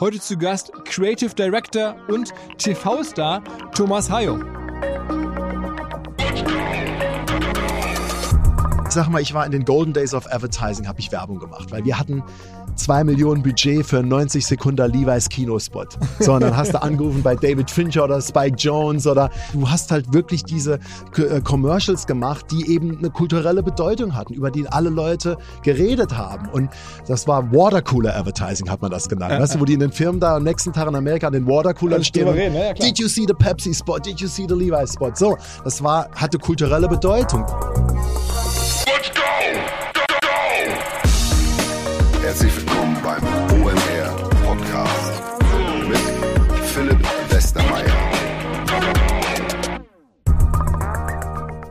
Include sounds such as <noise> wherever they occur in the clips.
Heute zu Gast Creative Director und TV-Star Thomas Hayo. sag mal, ich war in den Golden Days of Advertising, habe ich Werbung gemacht, weil wir hatten zwei Millionen Budget für einen 90 Sekunden Levi's Kinospot. So, und dann hast du angerufen bei David Fincher oder Spike Jones oder du hast halt wirklich diese äh, Commercials gemacht, die eben eine kulturelle Bedeutung hatten, über die alle Leute geredet haben. Und das war Watercooler Advertising, hat man das genannt. Weißt du, wo die in den Firmen da am nächsten Tag in Amerika an den Watercoolern stehen. Reden, ja, Did you see the Pepsi Spot? Did you see the Levi's Spot? So, das war, hatte kulturelle Bedeutung. Herzlich willkommen beim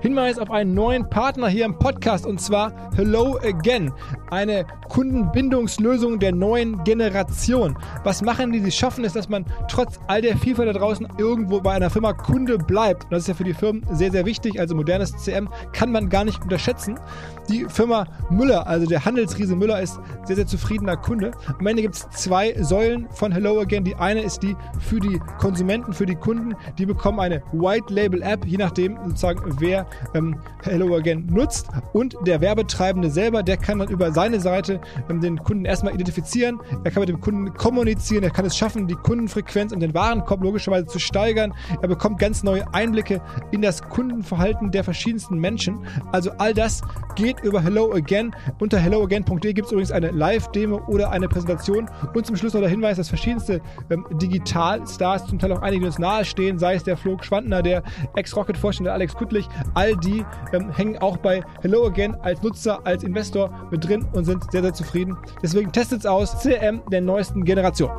Hinweis auf einen neuen Partner hier im Podcast und zwar Hello Again, eine Kundenbindungslösung der neuen Generation. Was machen die? Sie schaffen es, dass man trotz all der Vielfalt da draußen irgendwo bei einer Firma Kunde bleibt. Und das ist ja für die Firmen sehr, sehr wichtig. Also modernes CM kann man gar nicht unterschätzen. Die Firma Müller, also der Handelsriese Müller, ist sehr, sehr zufriedener Kunde. Am Ende gibt es zwei Säulen von Hello Again. Die eine ist die für die Konsumenten, für die Kunden. Die bekommen eine White Label App, je nachdem sozusagen, wer ähm, Hello Again nutzt. Und der Werbetreibende selber, der kann dann über seine Seite ähm, den Kunden erstmal identifizieren. Er kann mit dem Kunden kommunizieren. Er kann es schaffen, die Kundenfrequenz und den Warenkorb logischerweise zu steigern. Er bekommt ganz neue Einblicke in das Kundenverhalten der verschiedensten Menschen. Also all das geht über Hello Again. Unter helloagain.de gibt es übrigens eine Live-Demo oder eine Präsentation. Und zum Schluss noch der Hinweis, dass verschiedenste ähm, Digital-Stars, zum Teil auch einige, die uns nahestehen, sei es der Flo Schwandner, der Ex-Rocket-Vorstände Alex Kuttlich, all die ähm, hängen auch bei Hello Again als Nutzer, als Investor mit drin und sind sehr, sehr zufrieden. Deswegen testet es aus. CRM der neuesten Generation.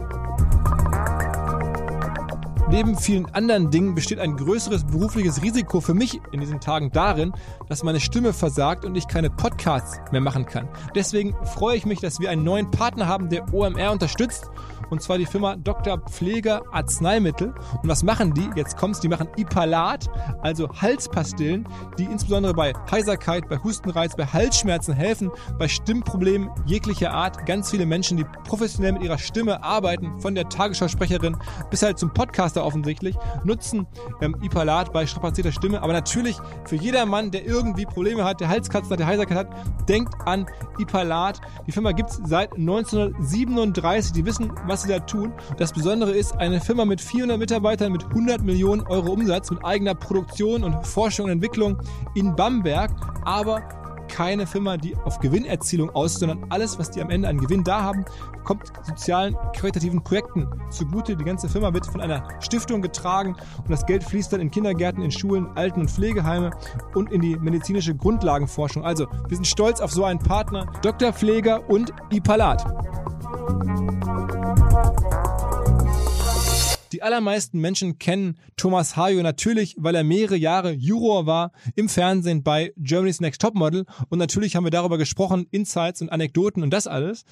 Neben vielen anderen Dingen besteht ein größeres berufliches Risiko für mich in diesen Tagen darin, dass meine Stimme versagt und ich keine Podcasts mehr machen kann. Deswegen freue ich mich, dass wir einen neuen Partner haben, der OMR unterstützt und zwar die Firma Dr. Pfleger Arzneimittel. Und was machen die? Jetzt kommt's, die machen Ipalat, also Halspastillen, die insbesondere bei Heiserkeit, bei Hustenreiz, bei Halsschmerzen helfen, bei Stimmproblemen jeglicher Art. Ganz viele Menschen, die professionell mit ihrer Stimme arbeiten, von der Tagesschausprecherin bis halt zum Podcaster offensichtlich, nutzen ähm, Ipalat bei strapazierter Stimme. Aber natürlich für jeder Mann, der irgendwie Probleme hat, der Halskatzen hat, der Heiserkeit hat, denkt an Ipalat. Die Firma gibt's seit 1937. Die wissen, was was sie da tun. Das Besondere ist, eine Firma mit 400 Mitarbeitern mit 100 Millionen Euro Umsatz, mit eigener Produktion und Forschung und Entwicklung in Bamberg, aber keine Firma, die auf Gewinnerzielung aus, sondern alles, was die am Ende an Gewinn da haben, kommt sozialen, qualitativen Projekten zugute. Die ganze Firma wird von einer Stiftung getragen und das Geld fließt dann in Kindergärten, in Schulen, Alten- und Pflegeheime und in die medizinische Grundlagenforschung. Also, wir sind stolz auf so einen Partner, Dr. Pfleger und Ipalat. Die allermeisten Menschen kennen Thomas Hayo natürlich, weil er mehrere Jahre Juror war im Fernsehen bei Germany's Next Topmodel. Und natürlich haben wir darüber gesprochen, Insights und Anekdoten und das alles.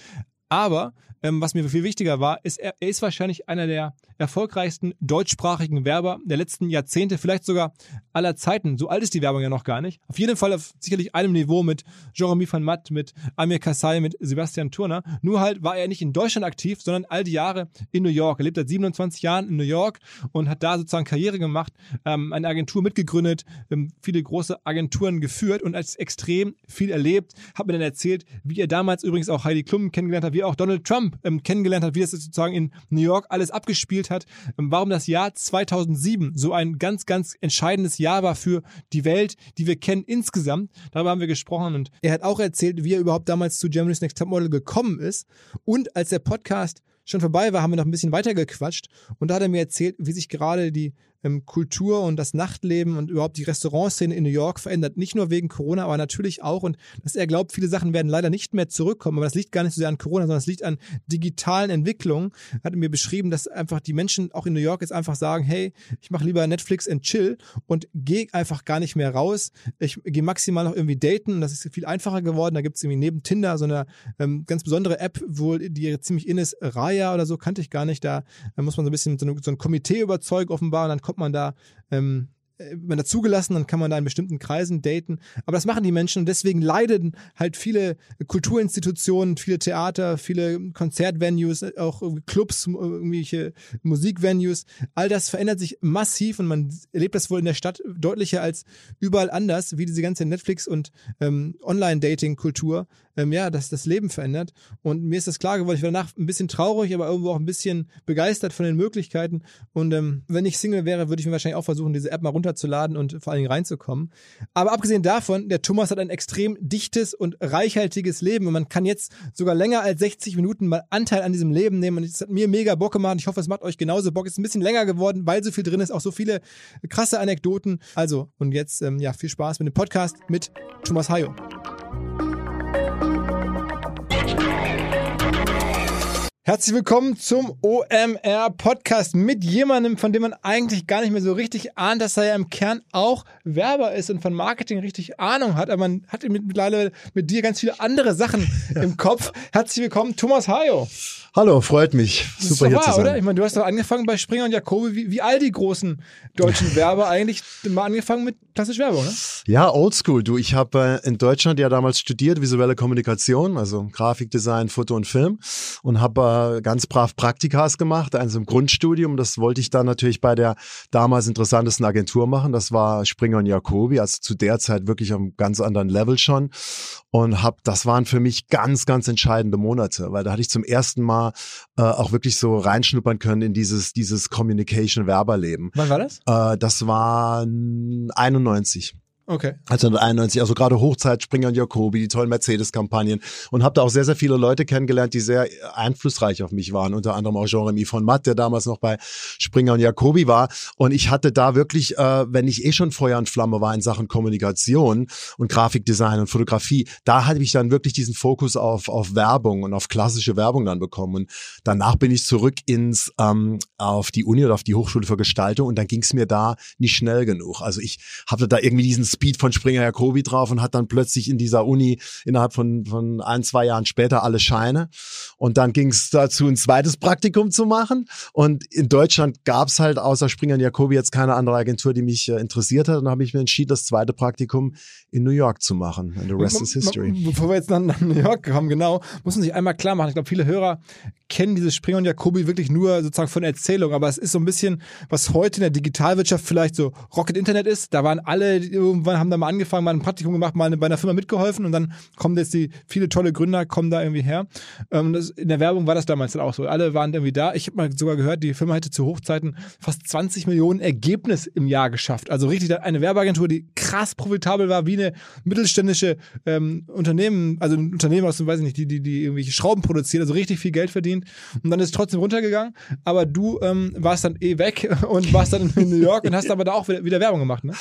Aber ähm, was mir viel wichtiger war, ist, er, er ist wahrscheinlich einer der erfolgreichsten deutschsprachigen Werber der letzten Jahrzehnte, vielleicht sogar aller Zeiten. So alt ist die Werbung ja noch gar nicht. Auf jeden Fall auf sicherlich einem Niveau mit Jeremy van Matt, mit Amir Kassai, mit Sebastian Turner. Nur halt war er nicht in Deutschland aktiv, sondern all die Jahre in New York. Er lebt seit 27 Jahren in New York und hat da sozusagen Karriere gemacht, ähm, eine Agentur mitgegründet, ähm, viele große Agenturen geführt und als extrem viel erlebt. Hat mir dann erzählt, wie er damals übrigens auch Heidi Klum kennengelernt hat, wie auch Donald Trump ähm, kennengelernt hat, wie das sozusagen in New York alles abgespielt hat, ähm, warum das Jahr 2007 so ein ganz, ganz entscheidendes Jahr war für die Welt, die wir kennen insgesamt. Darüber haben wir gesprochen und er hat auch erzählt, wie er überhaupt damals zu Germany's Next Topmodel gekommen ist und als der Podcast schon vorbei war, haben wir noch ein bisschen weiter gequatscht und da hat er mir erzählt, wie sich gerade die Kultur und das Nachtleben und überhaupt die Restaurantszene in New York verändert. Nicht nur wegen Corona, aber natürlich auch. Und dass er glaubt, viele Sachen werden leider nicht mehr zurückkommen. Aber das liegt gar nicht so sehr an Corona, sondern es liegt an digitalen Entwicklungen. Er hat mir beschrieben, dass einfach die Menschen auch in New York jetzt einfach sagen, hey, ich mache lieber Netflix and chill und gehe einfach gar nicht mehr raus. Ich gehe maximal noch irgendwie daten und das ist viel einfacher geworden. Da gibt es irgendwie neben Tinder so eine ähm, ganz besondere App, wohl die ziemlich in ist, Raya oder so, kannte ich gar nicht. Da, muss man so ein bisschen so ein Komitee überzeugen offenbar und dann kommt man da ähm, äh, man da zugelassen, dann kann man da in bestimmten Kreisen daten. Aber das machen die Menschen und deswegen leiden halt viele Kulturinstitutionen, viele Theater, viele Konzertvenues, auch Clubs, irgendwelche Musikvenues. All das verändert sich massiv und man erlebt das wohl in der Stadt deutlicher als überall anders, wie diese ganze Netflix- und ähm, Online-Dating-Kultur ähm, ja, das, das Leben verändert. Und mir ist das klar geworden. Ich war danach ein bisschen traurig, aber irgendwo auch ein bisschen begeistert von den Möglichkeiten. Und ähm, wenn ich Single wäre, würde ich mir wahrscheinlich auch versuchen, diese App mal runterzuladen und vor allen Dingen reinzukommen. Aber abgesehen davon, der Thomas hat ein extrem dichtes und reichhaltiges Leben. Und man kann jetzt sogar länger als 60 Minuten mal Anteil an diesem Leben nehmen. Und es hat mir mega Bock gemacht. Ich hoffe, es macht euch genauso Bock. Es ist ein bisschen länger geworden, weil so viel drin ist. Auch so viele krasse Anekdoten. Also, und jetzt, ähm, ja, viel Spaß mit dem Podcast mit Thomas Hayo. Herzlich willkommen zum OMR Podcast mit jemandem, von dem man eigentlich gar nicht mehr so richtig ahnt, dass er ja im Kern auch Werber ist und von Marketing richtig Ahnung hat. Aber man hat mittlerweile mit dir ganz viele andere Sachen im Kopf. Herzlich willkommen, Thomas Hayo. Hallo, freut mich. Das Super hier wahr, zu sein. oder? Ich meine, du hast doch angefangen bei Springer und Jacobi, wie, wie all die großen deutschen <laughs> Werber eigentlich mal angefangen mit klassisch Werbung, ne? Ja, oldschool. Du, ich habe äh, in Deutschland ja damals studiert, visuelle Kommunikation, also Grafikdesign, Foto und Film und habe äh, ganz brav Praktikas gemacht, eins im Grundstudium. Das wollte ich dann natürlich bei der damals interessantesten Agentur machen. Das war Springer und Jacobi, also zu der Zeit wirklich auf einem ganz anderen Level schon und hab, das waren für mich ganz, ganz entscheidende Monate, weil da hatte ich zum ersten Mal äh, auch wirklich so reinschnuppern können in dieses, dieses Communication-Werberleben. Wann war das? Äh, das war 91. Okay. 1991, also gerade Hochzeit, Springer und Jacobi, die tollen Mercedes-Kampagnen und habe da auch sehr, sehr viele Leute kennengelernt, die sehr einflussreich auf mich waren, unter anderem auch Jean-Remy von Matt, der damals noch bei Springer und Jacobi war und ich hatte da wirklich, äh, wenn ich eh schon Feuer und Flamme war in Sachen Kommunikation und Grafikdesign und Fotografie, da hatte ich dann wirklich diesen Fokus auf, auf Werbung und auf klassische Werbung dann bekommen und danach bin ich zurück ins, ähm, auf die Uni oder auf die Hochschule für Gestaltung und dann ging es mir da nicht schnell genug. Also ich hatte da irgendwie diesen Speed von Springer Jacobi drauf und hat dann plötzlich in dieser Uni innerhalb von, von ein, zwei Jahren später alle Scheine. Und dann ging es dazu, ein zweites Praktikum zu machen. Und in Deutschland gab es halt außer Springer und Jacobi jetzt keine andere Agentur, die mich äh, interessiert hat. Und habe ich mir entschieden, das zweite Praktikum in New York zu machen. And the rest is history. Bevor wir jetzt nach, nach New York kommen, genau, muss man sich einmal klar machen. Ich glaube, viele Hörer kennen dieses Springer und Jacobi wirklich nur sozusagen von Erzählung. Aber es ist so ein bisschen, was heute in der Digitalwirtschaft vielleicht so Rocket Internet ist. Da waren alle irgendwann irgendwann haben da mal angefangen, mal ein Praktikum gemacht, mal bei einer Firma mitgeholfen und dann kommen jetzt die viele tolle Gründer, kommen da irgendwie her. Ähm, das, in der Werbung war das damals dann auch so. Alle waren irgendwie da. Ich habe mal sogar gehört, die Firma hätte zu Hochzeiten fast 20 Millionen Ergebnis im Jahr geschafft. Also richtig eine Werbeagentur, die krass profitabel war, wie eine mittelständische ähm, Unternehmen, also ein Unternehmen aus weiß ich nicht, die, die, die irgendwelche Schrauben produziert, also richtig viel Geld verdient. Und dann ist es trotzdem runtergegangen. Aber du ähm, warst dann eh weg <laughs> und warst dann in New York und hast aber da auch wieder, wieder Werbung gemacht, ne?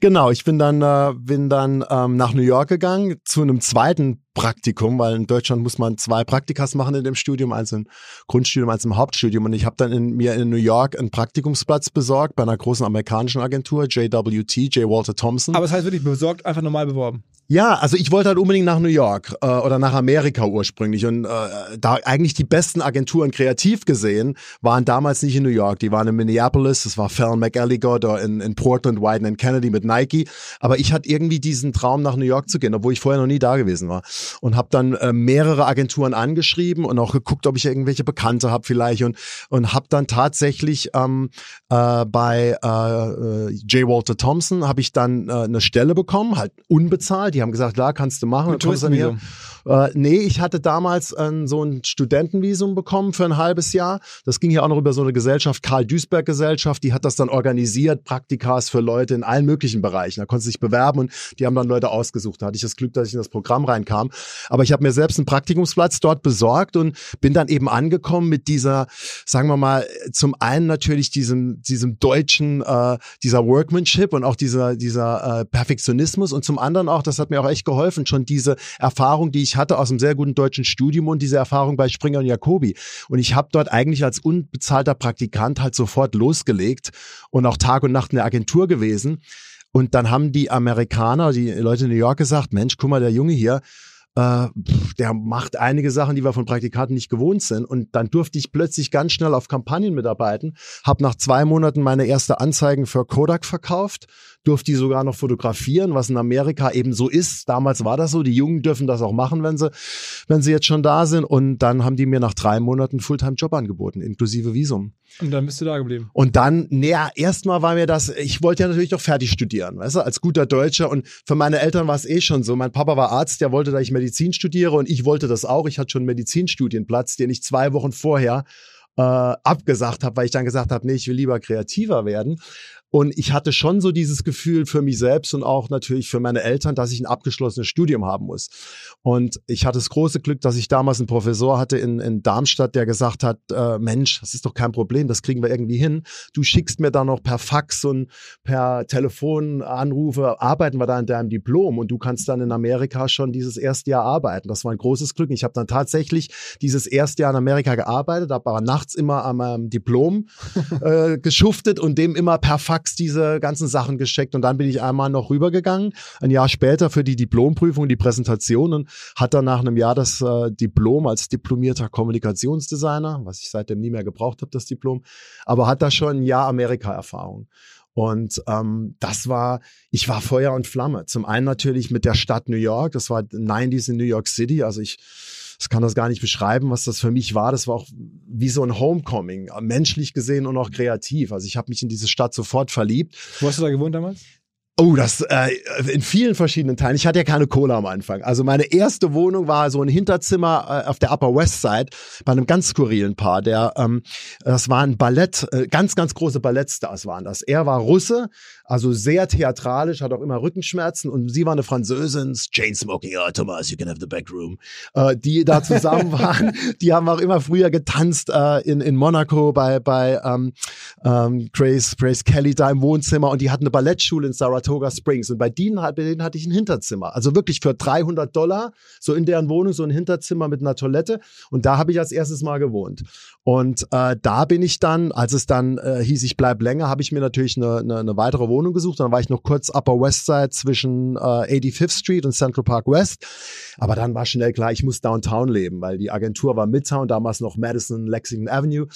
Genau, ich bin dann, äh, bin dann ähm, nach New York gegangen zu einem zweiten Praktikum, weil in Deutschland muss man zwei Praktikas machen in dem Studium, eins im Grundstudium, eins im Hauptstudium. Und ich habe dann in, mir in New York einen Praktikumsplatz besorgt bei einer großen amerikanischen Agentur, JWT, J. Walter Thompson. Aber es das heißt wirklich besorgt, einfach normal beworben. Ja, also ich wollte halt unbedingt nach New York äh, oder nach Amerika ursprünglich. Und äh, da eigentlich die besten Agenturen kreativ gesehen waren damals nicht in New York, die waren in Minneapolis, das war Fallon McElligott oder in, in Portland, Wyden and Kennedy mit Nike, aber ich hatte irgendwie diesen Traum nach New York zu gehen, obwohl ich vorher noch nie da gewesen war. Und habe dann äh, mehrere Agenturen angeschrieben und auch geguckt, ob ich irgendwelche Bekannte habe vielleicht. Und und habe dann tatsächlich ähm, äh, bei äh, J. Walter Thompson habe ich dann äh, eine Stelle bekommen, halt unbezahlt die haben gesagt, klar, kannst du machen. Mit Touristenvisum. Äh, nee, ich hatte damals äh, so ein Studentenvisum bekommen für ein halbes Jahr. Das ging ja auch noch über so eine Gesellschaft, Karl Duisberg Gesellschaft, die hat das dann organisiert, Praktikas für Leute in allen möglichen Bereichen. Da konntest du dich bewerben und die haben dann Leute ausgesucht. Da hatte ich das Glück, dass ich in das Programm reinkam. Aber ich habe mir selbst einen Praktikumsplatz dort besorgt und bin dann eben angekommen mit dieser, sagen wir mal, zum einen natürlich diesem, diesem deutschen, äh, dieser Workmanship und auch dieser, dieser äh, Perfektionismus und zum anderen auch, das hat mir auch echt geholfen, schon diese Erfahrung, die ich hatte aus einem sehr guten deutschen Studium und diese Erfahrung bei Springer und Jacobi. Und ich habe dort eigentlich als unbezahlter Praktikant halt sofort losgelegt und auch Tag und Nacht in der Agentur gewesen. Und dann haben die Amerikaner, die Leute in New York gesagt, Mensch, guck mal, der Junge hier, äh, der macht einige Sachen, die wir von Praktikanten nicht gewohnt sind. Und dann durfte ich plötzlich ganz schnell auf Kampagnen mitarbeiten, habe nach zwei Monaten meine erste Anzeigen für Kodak verkauft, durfte die sogar noch fotografieren, was in Amerika eben so ist. Damals war das so, die Jungen dürfen das auch machen, wenn sie, wenn sie jetzt schon da sind. Und dann haben die mir nach drei Monaten Fulltime-Job angeboten, inklusive Visum. Und dann bist du da geblieben. Und dann, naja, erstmal war mir das, ich wollte ja natürlich doch fertig studieren, weißt du, als guter Deutscher. Und für meine Eltern war es eh schon so. Mein Papa war Arzt, der wollte, dass ich Medizin studiere und ich wollte das auch. Ich hatte schon einen Medizinstudienplatz, den ich zwei Wochen vorher äh, abgesagt habe, weil ich dann gesagt habe, nee, ich will lieber kreativer werden. Und ich hatte schon so dieses Gefühl für mich selbst und auch natürlich für meine Eltern, dass ich ein abgeschlossenes Studium haben muss. Und ich hatte das große Glück, dass ich damals einen Professor hatte in, in Darmstadt, der gesagt hat, äh, Mensch, das ist doch kein Problem, das kriegen wir irgendwie hin. Du schickst mir dann noch per Fax und per Telefonanrufe, arbeiten wir da an deinem Diplom und du kannst dann in Amerika schon dieses erste Jahr arbeiten. Das war ein großes Glück. Ich habe dann tatsächlich dieses erste Jahr in Amerika gearbeitet, habe aber nachts immer an meinem Diplom äh, geschuftet und dem immer per Fax Fax diese ganzen Sachen geschickt und dann bin ich einmal noch rübergegangen, ein Jahr später für die Diplomprüfung, die Präsentation und hat dann nach einem Jahr das äh, Diplom als diplomierter Kommunikationsdesigner, was ich seitdem nie mehr gebraucht habe, das Diplom, aber hat da schon ein Jahr Amerika-Erfahrung. Und ähm, das war, ich war Feuer und Flamme. Zum einen natürlich mit der Stadt New York, das war 90s in New York City, also ich ich kann das gar nicht beschreiben, was das für mich war. Das war auch wie so ein Homecoming, menschlich gesehen und auch kreativ. Also ich habe mich in diese Stadt sofort verliebt. Wo hast du da gewohnt damals? Oh, das äh, in vielen verschiedenen Teilen. Ich hatte ja keine Kohle am Anfang. Also meine erste Wohnung war so ein Hinterzimmer äh, auf der Upper West Side bei einem ganz skurrilen Paar. Der, ähm, das waren Ballett, äh, ganz ganz große Ballettstars waren das. Er war Russe, also sehr theatralisch, hat auch immer Rückenschmerzen und sie war eine Französin, Jane Smoking, ja, oh, Thomas, you can have the back room. Äh, die da zusammen <laughs> waren, die haben auch immer früher getanzt äh, in, in Monaco bei, bei ähm, ähm, Grace, Grace Kelly da im Wohnzimmer und die hatten eine Ballettschule in Saratoga Springs und bei denen, bei denen hatte ich ein Hinterzimmer. Also wirklich für 300 Dollar, so in deren Wohnung, so ein Hinterzimmer mit einer Toilette und da habe ich als erstes Mal gewohnt. Und äh, da bin ich dann, als es dann äh, hieß, ich bleib länger, habe ich mir natürlich eine, eine, eine weitere Wohnung gesucht. Dann war ich noch kurz Upper West Side zwischen äh, 85th Street und Central Park West. Aber dann war schnell klar, ich muss Downtown leben, weil die Agentur war Midtown, damals noch Madison, Lexington Avenue.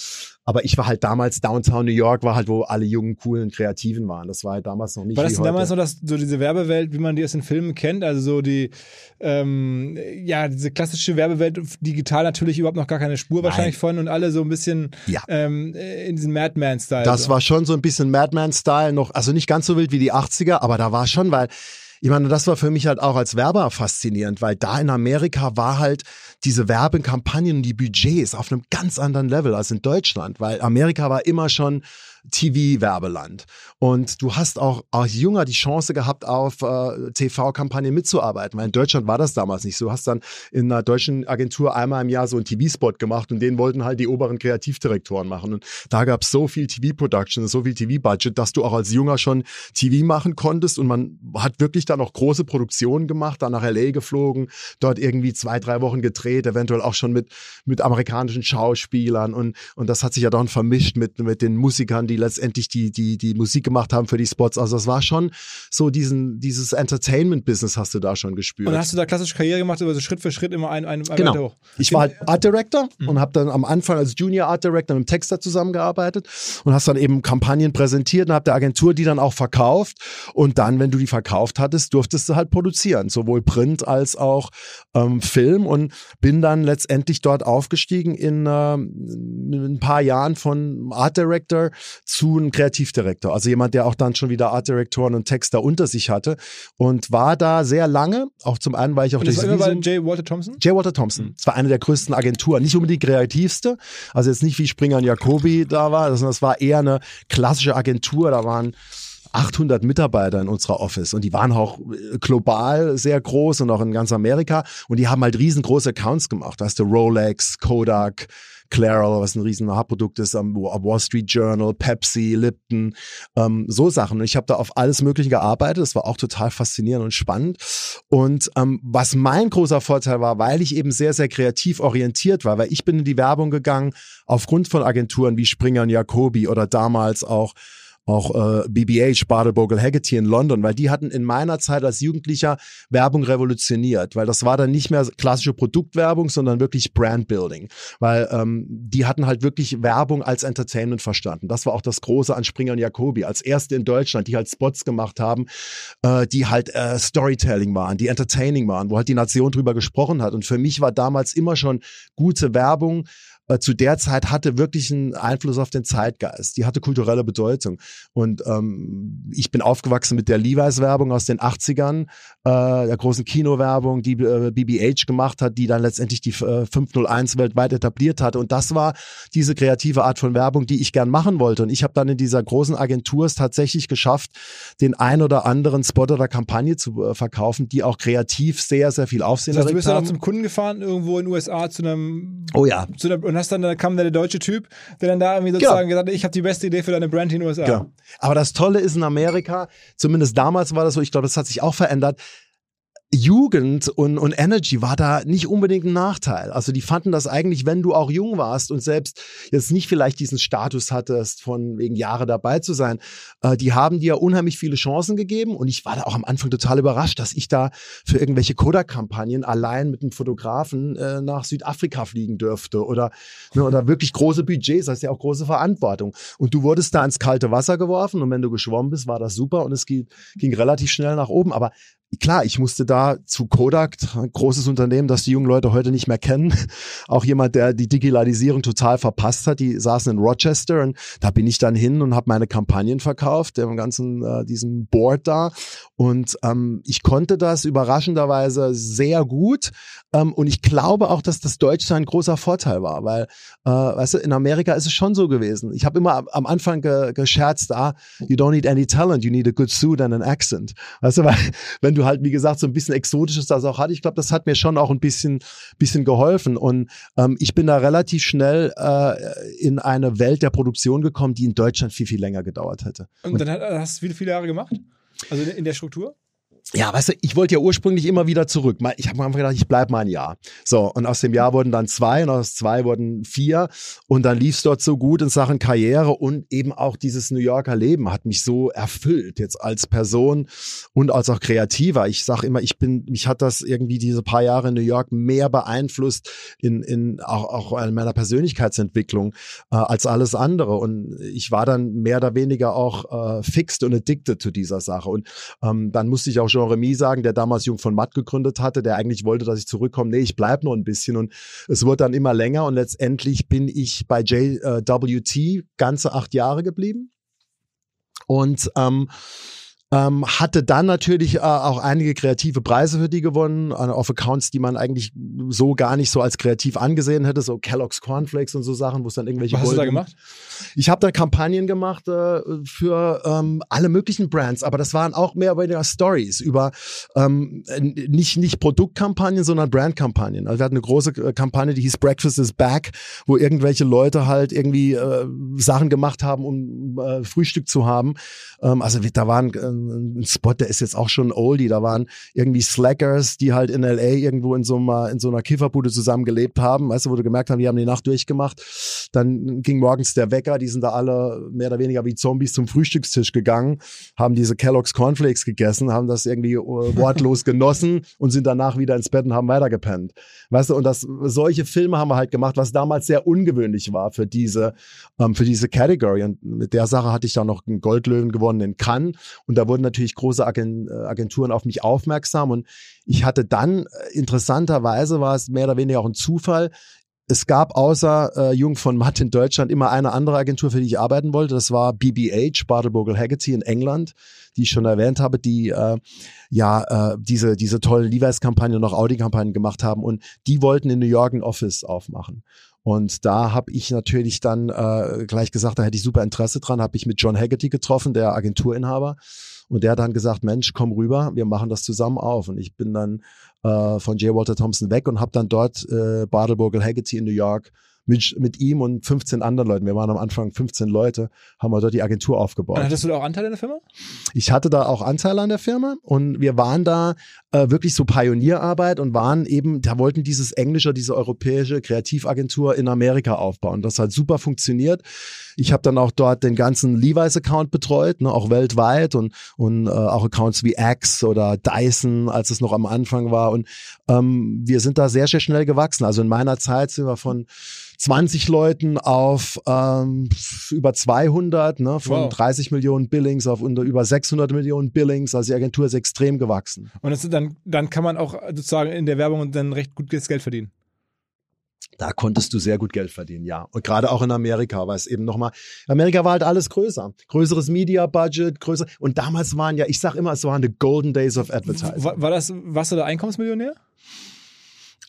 Aber ich war halt damals Downtown New York, war halt, wo alle jungen, coolen, Kreativen waren. Das war halt damals noch nicht. War das damals so, dass so diese Werbewelt, wie man die aus den Filmen kennt, also so die, ähm, ja, diese klassische Werbewelt, digital natürlich überhaupt noch gar keine Spur Nein. wahrscheinlich von und alle so ein bisschen Ja. ähm, in diesem Madman-Style. Das so. war schon so ein bisschen Madman-Style noch, also nicht ganz so wild wie die 80er, aber da war schon, weil ich meine, das war für mich halt auch als Werber faszinierend, weil da in Amerika war halt diese Werbekampagnen und die Budgets auf einem ganz anderen Level als in Deutschland, weil Amerika war immer schon TV-Werbeland. Und du hast auch als Junger die Chance gehabt, auf äh, TV-Kampagnen mitzuarbeiten, weil in Deutschland war das damals nicht so. Du hast dann in einer deutschen Agentur einmal im Jahr so einen TV-Spot gemacht und den wollten halt die oberen Kreativdirektoren machen. Und da gab es so viel TV-Production, so viel TV-Budget, dass du auch als Junger schon TV machen konntest und man hat wirklich dann auch große Produktionen gemacht, dann nach L.A. geflogen, dort irgendwie zwei, drei Wochen gedreht, eventuell auch schon mit, mit amerikanischen Schauspielern und, und das hat sich ja dann vermischt mit, mit den Musikern, die letztendlich die, die, die Musik gemacht haben für die Spots. Also das war schon so diesen, dieses Entertainment-Business hast du da schon gespürt. und hast du da klassische Karriere gemacht, also Schritt für Schritt immer ein, ein, ein weiter Genau. hoch. Ich war halt Art Director und habe dann am Anfang als Junior Art Director mit dem Texter zusammengearbeitet und hast dann eben Kampagnen präsentiert und habe der Agentur die dann auch verkauft. Und dann, wenn du die verkauft hattest, durftest du halt produzieren, sowohl Print als auch ähm, Film und bin dann letztendlich dort aufgestiegen in, ähm, in ein paar Jahren von Art Director zu einem Kreativdirektor. Also jemand, der auch dann schon wieder Art Directoren und Texter unter sich hatte und war da sehr lange. Auch zum einen, weil ich auch Und das war bei J. Walter Thompson? J. Walter Thompson. Das war eine der größten Agenturen. Nicht unbedingt die kreativste. Also jetzt nicht wie Springer und Jacobi da war, sondern das war eher eine klassische Agentur. Da waren 800 Mitarbeiter in unserer Office und die waren auch äh, global sehr groß und auch in ganz Amerika und die haben halt riesengroße Accounts gemacht. Da hast du Rolex, Kodak, Clairol, was ein riesen Haarprodukt ist, am Wall Street Journal, Pepsi, Lipton, ähm, so Sachen. Und ich habe da auf alles Mögliche gearbeitet. Das war auch total faszinierend und spannend. Und ähm, was mein großer Vorteil war, weil ich eben sehr, sehr kreativ orientiert war, weil ich bin in die Werbung gegangen aufgrund von Agenturen wie Springer und Jacobi oder damals auch auch äh, BBH, Bartle Bogle Haggerty in London, weil die hatten in meiner Zeit als Jugendlicher Werbung revolutioniert, weil das war dann nicht mehr klassische Produktwerbung, sondern wirklich Brandbuilding, weil ähm, die hatten halt wirklich Werbung als Entertainment verstanden. Das war auch das Große an Springer und Jacobi, als erste in Deutschland, die halt Spots gemacht haben, äh, die halt äh, Storytelling waren, die entertaining waren, wo halt die Nation drüber gesprochen hat. Und für mich war damals immer schon gute Werbung äh, zu der Zeit hatte wirklich einen Einfluss auf den Zeitgeist. Die hatte kulturelle Bedeutung. Und ähm, ich bin aufgewachsen mit der Levi's-Werbung aus den 80ern, äh, der großen Kinowerbung, die äh, BBH gemacht hat, die dann letztendlich die äh, 501 weltweit etabliert hatte. Und das war diese kreative Art von Werbung, die ich gern machen wollte. Und ich habe dann in dieser großen Agentur es tatsächlich geschafft, den ein oder anderen Spot oder Kampagne zu äh, verkaufen, die auch kreativ sehr, sehr viel Aufsehen Das heißt, du bist dann haben. auch zum Kunden gefahren, irgendwo in den USA zu einem Oh ja, zu einer, und hast dann, da kam der deutsche Typ, der dann da irgendwie sozusagen gesagt hat, ich habe die beste Idee für deine Brand in den USA. Ja. Aber das Tolle ist in Amerika, zumindest damals war das so, ich glaube, das hat sich auch verändert. Jugend und, und Energy war da nicht unbedingt ein Nachteil. Also die fanden das eigentlich, wenn du auch jung warst und selbst jetzt nicht vielleicht diesen Status hattest, von wegen Jahre dabei zu sein, äh, die haben dir unheimlich viele Chancen gegeben und ich war da auch am Anfang total überrascht, dass ich da für irgendwelche Kodak-Kampagnen allein mit einem Fotografen äh, nach Südafrika fliegen dürfte oder, ne, oder wirklich große Budgets, das ist ja auch große Verantwortung. Und du wurdest da ins kalte Wasser geworfen und wenn du geschwommen bist, war das super und es ging, ging relativ schnell nach oben. Aber klar, ich musste da zu Kodak, ein großes Unternehmen, das die jungen Leute heute nicht mehr kennen. <laughs> Auch jemand, der die Digitalisierung total verpasst hat. Die saßen in Rochester und da bin ich dann hin und habe meine Kampagnen verkauft, dem ganzen äh, diesem Board da. Und ähm, ich konnte das überraschenderweise sehr gut. Ähm, und ich glaube auch, dass das Deutsche ein großer Vorteil war, weil, äh, weißt du, in Amerika ist es schon so gewesen. Ich habe immer am- am Anfang ge gescherzt, ah, you don't need any talent, you need a good suit and an accent. Weißt du, weil wenn du halt, wie gesagt, so ein bisschen Exotisches das auch hatte, ich glaube, das hat mir schon auch ein bisschen, bisschen geholfen. Und ähm, ich bin da relativ schnell äh, in eine Welt der Produktion gekommen, die in Deutschland viel, viel länger gedauert hätte. Und dann hat- hast du viele, viele Jahre gemacht? Also in der Struktur? Ja, weißt du, ich wollte ja ursprünglich immer wieder zurück. Ich habe mir einfach gedacht, ich bleib mal ein Jahr. So, und aus dem Jahr wurden dann zwei und aus zwei wurden vier. Und dann lief's dort so gut in Sachen Karriere und eben auch dieses New Yorker Leben hat mich so erfüllt, jetzt als Person und als auch Kreativer. Ich sag immer, ich bin, mich hat das irgendwie diese paar Jahre in New York mehr beeinflusst in, in auch, auch in meiner Persönlichkeitsentwicklung äh, als alles andere. Und ich war dann mehr oder weniger auch äh, fixed und addicted zu dieser Sache. Und ähm, dann musste ich auch Jean Remy sagen, der damals Jung von Matt gegründet hatte, der eigentlich wollte, dass ich zurückkomme. Nee, ich bleib noch ein bisschen. Und es wurde dann immer länger und letztendlich bin ich bei JWT ganze acht Jahre geblieben. Und ähm, ähm, hatte dann natürlich äh, auch einige kreative Preise für die gewonnen, äh, auf Accounts, die man eigentlich so gar nicht so als kreativ angesehen hätte, so Kellogg's Cornflakes und so Sachen, wo es dann irgendwelche Was hast du da gemacht? ich habe da Kampagnen gemacht äh, für ähm, alle möglichen Brands, aber das waren auch mehr oder weniger Stories über ähm, nicht nicht Produktkampagnen, sondern Brandkampagnen. Also wir hatten eine große äh, Kampagne, die hieß Breakfast is Back, wo irgendwelche Leute halt irgendwie äh, Sachen gemacht haben, um Frühstück zu haben. Ähm, also da waren ein Spot, der ist jetzt auch schon oldie. Da waren irgendwie Slackers, die halt in LA irgendwo in so einer in so einer Kifferbude zusammen gelebt haben. Weißt du, wo du gemerkt haben, die haben die Nacht durchgemacht. Dann ging morgens der Wecker, die sind da alle mehr oder weniger wie Zombies zum Frühstückstisch gegangen, haben diese Kellogg's Cornflakes gegessen, haben das irgendwie äh, wortlos <laughs> genossen und sind danach wieder ins Bett und haben weitergepennt. Weißt du, und das, solche Filme haben wir halt gemacht, was damals sehr ungewöhnlich war für diese, ähm, für diese Category. Und mit der Sache hatte ich dann noch einen Goldlöwen gewonnen in Cannes. Und da wurden natürlich große äh, Agenturen auf mich aufmerksam. Und ich hatte dann, äh, interessanterweise war es mehr oder weniger auch ein Zufall, es gab außer äh, Jung von Matt in Deutschland immer eine andere Agentur, für die ich arbeiten wollte. Das war BBH, Bartle Bogle Haggerty in England, die ich schon erwähnt habe, die äh, ja äh, diese diese tollen Levi's-Kampagnen und auch Audi-Kampagnen gemacht haben. Und die wollten in New York ein Office aufmachen. Und da habe ich natürlich dann äh, gleich gesagt, da hätte ich super Interesse dran, habe ich mit John Haggerty getroffen, der Agenturinhaber. Und der hat dann gesagt, Mensch, komm rüber, wir machen das zusammen auf. Und ich bin dann äh, von J. Walter Thompson weg und habe dann dort äh, Bartle Haggerty in New York mit, mit ihm und 15 anderen Leuten. Wir waren am Anfang 15 Leute, haben wir dort die Agentur aufgebaut. Und hattest du da auch Anteil in der Firma? Ich hatte da auch Anteil an der Firma und wir waren da äh, wirklich so Pionierarbeit und waren eben, da wollten dieses englische, diese europäische Kreativagentur in Amerika aufbauen. Das hat super funktioniert. Ich habe dann auch dort den ganzen Levi's-Account betreut, ne, auch weltweit und, und äh, auch Accounts wie Axe oder Dyson, als es noch am Anfang war. Und ähm, wir sind da sehr, sehr schnell gewachsen. Also in meiner Zeit sind wir von 20 Leuten auf ähm, über 200, ne, von Wow. 30 Millionen Billings auf unter über 600 Millionen Billings. Also die Agentur ist extrem gewachsen. Und dann, dann kann man auch sozusagen in der Werbung dann recht gutes Geld verdienen. Da konntest du sehr gut Geld verdienen, ja. Und gerade auch in Amerika, weil es eben nochmal, Amerika war halt alles größer. Größeres Media-Budget, größer. Und damals waren ja, ich sag immer, es waren the golden days of advertising. War, war das, warst du da Einkommensmillionär?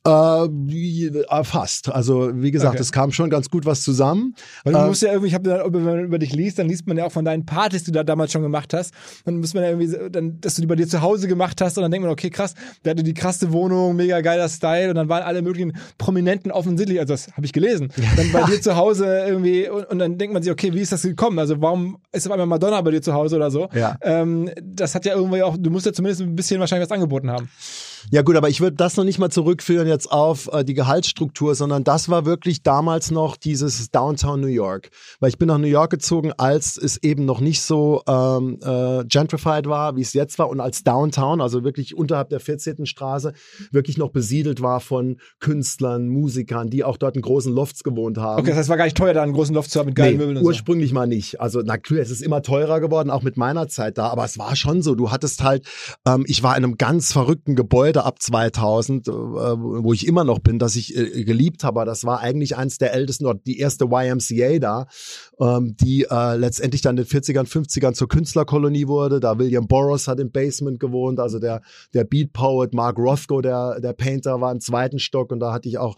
Äh, äh, fast. Also, wie gesagt, Okay. es kam schon ganz gut was zusammen. Weil du Ähm, musst ja irgendwie, ich habe wenn man über dich liest, dann liest man ja auch von deinen Partys, die du da damals schon gemacht hast. Dann muss man ja irgendwie, dann, dass du die bei dir zu Hause gemacht hast und dann denkt man, okay, krass, der hatte die krasse Wohnung, mega geiler Style und dann waren alle möglichen Prominenten offensichtlich, also das habe ich gelesen, <laughs> dann bei dir zu Hause irgendwie und, und dann denkt man sich, okay, wie ist das gekommen? Also warum ist auf einmal Madonna bei dir zu Hause oder so? Ja. Ähm, das hat ja irgendwie auch, du musst ja zumindest ein bisschen wahrscheinlich was angeboten haben. Ja gut, aber ich würde das noch nicht mal zurückführen jetzt auf äh, die Gehaltsstruktur, sondern das war wirklich damals noch dieses Downtown New York. Weil ich bin nach New York gezogen, als es eben noch nicht so ähm, äh, gentrified war, wie es jetzt war und als Downtown, also wirklich unterhalb der 14. Straße, wirklich noch besiedelt war von Künstlern, Musikern, die auch dort in großen Lofts gewohnt haben. Okay, das heißt, war gar nicht teuer, da einen großen Loft zu haben mit geilen Nee, Möbeln und so. ursprünglich mal nicht. Also natürlich, es ist immer teurer geworden, auch mit meiner Zeit da. Aber es war schon so. Du hattest halt, ähm, ich war in einem ganz verrückten Gebäude ab 2000, äh, wo ich immer noch bin, das ich äh, geliebt habe. Das war eigentlich eins der ältesten, oder die erste YMCA da, ähm, die äh, letztendlich dann in den 40ern, 50ern zur Künstlerkolonie wurde. Da William Burroughs hat im Basement gewohnt, also der, der Beat Poet, Mark Rothko, der, der Painter, war im zweiten Stock und da hatte ich auch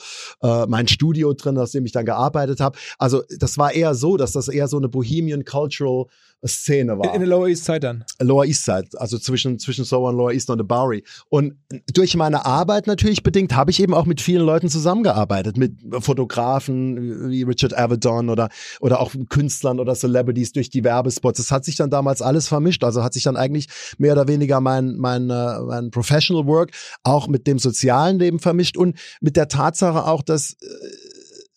mein Studio drin, aus dem ich dann gearbeitet habe. Also das war eher so, dass das eher so eine Bohemian Cultural Szene war. In, der Lower East Side dann. Lower East Side, also zwischen, zwischen Soho und Lower East und the Bowery. Und durch meine Arbeit natürlich bedingt habe ich eben auch mit vielen Leuten zusammengearbeitet, mit Fotografen wie Richard Avedon oder, oder auch Künstlern oder Celebrities durch die Werbespots. Das hat sich dann damals alles vermischt. Also hat sich dann eigentlich mehr oder weniger mein, mein, äh, mein Professional Work auch mit dem sozialen Leben vermischt und mit der Tatsache auch, dass äh,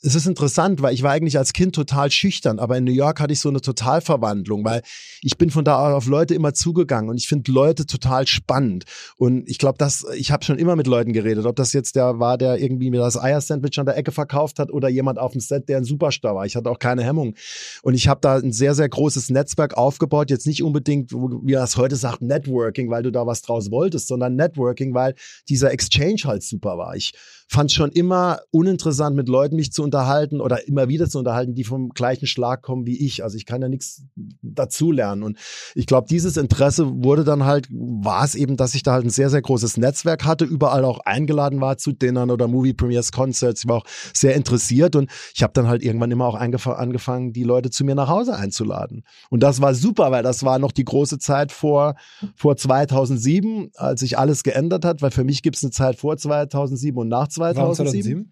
es ist interessant, weil ich war eigentlich als Kind total schüchtern, aber in New York hatte ich so eine Totalverwandlung, weil ich bin von da auf Leute immer zugegangen und ich finde Leute total spannend. Und ich glaube, dass ich habe schon immer mit Leuten geredet, ob das jetzt der war, der irgendwie mir das Eiersandwich an der Ecke verkauft hat oder jemand auf dem Set, der ein Superstar war. Ich hatte auch keine Hemmung. Und ich habe da ein sehr, sehr großes Netzwerk aufgebaut. Jetzt nicht unbedingt, wie er es heute sagt, Networking, weil du da was draus wolltest, sondern Networking, weil dieser Exchange halt super war. Ich fand schon immer uninteressant, mit Leuten mich zu unterhalten oder immer wieder zu unterhalten, die vom gleichen Schlag kommen wie ich. Also ich kann ja nichts dazulernen. Und ich glaube, dieses Interesse wurde dann halt, war es eben, dass ich da halt ein sehr, sehr großes Netzwerk hatte, überall auch eingeladen war zu Dinnern oder Movie Premiers, Concerts. Ich war auch sehr interessiert und ich habe dann halt irgendwann immer auch angefangen, die Leute zu mir nach Hause einzuladen. Und das war super, weil das war noch die große Zeit vor, vor 2007, als sich alles geändert hat, weil für mich gibt es eine Zeit vor 2007 und nach 2007. Warum 2007?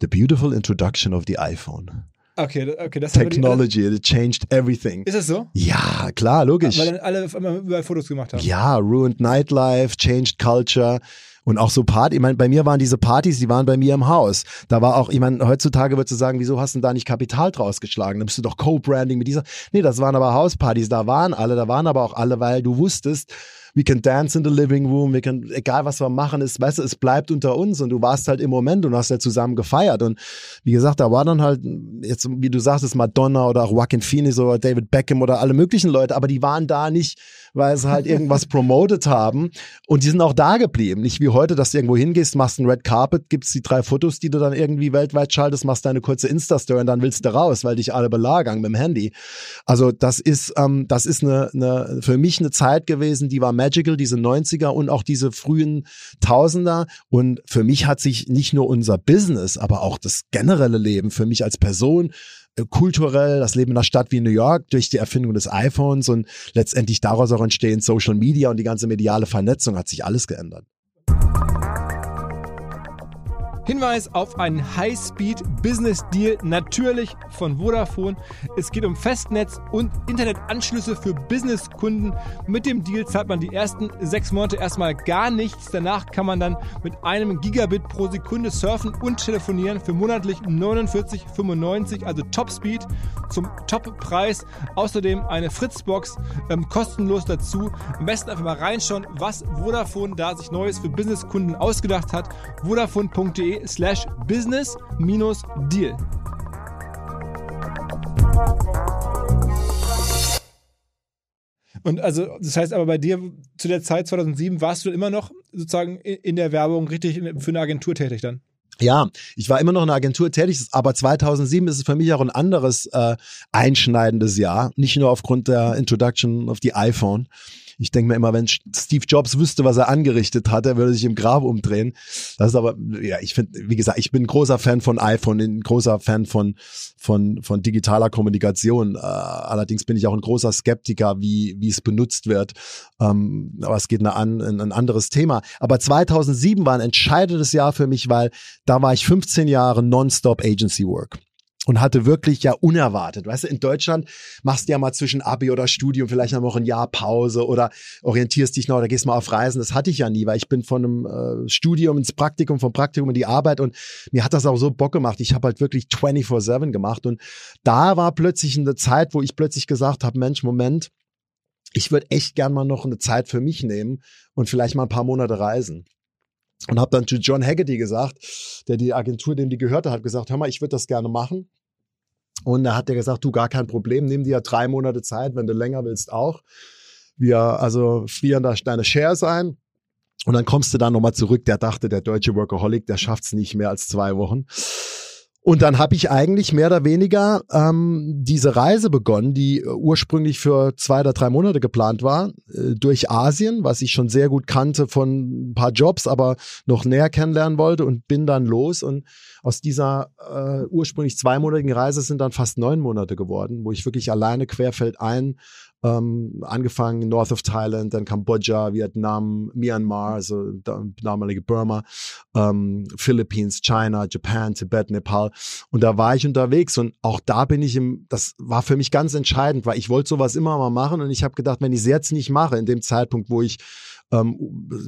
The beautiful introduction of the iPhone. Okay, okay, das wir die- Technology, it changed everything. Ist es so? Ja, klar, logisch. Weil dann alle auf einmal überall Fotos gemacht haben. Ja, ruined nightlife, changed culture. Und auch so Party, ich meine, bei mir waren diese Partys, die waren bei mir im Haus. Da war auch, ich meine, heutzutage würdest du sagen, wieso hast du denn da nicht Kapital draus geschlagen? Da bist du doch Co-Branding mit dieser. Nee, das waren aber Hauspartys, da waren alle, da waren aber auch alle, weil du wusstest, we can dance in the living room, we can, egal was wir machen, ist, weißt du, es bleibt unter uns und du warst halt im Moment und hast ja zusammen gefeiert. Und wie gesagt, da war dann halt, jetzt, wie du sagtest, Madonna oder auch Joaquin Phoenix oder David Beckham oder alle möglichen Leute, aber die waren da nicht, weil sie halt irgendwas <laughs> promoted haben und die sind auch da geblieben. Nicht wie heute, dass du irgendwo hingehst, machst ein Red Carpet, gibst die drei Fotos, die du dann irgendwie weltweit schaltest, machst deine kurze Insta-Story und dann willst du raus, weil dich alle belagern mit dem Handy. Also das ist, ähm, das ist eine, eine, für mich eine Zeit gewesen, die war magical, diese 90er und auch diese frühen Tausender. Und für mich hat sich nicht nur unser Business, aber auch das generelle Leben für mich als Person kulturell, das Leben in einer Stadt wie New York durch die Erfindung des iPhones und letztendlich daraus auch entstehen Social Media und die ganze mediale Vernetzung hat sich alles geändert. Hinweis auf einen High-Speed-Business-Deal, natürlich von Vodafone. Es geht um Festnetz und Internetanschlüsse für Businesskunden. Mit dem Deal zahlt man die ersten sechs Monate erstmal gar nichts. Danach kann man dann mit einem Gigabit pro Sekunde surfen und telefonieren für monatlich 49,95, also Top-Speed zum Top-Preis. Außerdem eine Fritzbox ähm, kostenlos dazu. Am besten einfach mal reinschauen, was Vodafone da sich Neues für Businesskunden ausgedacht hat. Vodafone.de slash business-deal. Und also, das heißt aber bei dir zu der Zeit 2007 warst du immer noch sozusagen in der Werbung richtig für eine Agentur tätig dann? Ja, ich war immer noch in der Agentur tätig, aber 2007 ist es für mich auch ein anderes äh, einschneidendes Jahr. Nicht nur aufgrund der Introduction of the iPhone, ich denke mir immer, wenn Steve Jobs wüsste, was er angerichtet hat, er würde sich im Grab umdrehen. Das ist aber, ja, ich finde, wie gesagt, ich bin ein großer Fan von iPhone, ein großer Fan von, von, von digitaler Kommunikation. Äh, allerdings bin ich auch ein großer Skeptiker, wie, wie es benutzt wird. Ähm, aber es geht an, ein anderes Thema. Aber 2007 war ein entscheidendes Jahr für mich, weil da war ich 15 Jahre Nonstop Agency Work und hatte wirklich ja unerwartet. Weißt du, in Deutschland machst du ja mal zwischen Abi oder Studium vielleicht noch ein Jahr Pause oder orientierst dich noch oder gehst mal auf Reisen. Das hatte ich ja nie, weil ich bin von einem äh, Studium ins Praktikum, vom Praktikum in die Arbeit und mir hat das auch so Bock gemacht. Ich habe halt wirklich 24-7 gemacht und da war plötzlich eine Zeit, wo ich plötzlich gesagt habe, Mensch, Moment, ich würde echt gern mal noch eine Zeit für mich nehmen und vielleicht mal ein paar Monate reisen und habe dann zu John Haggerty gesagt, der die Agentur, dem die gehörte, hat gesagt, hör mal, ich würde das gerne machen. Und da hat er gesagt, du gar kein Problem, nimm dir drei Monate Zeit, wenn du länger willst auch. Wir also frieren da deine Shares ein. Und dann kommst du dann nochmal zurück. Der dachte, der deutsche Workaholic, der schafft's nicht mehr als zwei Wochen. Und dann habe ich eigentlich mehr oder weniger ähm, diese Reise begonnen, die ursprünglich für zwei oder drei Monate geplant war, äh, durch Asien, was ich schon sehr gut kannte von ein paar Jobs, aber noch näher kennenlernen wollte und bin dann los. Und aus dieser äh, ursprünglich zweimonatigen Reise sind dann fast neun Monate geworden, wo ich wirklich alleine querfeldein ähm, angefangen North of Thailand, dann Kambodscha, Vietnam, Myanmar, also damalige Burma, ähm, Philippines, China, Japan, Tibet, Nepal. Und da war ich unterwegs und auch da bin ich im, das war für mich ganz entscheidend, weil ich wollte sowas immer mal machen und ich habe gedacht, wenn ich es jetzt nicht mache, in dem Zeitpunkt, wo ich ähm,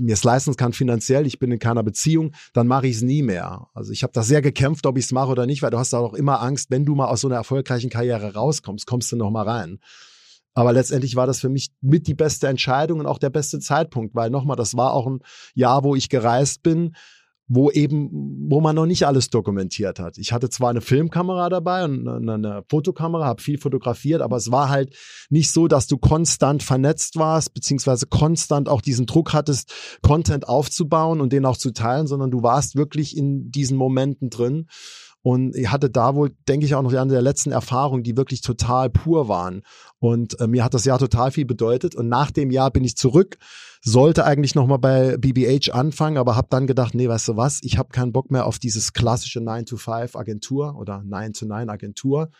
mir es leisten kann finanziell, ich bin in keiner Beziehung, dann mache ich es nie mehr. Also ich habe da sehr gekämpft, ob ich es mache oder nicht, weil du hast auch immer Angst, wenn du mal aus so einer erfolgreichen Karriere rauskommst, kommst du noch mal rein. Aber letztendlich war das für mich mit die beste Entscheidung und auch der beste Zeitpunkt, weil nochmal, das war auch ein Jahr, wo ich gereist bin, wo eben, wo man noch nicht alles dokumentiert hat. Ich hatte zwar eine Filmkamera dabei und eine, Fotokamera, habe viel fotografiert, aber es war halt nicht so, dass du konstant vernetzt warst, beziehungsweise konstant auch diesen Druck hattest, Content aufzubauen und den auch zu teilen, sondern du warst wirklich in diesen Momenten drin. Und ich hatte da wohl, denke ich, auch noch eine der letzten Erfahrungen, die wirklich total pur waren. Und äh, mir hat das Jahr total viel bedeutet. Und nach dem Jahr bin ich zurück, sollte eigentlich nochmal bei BBH anfangen, aber habe dann gedacht, nee, weißt du was, ich habe keinen Bock mehr auf dieses klassische 9-to-5-Agentur oder 9-to-9-Agentur.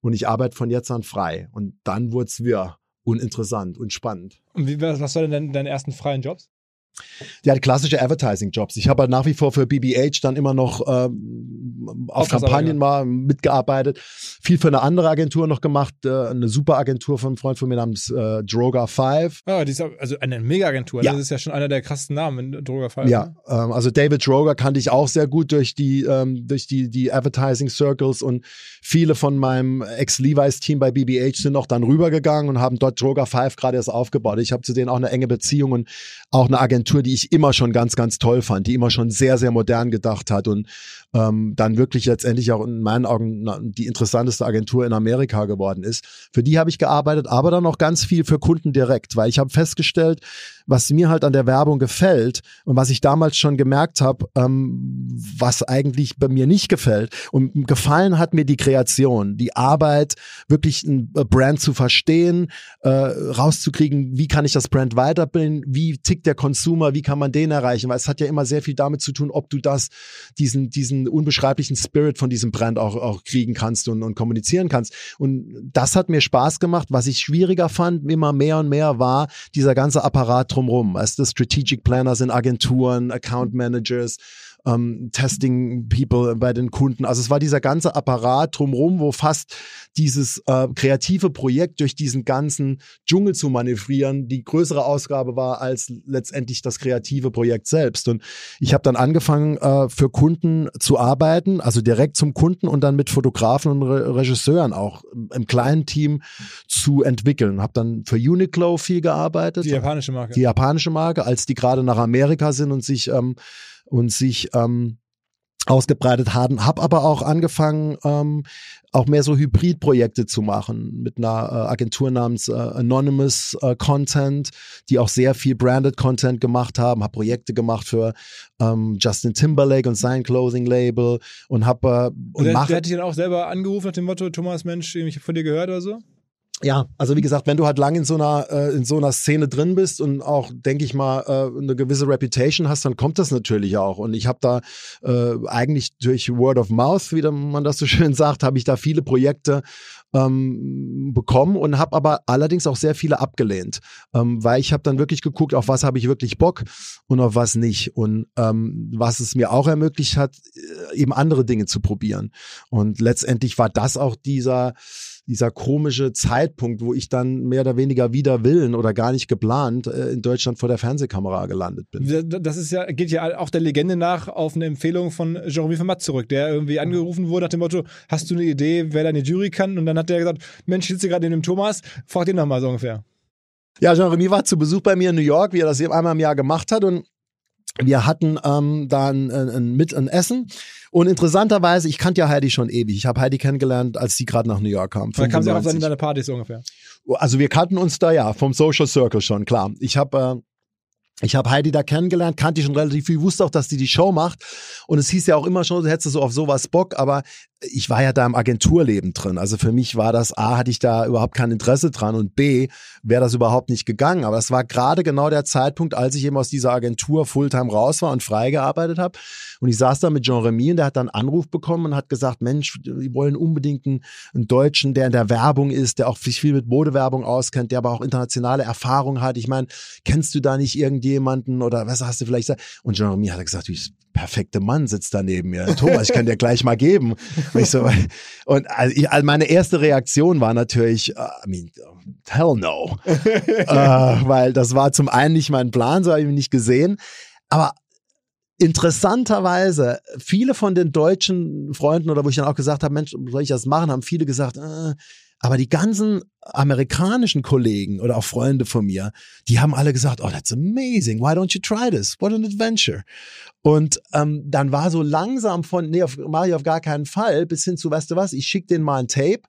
Und ich arbeite von jetzt an frei. Und dann wurde es wieder uninteressant und spannend. Und wie, was war denn deine ersten freien Jobs? Ja, klassische Advertising-Jobs. Ich habe halt nach wie vor für BBH dann immer noch ähm, auf Kampagnen mal mitgearbeitet. Viel für eine andere Agentur noch gemacht, äh, eine super Agentur von einem Freund von mir namens äh, Droga 5. Ja, die ist also eine Mega-Agentur. Ja. Das ist ja schon einer der krassesten Namen, Droga 5. Ja, ne? ähm, also David Droga kannte ich auch sehr gut durch die, ähm, durch die, die Advertising-Circles und viele von meinem Ex-Levi's-Team bei BBH sind noch dann rübergegangen und haben dort Droga 5 gerade erst aufgebaut. Ich habe zu denen auch eine enge Beziehung und auch eine Agentur Agentur, die ich immer schon ganz, ganz toll fand, die immer schon sehr, sehr modern gedacht hat und ähm, dann wirklich letztendlich auch in meinen Augen die interessanteste Agentur in Amerika geworden ist. Für die habe ich gearbeitet, aber dann auch ganz viel für Kunden direkt, weil ich habe festgestellt, was mir halt an der Werbung gefällt und was ich damals schon gemerkt habe, ähm, was eigentlich bei mir nicht gefällt. Und gefallen hat mir die Kreation, die Arbeit, wirklich ein äh, Brand zu verstehen, äh, rauszukriegen, wie kann ich das Brand weiterbilden, wie tickt der Consumer, wie kann man den erreichen, weil es hat ja immer sehr viel damit zu tun, ob du das, diesen, diesen unbeschreiblichen Spirit von diesem Brand auch, auch kriegen kannst und, und kommunizieren kannst. Und das hat mir Spaß gemacht. Was ich schwieriger fand, immer mehr und mehr, war dieser ganze Apparat. Weißt du, Strategic Planners in Agenturen, Account Managers, ähm, Testing People bei den Kunden. Also es war dieser ganze Apparat drumherum, wo fast dieses äh, kreative Projekt durch diesen ganzen Dschungel zu manövrieren die größere Ausgabe war als letztendlich das kreative Projekt selbst. Und ich habe dann angefangen äh, für Kunden zu arbeiten, also direkt zum Kunden und dann mit Fotografen und Re Regisseuren auch im kleinen Team zu entwickeln. Habe dann für Uniqlo viel gearbeitet. Die japanische Marke. Die japanische Marke, als die gerade nach Amerika sind und sich ähm, und sich ähm, ausgebreitet haben, habe aber auch angefangen, ähm, auch mehr so Hybridprojekte zu machen mit einer äh, Agentur namens äh, Anonymous äh, Content, die auch sehr viel Branded Content gemacht haben, habe Projekte gemacht für ähm, Justin Timberlake und sein Clothing Label und habe äh, und, Und der, mache der hat dich dann auch selber angerufen nach dem Motto, Thomas, Mensch, ich habe von dir gehört oder so? Ja, also wie gesagt, wenn du halt lang in so einer äh, in so einer Szene drin bist und auch, denke ich mal, äh, eine gewisse Reputation hast, dann kommt das natürlich auch. Und ich habe da äh, eigentlich durch Word of Mouth, wie man das so <laughs> schön sagt, habe ich da viele Projekte ähm, bekommen und habe aber allerdings auch sehr viele abgelehnt, ähm, weil ich habe dann wirklich geguckt, auf was habe ich wirklich Bock und auf was nicht und ähm, was es mir auch ermöglicht hat, äh, eben andere Dinge zu probieren. Und letztendlich war das auch dieser dieser komische Zeitpunkt, wo ich dann mehr oder weniger wider Willen oder gar nicht geplant äh, in Deutschland vor der Fernsehkamera gelandet bin. Das ist ja, geht ja auch der Legende nach auf eine Empfehlung von Jeremy Vermatt zurück, der irgendwie angerufen wurde nach dem Motto, hast du eine Idee, wer deine Jury kann? Und dann hat der gesagt, Mensch, sitze gerade neben dem Thomas, frag den nochmal so ungefähr. Ja, Jean-Remy war zu Besuch bei mir in New York, wie er das eben einmal im Jahr gemacht hat und wir hatten ähm, da ein, ein, mit ein Essen und interessanterweise, ich kannte ja Heidi schon ewig. Ich habe Heidi kennengelernt, als sie gerade nach New York kam. Dann kam sie auch auf 95. seine Partys so ungefähr. Also wir kannten uns da ja vom Social Circle schon, klar. Ich habe äh, ich habe Heidi da kennengelernt, kannte ich schon relativ viel, wusste auch, dass die die Show macht. Und es hieß ja auch immer schon, du hättest so auf sowas Bock, aber ich war ja da im Agenturleben drin. Also für mich war das, A, hatte ich da überhaupt kein Interesse dran und B, wäre das überhaupt nicht gegangen. Aber es war gerade genau der Zeitpunkt, als ich eben aus dieser Agentur Fulltime raus war und frei gearbeitet habe. Und ich saß da mit Jean Remy und der hat dann einen Anruf bekommen und hat gesagt, Mensch, wir wollen unbedingt einen, einen Deutschen, der in der Werbung ist, der auch sich viel mit Modewerbung auskennt, der aber auch internationale Erfahrung hat. Ich meine, kennst du da nicht irgendjemanden oder was hast du vielleicht? Und Jean Remy hat gesagt, du perfekte Mann sitzt da neben mir. Thomas, ich kann dir gleich mal geben. Und, ich so, und also ich, also meine erste Reaktion war natürlich, uh, I mean, hell no. <laughs> äh, weil das war zum einen nicht mein Plan, so habe ich ihn nicht gesehen. Aber interessanterweise, viele von den deutschen Freunden oder wo ich dann auch gesagt habe, Mensch, soll ich das machen, haben viele gesagt, äh, aber die ganzen amerikanischen Kollegen oder auch Freunde von mir, die haben alle gesagt, oh, that's amazing. Why don't you try this? What an adventure. Und ähm, dann war so langsam von, nee, auf, mache ich auf gar keinen Fall, bis hin zu, weißt du was, ich schicke denen mal ein Tape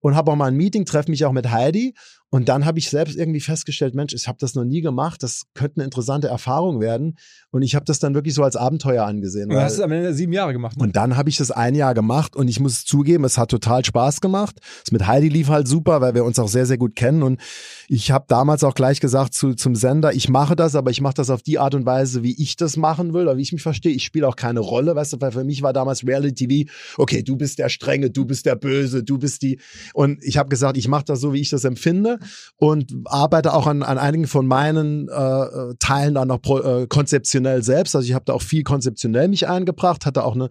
und habe auch mal ein Meeting, treffe mich auch mit Heidi. Und dann habe ich selbst irgendwie festgestellt, Mensch, ich habe das noch nie gemacht, das könnte eine interessante Erfahrung werden. Und ich habe das dann wirklich so als Abenteuer angesehen. Du hast es am Ende sieben Jahre gemacht. Ne? und dann habe ich das ein Jahr gemacht und ich muss zugeben, es hat total Spaß gemacht. Das mit Heidi lief halt super, weil wir uns auch sehr, sehr gut kennen. Und ich habe damals auch gleich gesagt zu, zum Sender, ich mache das, aber ich mache das auf die Art und Weise, wie ich das machen will oder wie ich mich verstehe. Ich spiele auch keine Rolle, weißt du, weil für mich war damals Reality TV, okay, du bist der Strenge, du bist der Böse, du bist die. Und ich habe gesagt, ich mache das so, wie ich das empfinde und arbeite auch an, an einigen von meinen äh, äh, Teilen dann noch pro, äh, konzeptionell selbst. Also ich habe da auch viel konzeptionell mich eingebracht, hatte auch eine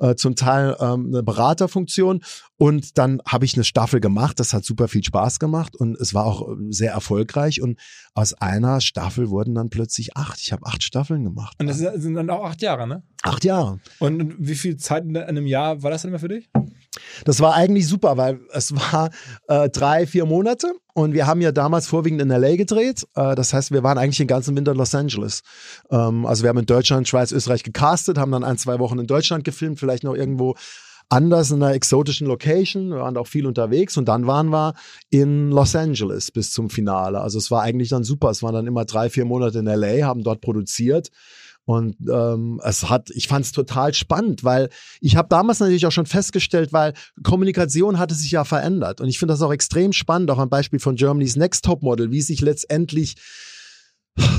äh, zum Teil ähm, eine Beraterfunktion und dann habe ich eine Staffel gemacht. Das hat super viel Spaß gemacht und es war auch äh, sehr erfolgreich und aus einer Staffel wurden dann plötzlich acht. Ich habe acht Staffeln gemacht. Und das sind dann auch acht Jahre, ne? Acht Jahre. Und wie viel Zeit in einem Jahr war das dann immer für dich? Das war eigentlich super, weil es war äh, drei, vier Monate und wir haben ja damals vorwiegend in LA gedreht. Äh, das heißt, wir waren eigentlich den ganzen Winter in Los Angeles. Ähm, also wir haben in Deutschland, Schweiz, Österreich gecastet, haben dann ein, zwei Wochen in Deutschland gefilmt, vielleicht noch irgendwo anders in einer exotischen Location. Wir waren auch viel unterwegs und dann waren wir in Los Angeles bis zum Finale. Also es war eigentlich dann super. Es waren dann immer drei, vier Monate in LA, haben dort produziert. Und ähm, es hat, ich fand es total spannend, weil ich habe damals natürlich auch schon festgestellt, weil Kommunikation hatte sich ja verändert. Und ich finde das auch extrem spannend, auch am Beispiel von Germany's Next Top Model, wie sich letztendlich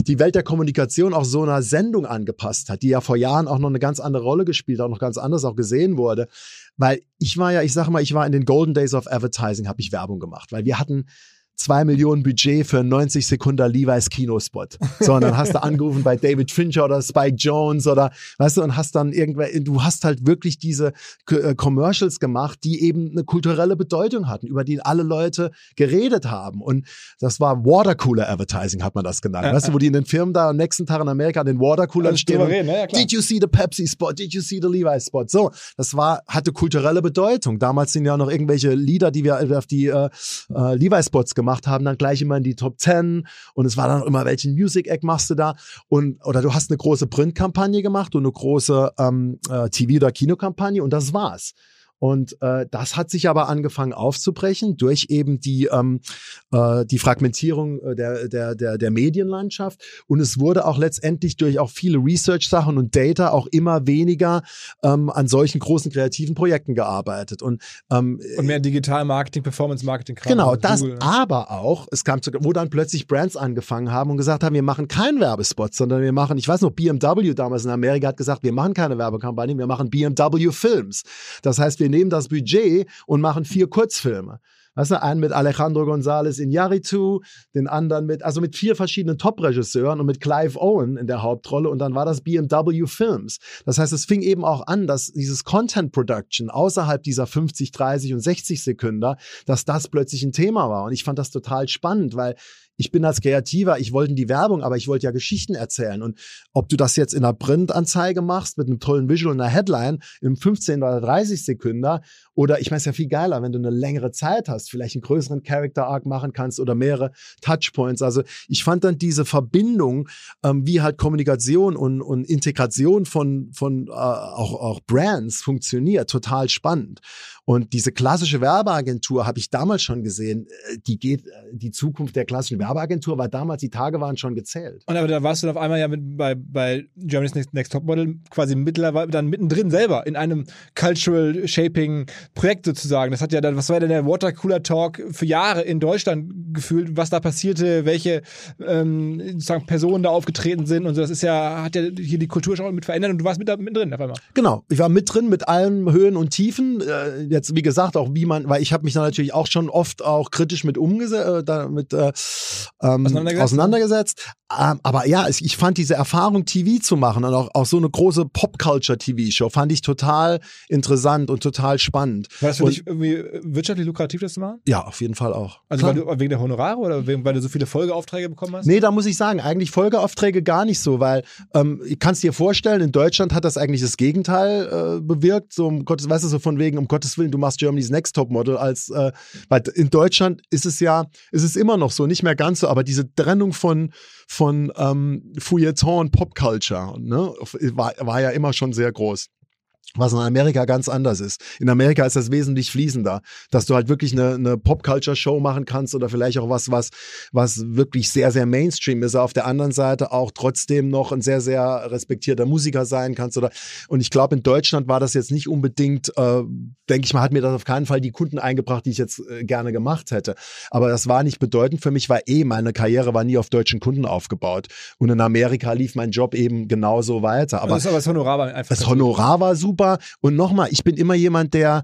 die Welt der Kommunikation auch so einer Sendung angepasst hat, die ja vor Jahren auch noch eine ganz andere Rolle gespielt, auch noch ganz anders auch gesehen wurde. Weil ich war ja, ich sage mal, ich war in den Golden Days of Advertising, habe ich Werbung gemacht, weil wir hatten zwei Millionen Budget für 90 Sekunden Levi's Kinospot. So, und dann hast du angerufen bei David Fincher oder Spike Jones oder, weißt du, und hast dann irgendwer, du hast halt wirklich diese äh, Commercials gemacht, die eben eine kulturelle Bedeutung hatten, über die alle Leute geredet haben. Und das war Watercooler Advertising, hat man das genannt. Ja, <laughs> weißt du, wo die in den Firmen da am nächsten Tag in Amerika an den Watercoolern stehen. Reden, ja, Did you see the Pepsi Spot? Did you see the Levi's Spot? So, das war, hatte kulturelle Bedeutung. Damals sind ja noch irgendwelche Lieder, die wir auf die äh, äh, Levi's Spots gemacht haben, dann gleich immer in die Top 10 und es war dann immer, welchen Music Act machst du da und oder du hast eine große Printkampagne gemacht und eine große ähm, äh, TV- oder Kinokampagne und das war's. Und äh, das hat sich aber angefangen aufzubrechen durch eben die, ähm, äh, die Fragmentierung äh, der, der, der, der Medienlandschaft. Und es wurde auch letztendlich durch auch viele Research-Sachen und Data auch immer weniger ähm, an solchen großen kreativen Projekten gearbeitet. Und, ähm, und mehr Digital-Marketing, Performance-Marketing. Genau, das Google, ne? aber auch, es kam zu, wo dann plötzlich Brands angefangen haben und gesagt haben, wir machen keinen Werbespot, sondern wir machen, ich weiß noch, BMW damals in Amerika hat gesagt, wir machen keine Werbekampagne, wir machen BMW Films. Das heißt, wir wir nehmen das Budget und machen vier Kurzfilme. Weißt du, einen mit Alejandro González Iñárritu, den anderen mit, also mit vier verschiedenen Top-Regisseuren und mit Clive Owen in der Hauptrolle und dann war das BMW Films. Das heißt, es fing eben auch an, dass dieses Content Production außerhalb dieser 50, 30 und 60 Sekunden, dass das plötzlich ein Thema war und ich fand das total spannend, weil ich bin als Kreativer, ich wollte die Werbung, aber ich wollte ja Geschichten erzählen. Und ob du das jetzt in einer Printanzeige machst mit einem tollen Visual und einer Headline in 15 oder 30 Sekunden oder ich meine, es ist ja viel geiler, wenn du eine längere Zeit hast, vielleicht einen größeren Character Arc machen kannst oder mehrere Touchpoints. Also ich fand dann diese Verbindung, ähm, wie halt Kommunikation und, und Integration von, von äh, auch, auch Brands funktioniert, total spannend. Und diese klassische Werbeagentur habe ich damals schon gesehen, äh, die geht, äh, die Zukunft der klassischen Werbeagentur war damals, die Tage waren schon gezählt. Und aber da warst du auf einmal ja mit, bei, bei Germany's Next, Next Top Model quasi mittlerweile dann mittendrin selber in einem Cultural Shaping Projekt sozusagen. Das hat ja dann, was war denn der Watercooler Talk für Jahre in Deutschland gefühlt, was da passierte, welche ähm, sozusagen Personen da aufgetreten sind und so. Das ist ja, hat ja hier die Kultur schon mit verändert und du warst mit, mittendrin auf einmal. Genau, ich war mit drin mit allen Höhen und Tiefen. Äh, jetzt, wie gesagt, auch wie man, weil ich habe mich da natürlich auch schon oft auch kritisch mit umgesetzt, äh, damit äh, ähm, auseinandergesetzt. auseinandergesetzt. Ähm, aber ja, ich fand diese Erfahrung, TV zu machen und auch, auch so eine große Pop-Culture-TV-Show, fand ich total interessant und total spannend. War das für und, dich irgendwie wirtschaftlich lukrativ, das zu machen? Ja, auf jeden Fall auch. Also weil du, wegen der Honorare oder wegen, weil du so viele Folgeaufträge bekommen hast? Nee, da muss ich sagen, eigentlich Folgeaufträge gar nicht so, weil ähm, ich kann es dir vorstellen, in Deutschland hat das eigentlich das Gegenteil äh, bewirkt, so um Gottes, weißt du, so von wegen, um Gottes Willen, du machst Germany's Next Top Model als, äh, weil in Deutschland ist es ja, ist es immer noch so, nicht mehr ganz so, aber diese Trennung von von ähm, Feuilleton und Popculture ne, war, war ja immer schon sehr groß was in Amerika ganz anders ist. In Amerika ist das wesentlich fließender, dass du halt wirklich eine, eine Pop-Culture-Show machen kannst oder vielleicht auch was, was, was wirklich sehr, sehr Mainstream ist. Auf der anderen Seite auch trotzdem noch ein sehr, sehr respektierter Musiker sein kannst oder, und ich glaube, in Deutschland war das jetzt nicht unbedingt, äh, denke ich mal, hat mir das auf keinen Fall die Kunden eingebracht, die ich jetzt äh, gerne gemacht hätte. Aber das war nicht bedeutend für mich, weil eh meine Karriere war nie auf deutschen Kunden aufgebaut. Und in Amerika lief mein Job eben genauso weiter. Aber, das, aber das Honorar war einfach. Das Honorar war super super. Und nochmal, ich bin immer jemand, der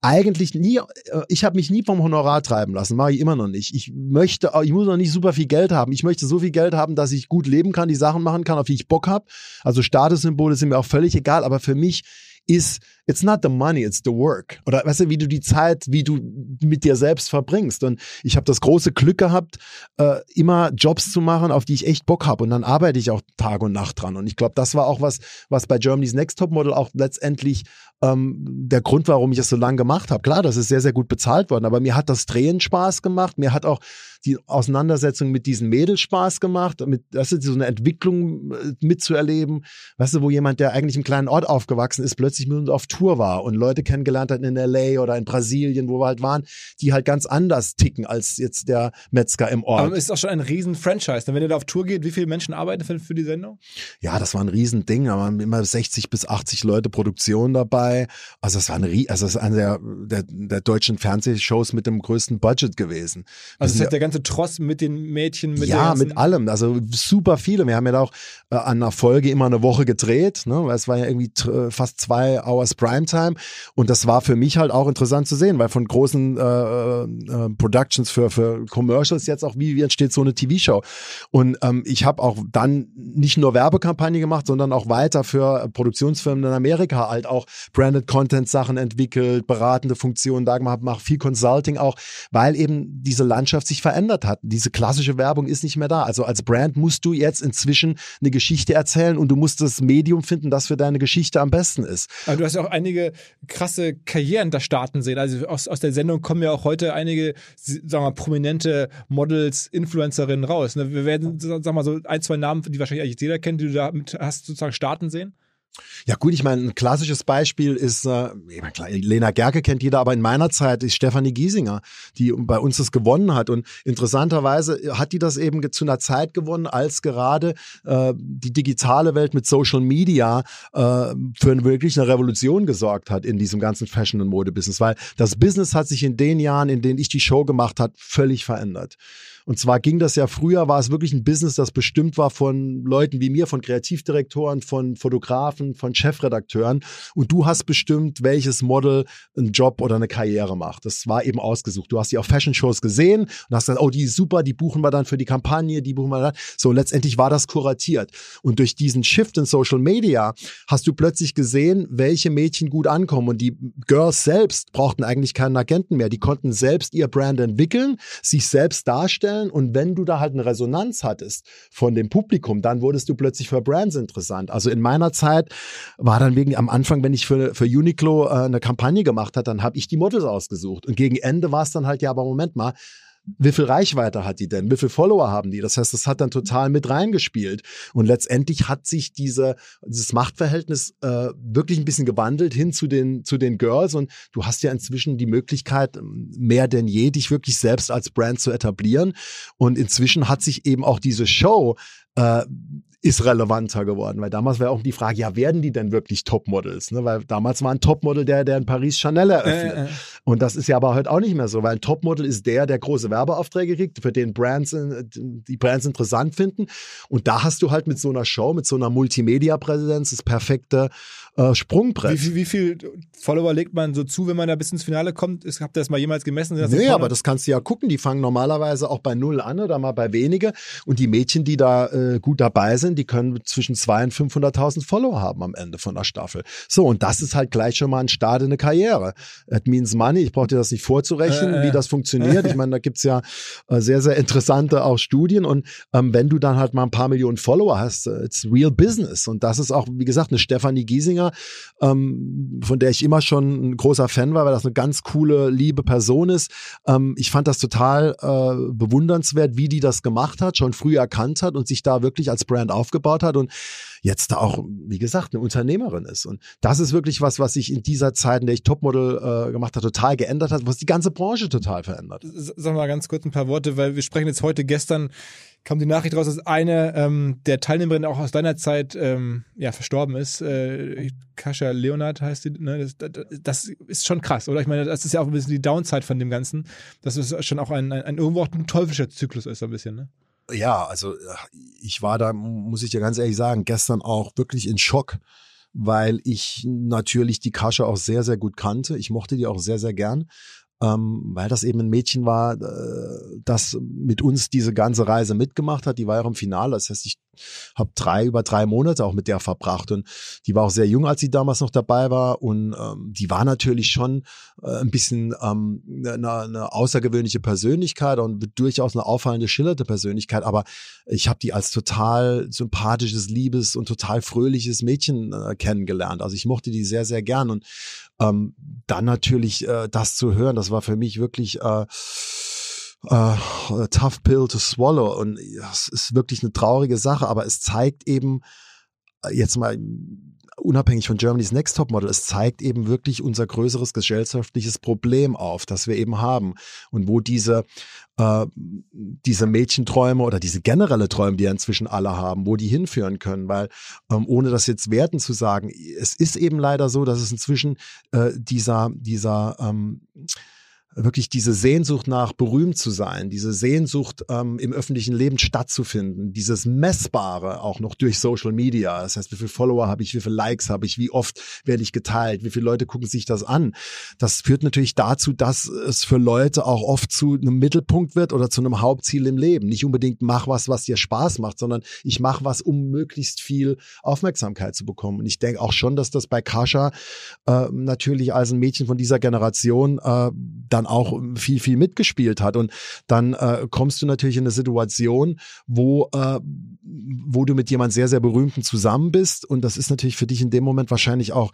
eigentlich nie, äh, ich habe mich nie vom Honorar treiben lassen, mache ich immer noch nicht. Ich möchte, ich muss noch nicht super viel Geld haben. Ich möchte so viel Geld haben, dass ich gut leben kann, die Sachen machen kann, auf die ich Bock habe. Also Statussymbole sind mir auch völlig egal, aber für mich ist it's not the money, it's the work. Oder weißt du, wie du die Zeit, wie du mit dir selbst verbringst. Und ich habe das große Glück gehabt, äh, immer Jobs zu machen, auf die ich echt Bock habe. Und dann arbeite ich auch Tag und Nacht dran. Und ich glaube, das war auch was, was bei Germany's Next Top Model auch letztendlich ähm, der Grund, warum ich es so lange gemacht habe. Klar, das ist sehr, sehr gut bezahlt worden, aber mir hat das Drehen Spaß gemacht. Mir hat auch die Auseinandersetzung mit diesen Mädels Spaß gemacht, mit, das ist so eine Entwicklung äh, mitzuerleben. Weißt du, wo jemand, der eigentlich im kleinen Ort aufgewachsen ist, plötzlich mit uns auf Tour war und Leute kennengelernt hat in LA oder in Brasilien, wo wir halt waren, die halt ganz anders ticken als jetzt der Metzger im Ort. Aber es ist auch schon ein riesen Franchise. Wenn ihr da auf Tour geht, wie viele Menschen arbeiten für, für die Sendung? Ja, das war ein Riesending. Da waren immer 60 bis 80 Leute Produktion dabei. Also das war ein, also das ist eine der, der, der deutschen Fernsehshows mit dem größten Budget gewesen. Also das heißt, der ganze Tross mit den Mädchen, mit ja, mit allem. Also super viele. Wir haben ja da auch äh, an einer Folge immer eine Woche gedreht, ne? weil es war ja irgendwie äh, fast zwei Hours Primetime. Und das war für mich halt auch interessant zu sehen, weil von großen äh, äh, Productions für, für Commercials jetzt auch, wie, wie entsteht so eine TV-Show. Und ähm, ich habe auch dann nicht nur Werbekampagne gemacht, sondern auch weiter für Produktionsfirmen in Amerika halt auch Branded Content Sachen entwickelt, beratende Funktionen da gemacht, mache viel Consulting auch, weil eben diese Landschaft sich verändert hat. Diese klassische Werbung ist nicht mehr da. Also als Brand musst du jetzt inzwischen eine Geschichte erzählen und du musst das Medium finden, das für deine Geschichte am besten ist. Aber du hast ja auch einige krasse Karrieren da starten sehen. Also aus, aus der Sendung kommen ja auch heute einige, sagen wir mal, prominente Models, Influencerinnen raus. Ne? Wir werden, sagen wir mal, so ein, zwei Namen, die wahrscheinlich eigentlich jeder kennt, die du damit hast sozusagen starten sehen. Ja gut, ich meine, ein klassisches Beispiel ist, äh, Lena Gerke kennt jeder, aber in meiner Zeit ist Stefanie Giesinger, die bei uns das gewonnen hat. Und interessanterweise hat die das eben zu einer Zeit gewonnen, als gerade äh, die digitale Welt mit Social Media äh, für wirklich eine Revolution gesorgt hat in diesem ganzen Fashion- und Modebusiness. Weil das Business hat sich in den Jahren, in denen ich die Show gemacht habe, völlig verändert. Und zwar ging das ja früher, war es wirklich ein Business, das bestimmt war von Leuten wie mir, von Kreativdirektoren, von Fotografen, von Chefredakteuren. Und du hast bestimmt, welches Model einen Job oder eine Karriere macht. Das war eben ausgesucht. Du hast die auf Fashion-Shows gesehen und hast gesagt, oh, die ist super, die buchen wir dann für die Kampagne, die buchen wir dann. So, letztendlich war das kuratiert. Und durch diesen Shift in Social Media hast du plötzlich gesehen, welche Mädchen gut ankommen. Und die Girls selbst brauchten eigentlich keinen Agenten mehr. Die konnten selbst ihr Brand entwickeln, sich selbst darstellen vorstellen. Und wenn du da halt eine Resonanz hattest von dem Publikum, dann wurdest du plötzlich für Brands interessant. Also in meiner Zeit war dann wegen am Anfang, wenn ich für, für Uniqlo äh, eine Kampagne gemacht hat, dann habe ich die Models ausgesucht. Und gegen Ende war es dann halt, ja, aber Moment mal, wie viel Reichweite hat die denn? Wie viel Follower haben die? Das heißt, das hat dann total mit reingespielt. Und letztendlich hat sich diese, dieses Machtverhältnis äh, wirklich ein bisschen gewandelt hin zu den, zu den Girls. Und du hast ja inzwischen die Möglichkeit, mehr denn je, dich wirklich selbst als Brand zu etablieren. Und inzwischen hat sich eben auch diese Show äh, ist relevanter geworden, weil damals war auch die Frage, ja, werden die denn wirklich Topmodels? Ne? Weil damals war ein Topmodel der, der in Paris Chanel eröffnet. Äh, äh. Und das ist ja aber heute auch nicht mehr so, weil ein Topmodel ist der, der große Werbeaufträge kriegt, für den Brands, äh, die Brands interessant finden. Und da hast du halt mit so einer Show, mit so einer Multimedia-Präsenz das perfekte äh, Sprungbrett. Wie, wie, wie, viel Follower legt man so zu, wenn man da bis ins Finale kommt? Ist, habt ihr das mal jemals gemessen? Nee, aber das kannst du ja gucken. Die fangen normalerweise auch bei null an oder mal bei wenige. Und die Mädchen, die da äh, gut dabei sind, die können zwischen 200 und 500.000 Follower haben am Ende von der Staffel. So, und das ist halt gleich schon mal ein Start in eine Karriere. It means money. Ich brauche dir das nicht vorzurechnen, äh, wie das funktioniert. Ich meine, da gibt's ja äh, sehr, sehr interessante auch Studien. Und ähm, wenn du dann halt mal ein paar Millionen Follower hast, äh, it's real business. Und das ist auch, wie gesagt, eine Stefanie Giesinger, ähm, von der ich immer schon ein großer Fan war, weil das eine ganz coole, liebe Person ist. Ähm, ich fand das total äh, bewundernswert, wie die das gemacht hat, schon früh erkannt hat und sich da wirklich als Brand aufgebaut hat und jetzt da auch, wie gesagt, eine Unternehmerin ist. Und das ist wirklich was, was sich in dieser Zeit, in der ich Topmodel äh, gemacht habe, total geändert hat, was die ganze Branche total verändert. Sag mal ganz kurz ein paar Worte, weil wir sprechen jetzt heute, gestern kam die Nachricht raus, dass eine ähm, der Teilnehmerinnen auch aus deiner Zeit ähm, ja, verstorben ist. Äh, Kascha Leonard heißt die. Ne? Das, das, das, ist schon krass, oder? Ich meine, das ist ja auch ein bisschen die Downside von dem Ganzen, dass es schon auch ein, ein, ein irgendwo auch ein teuflischer Zyklus ist, so ein bisschen, ne? ja, also ich war da, muss ich dir ganz ehrlich sagen, gestern auch wirklich in Schock, weil ich natürlich die Kasche auch sehr, sehr gut kannte. Ich mochte die auch sehr, sehr gern ähm, weil das eben ein Mädchen war, äh, das mit uns diese ganze Reise mitgemacht hat. Die war ja auch im Finale. Das heißt, ich habe drei über drei Monate auch mit der verbracht und die war auch sehr jung, als sie damals noch dabei war und ähm, die war natürlich schon äh, ein bisschen ähm, eine, eine ne außergewöhnliche Persönlichkeit und durchaus eine auffallende, schillerte Persönlichkeit, aber ich habe die als total sympathisches, liebes und total fröhliches Mädchen äh, kennengelernt. Also ich mochte die sehr, sehr gern und ähm, dann natürlich äh, das zu hören, das war für mich wirklich äh, äh, tough pill to swallow. Und es ist wirklich eine traurige Sache, aber es zeigt eben äh, jetzt mal unabhängig von Germany's Next Top Model, es zeigt eben wirklich unser größeres gesellschaftliches Problem auf, das wir eben haben. Und wo diese äh, diese Mädchenträume oder diese generelle Träume, die ja inzwischen alle haben, wo die hinführen können, weil ähm, ohne das jetzt werten zu sagen, es ist eben leider so, dass es inzwischen äh, dieser dieser ähm, wirklich diese Sehnsucht nach berühmt zu sein, diese Sehnsucht ähm, im öffentlichen Leben stattzufinden, dieses Messbare auch noch durch Social Media. Das heißt, wie viele Follower habe ich, wie viele Likes habe ich, wie oft werde ich geteilt, wie viele Leute gucken sich das an. Das führt natürlich dazu, dass es für Leute auch oft zu einem Mittelpunkt wird oder zu einem Hauptziel im Leben. Nicht unbedingt mach was, was dir Spaß macht, sondern ich mache was, um möglichst viel Aufmerksamkeit zu bekommen. Und ich denke auch schon, dass das bei Kascha äh, natürlich als ein Mädchen von dieser Generation äh, dann dann auch viel, viel mitgespielt hat. Und dann äh, kommst du natürlich in eine Situation, wo, äh, wo du mit jemand sehr, sehr Berühmten zusammen bist. Und das ist natürlich für dich in dem Moment wahrscheinlich auch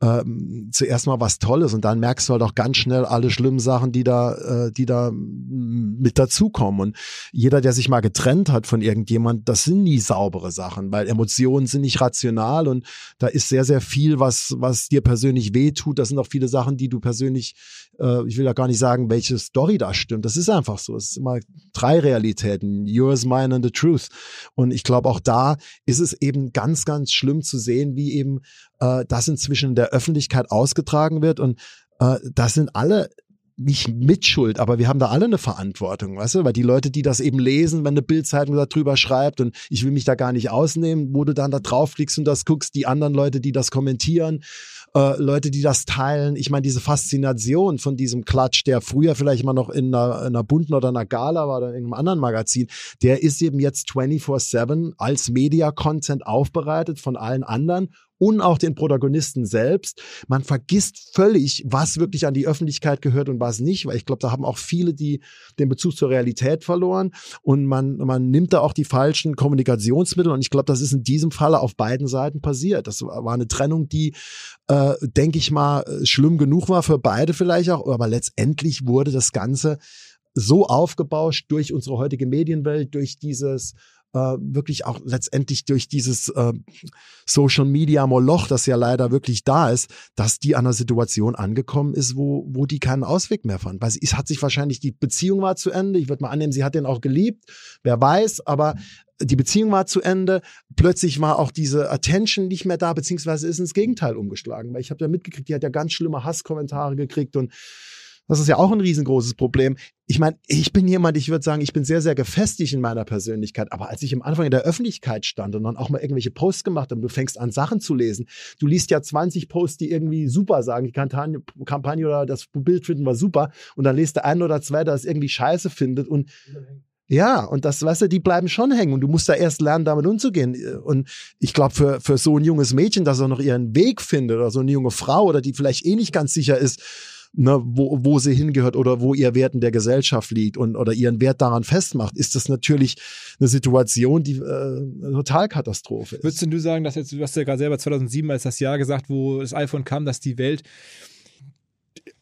äh, zuerst mal was Tolles. Und dann merkst du halt auch ganz schnell alle schlimmen Sachen, die da, äh, die da mit dazukommen. Und jeder, der sich mal getrennt hat von irgendjemand, das sind nie saubere Sachen, weil Emotionen sind nicht rational und da ist sehr, sehr viel, was, was dir persönlich wehtut. Das sind auch viele Sachen, die du persönlich, äh, ich will ja gar nicht sagen, welche Story da stimmt. Das ist einfach so. Es ist immer drei Realitäten. Yours, mine and the truth. Und ich glaube, auch da ist es eben ganz, ganz schlimm zu sehen, wie eben äh, das inzwischen in der Öffentlichkeit ausgetragen wird. Und äh, das sind alle nicht mitschuld, aber wir haben da alle eine Verantwortung, weißt du, weil die Leute, die das eben lesen, wenn eine Bildzeitung darüber schreibt und ich will mich da gar nicht ausnehmen, wo du dann da draufklickst und das guckst, die anderen Leute, die das kommentieren, äh, Leute, die das teilen. Ich meine, diese Faszination von diesem Klatsch, der früher vielleicht mal noch in einer, in einer bunten oder einer Gala war oder in einem anderen Magazin, der ist eben jetzt 24-7 als Media-Content aufbereitet von allen anderen und auch den Protagonisten selbst. Man vergisst völlig, was wirklich an die Öffentlichkeit gehört und was nicht, weil ich glaube, da haben auch viele die den Bezug zur Realität verloren und man man nimmt da auch die falschen Kommunikationsmittel und ich glaube, das ist in diesem Falle auf beiden Seiten passiert. Das war eine Trennung, die äh, denke ich mal schlimm genug war für beide vielleicht auch, aber letztendlich wurde das Ganze so aufgebauscht durch unsere heutige Medienwelt, durch dieses äh, wirklich auch letztendlich durch dieses äh, Social Media Moloch, das ja leider wirklich da ist, dass die an einer Situation angekommen ist, wo, wo die keinen Ausweg mehr fand. Weil sie es hat sich wahrscheinlich, die Beziehung war zu Ende. Ich würde mal annehmen, sie hat den auch geliebt. Wer weiß, aber die Beziehung war zu Ende. Plötzlich war auch diese Attention nicht mehr da, beziehungsweise ist ins Gegenteil umgeschlagen. Weil ich habe ja mitgekriegt, die hat ja ganz schlimme Hasskommentare gekriegt und das ist ja auch ein riesengroßes Problem. Ich meine, ich bin jemand, ich würde sagen, ich bin sehr, sehr gefestigt in meiner Persönlichkeit. Aber als ich am Anfang in der Öffentlichkeit stand und dann auch mal irgendwelche Posts gemacht habe, du fängst an, Sachen zu lesen. Du liest ja 20 Posts, die irgendwie super sagen. Die Kampagne, Kampagne oder das Bild finden wir super. Und dann lest der ein oder zwei, der es irgendwie scheiße findet. Und ja, und das, weißt du, die bleiben schon hängen und du musst da erst lernen, damit umzugehen. Und ich glaube, für, für so ein junges Mädchen, dass er noch ihren Weg findet oder so eine junge Frau oder die vielleicht eh nicht ganz sicher ist, ne, wo, wo sie hingehört oder wo ihr Wert in der Gesellschaft liegt und oder ihren Wert daran festmacht, ist das natürlich eine Situation, die äh, eine Totalkatastrophe ist. Würdest du sagen, dass jetzt, du hast ja gerade selber 2007 als das Jahr gesagt, wo das iPhone kam, dass die Welt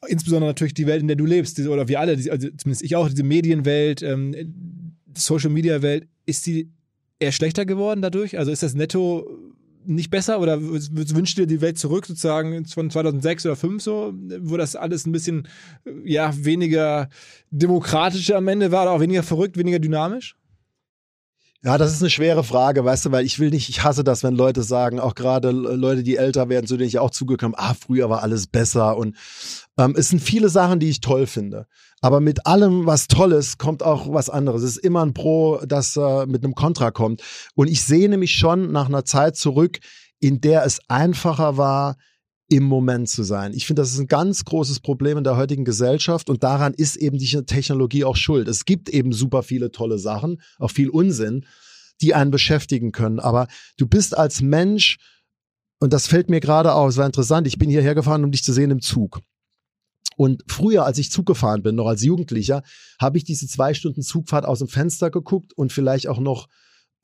insbesondere natürlich die Welt, in der du lebst, oder wir alle, also zumindest ich auch, diese Medienwelt, ähm, Social Media Welt, ist die eher schlechter geworden dadurch? Also ist das netto nicht besser oder wünschst du dir die Welt zurück sozusagen von 2006 oder 2005 so, wo das alles ein bisschen ja weniger demokratisch am Ende war oder auch weniger verrückt, weniger dynamisch? Ja, das ist eine schwere Frage, weißt du, weil ich will nicht, ich hasse das, wenn Leute sagen, auch gerade Leute, die älter werden, zu denen ich auch zugekommen, ah, früher war alles besser und ähm, es sind viele Sachen, die ich toll finde. Aber mit allem, was toll ist, kommt auch was anderes. Es ist immer ein Pro, das äh, mit einem Kontra kommt. Und ich sehne mich schon nach einer Zeit zurück, in der es einfacher war, im Moment zu sein. Ich finde, das ist ein ganz großes Problem in der heutigen Gesellschaft und daran ist eben die Technologie auch schuld. Es gibt eben super viele tolle Sachen, auch viel Unsinn, die einen beschäftigen können. Aber du bist als Mensch, und das fällt mir gerade auf, es war interessant, ich bin hierher gefahren, um dich zu sehen im Zug. Und früher, als ich Zug gefahren bin, noch als Jugendlicher, habe ich diese zwei Stunden Zugfahrt aus dem Fenster geguckt und vielleicht auch noch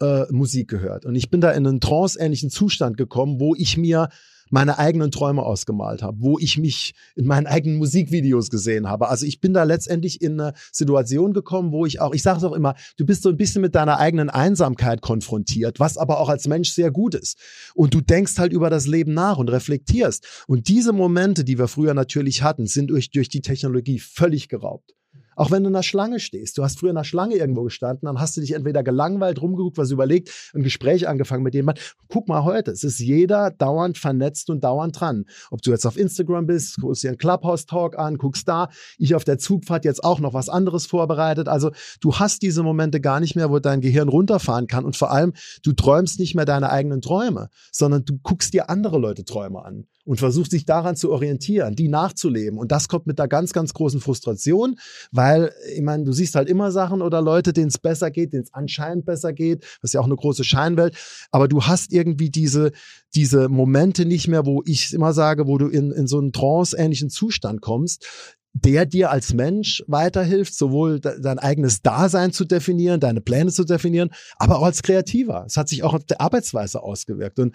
äh, Musik gehört. Und ich bin da in einen tranceähnlichen Zustand gekommen, wo ich mir meine eigenen Träume ausgemalt habe, wo ich mich in meinen eigenen Musikvideos gesehen habe. Also ich bin da letztendlich in eine Situation gekommen, wo ich auch, ich sage es auch immer, du bist so ein bisschen mit deiner eigenen Einsamkeit konfrontiert, was aber auch als Mensch sehr gut ist. Und du denkst halt über das Leben nach und reflektierst. Und diese Momente, die wir früher natürlich hatten, sind durch, durch die Technologie völlig geraubt. Auch wenn du in der Schlange stehst. Du hast früher in der Schlange irgendwo gestanden, dann hast du dich entweder gelangweilt, rumgeguckt, was überlegt, ein Gespräch angefangen mit jemandem. Guck mal heute, es ist jeder dauernd vernetzt und dauernd dran. Ob du jetzt auf Instagram bist, guckst dir einen Clubhouse-Talk an, guckst da. Ich auf der Zugfahrt jetzt auch noch was anderes vorbereitet. Also du hast diese Momente gar nicht mehr, wo dein Gehirn runterfahren kann und vor allem, du träumst nicht mehr deine eigenen Träume, sondern du guckst dir andere Leute Träume an und versuchst dich daran zu orientieren, die nachzuleben. Und das kommt mit einer ganz, ganz großen Frustration, weil, ich meine, du siehst halt immer Sachen oder Leute, denen es besser geht, denen es anscheinend besser geht. Das ist ja auch eine große Scheinwelt. Aber du hast irgendwie diese, diese Momente nicht mehr, wo ich immer sage, wo du in, in so einen trance-ähnlichen Zustand kommst, der dir als Mensch weiterhilft, sowohl dein eigenes Dasein zu definieren, deine Pläne zu definieren, aber auch als Kreativer. Es hat sich auch auf der Arbeitsweise ausgewirkt. Und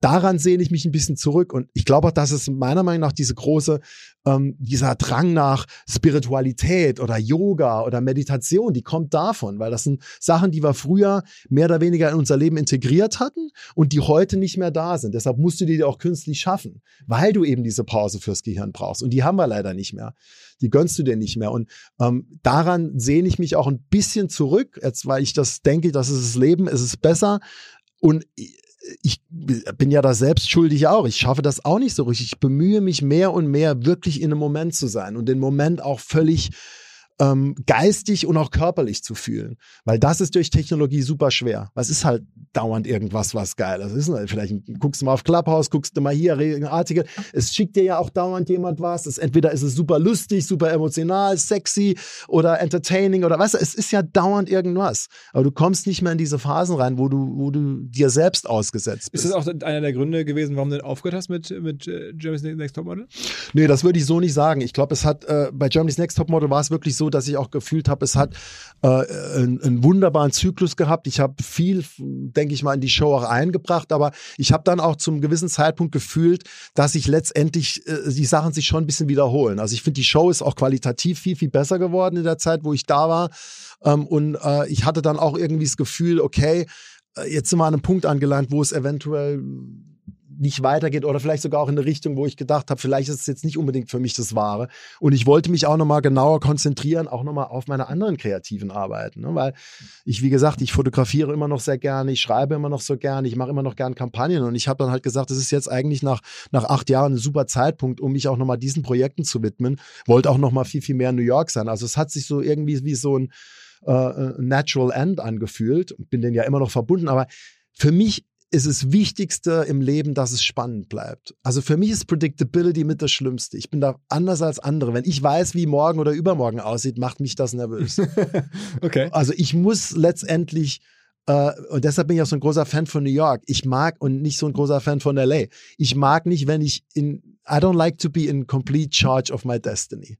daran sehne ich mich ein bisschen zurück. Und ich glaube auch, dass es meiner Meinung nach diese große, ähm, dieser Drang nach Spiritualität oder Yoga oder Meditation, die kommt davon, weil das sind Sachen, die wir früher mehr oder weniger in unser Leben integriert hatten und die heute nicht mehr da sind. Deshalb musst du die auch künstlich schaffen, weil du eben diese Pause fürs Gehirn brauchst. Und die haben wir leider nicht mehr. Die gönnst du dir nicht mehr. Und ähm, daran sehne ich mich auch ein bisschen zurück, jetzt weil ich das denke, das ist das Leben, es ist besser. Und ich bin ja da selbst schuldig auch. Ich schaffe das auch nicht so richtig. Ich bemühe mich mehr und mehr, wirklich in einem Moment zu sein und den Moment auch völlig ähm, geistig und auch körperlich zu fühlen. Weil das ist durch Technologie super schwer. Was ist halt dauernd irgendwas, was geil ist. ist halt vielleicht guckst du mal auf Clubhouse, guckst du mal hier Artikel. Es schickt dir ja auch dauernd jemand was. Es, entweder ist es super lustig, super emotional, sexy oder entertaining oder weißt du, es ist ja dauernd irgendwas. Aber du kommst nicht mehr in diese Phasen rein, wo du, wo du dir selbst ausgesetzt bist. Ist das auch einer der Gründe gewesen, warum du aufgehört hast mit, mit äh, Germany's Next Topmodel? Nee, das würde ich so nicht sagen. Ich glaube, es hat äh, bei Germany's Next Topmodel war es wirklich so, dass ich auch gefühlt habe, es hat äh, einen, einen wunderbaren Zyklus gehabt. Ich habe viel, denke ich mal, in die Show auch eingebracht, aber ich habe dann auch zum gewissen Zeitpunkt gefühlt, dass sich letztendlich äh, die Sachen sich schon ein bisschen wiederholen. Also ich finde, die Show ist auch qualitativ viel, viel besser geworden in der Zeit, wo ich da war. Ähm, und äh, ich hatte dann auch irgendwie das Gefühl, okay, äh, jetzt sind wir an einem Punkt angelangt, wo es eventuell nicht weitergeht oder vielleicht sogar auch in eine Richtung, wo ich gedacht habe, vielleicht ist es jetzt nicht unbedingt für mich das Wahre. Und ich wollte mich auch nochmal genauer konzentrieren, auch nochmal auf meine anderen kreativen Arbeiten. Ne? Weil ich, wie gesagt, ich fotografiere immer noch sehr gerne, ich schreibe immer noch so gerne, ich mache immer noch gern Kampagnen und ich habe dann halt gesagt, es ist jetzt eigentlich nach, nach acht Jahren ein super Zeitpunkt, um mich auch nochmal diesen Projekten zu widmen. Wollte auch nochmal viel, viel mehr in New York sein. Also es hat sich so irgendwie wie so ein äh, Natural End angefühlt. Bin den ja immer noch verbunden, aber für mich ist es Wichtigste im Leben, dass es spannend bleibt. Also für mich ist Predictability mit das Schlimmste. Ich bin da anders als andere. Wenn ich weiß, wie morgen oder übermorgen aussieht, macht mich das nervös. <laughs> okay. Also ich muss letztendlich Uh, und deshalb bin ich auch so ein großer Fan von New York. Ich mag und nicht so ein großer Fan von LA. Ich mag nicht, wenn ich in, I don't like to be in complete charge of my destiny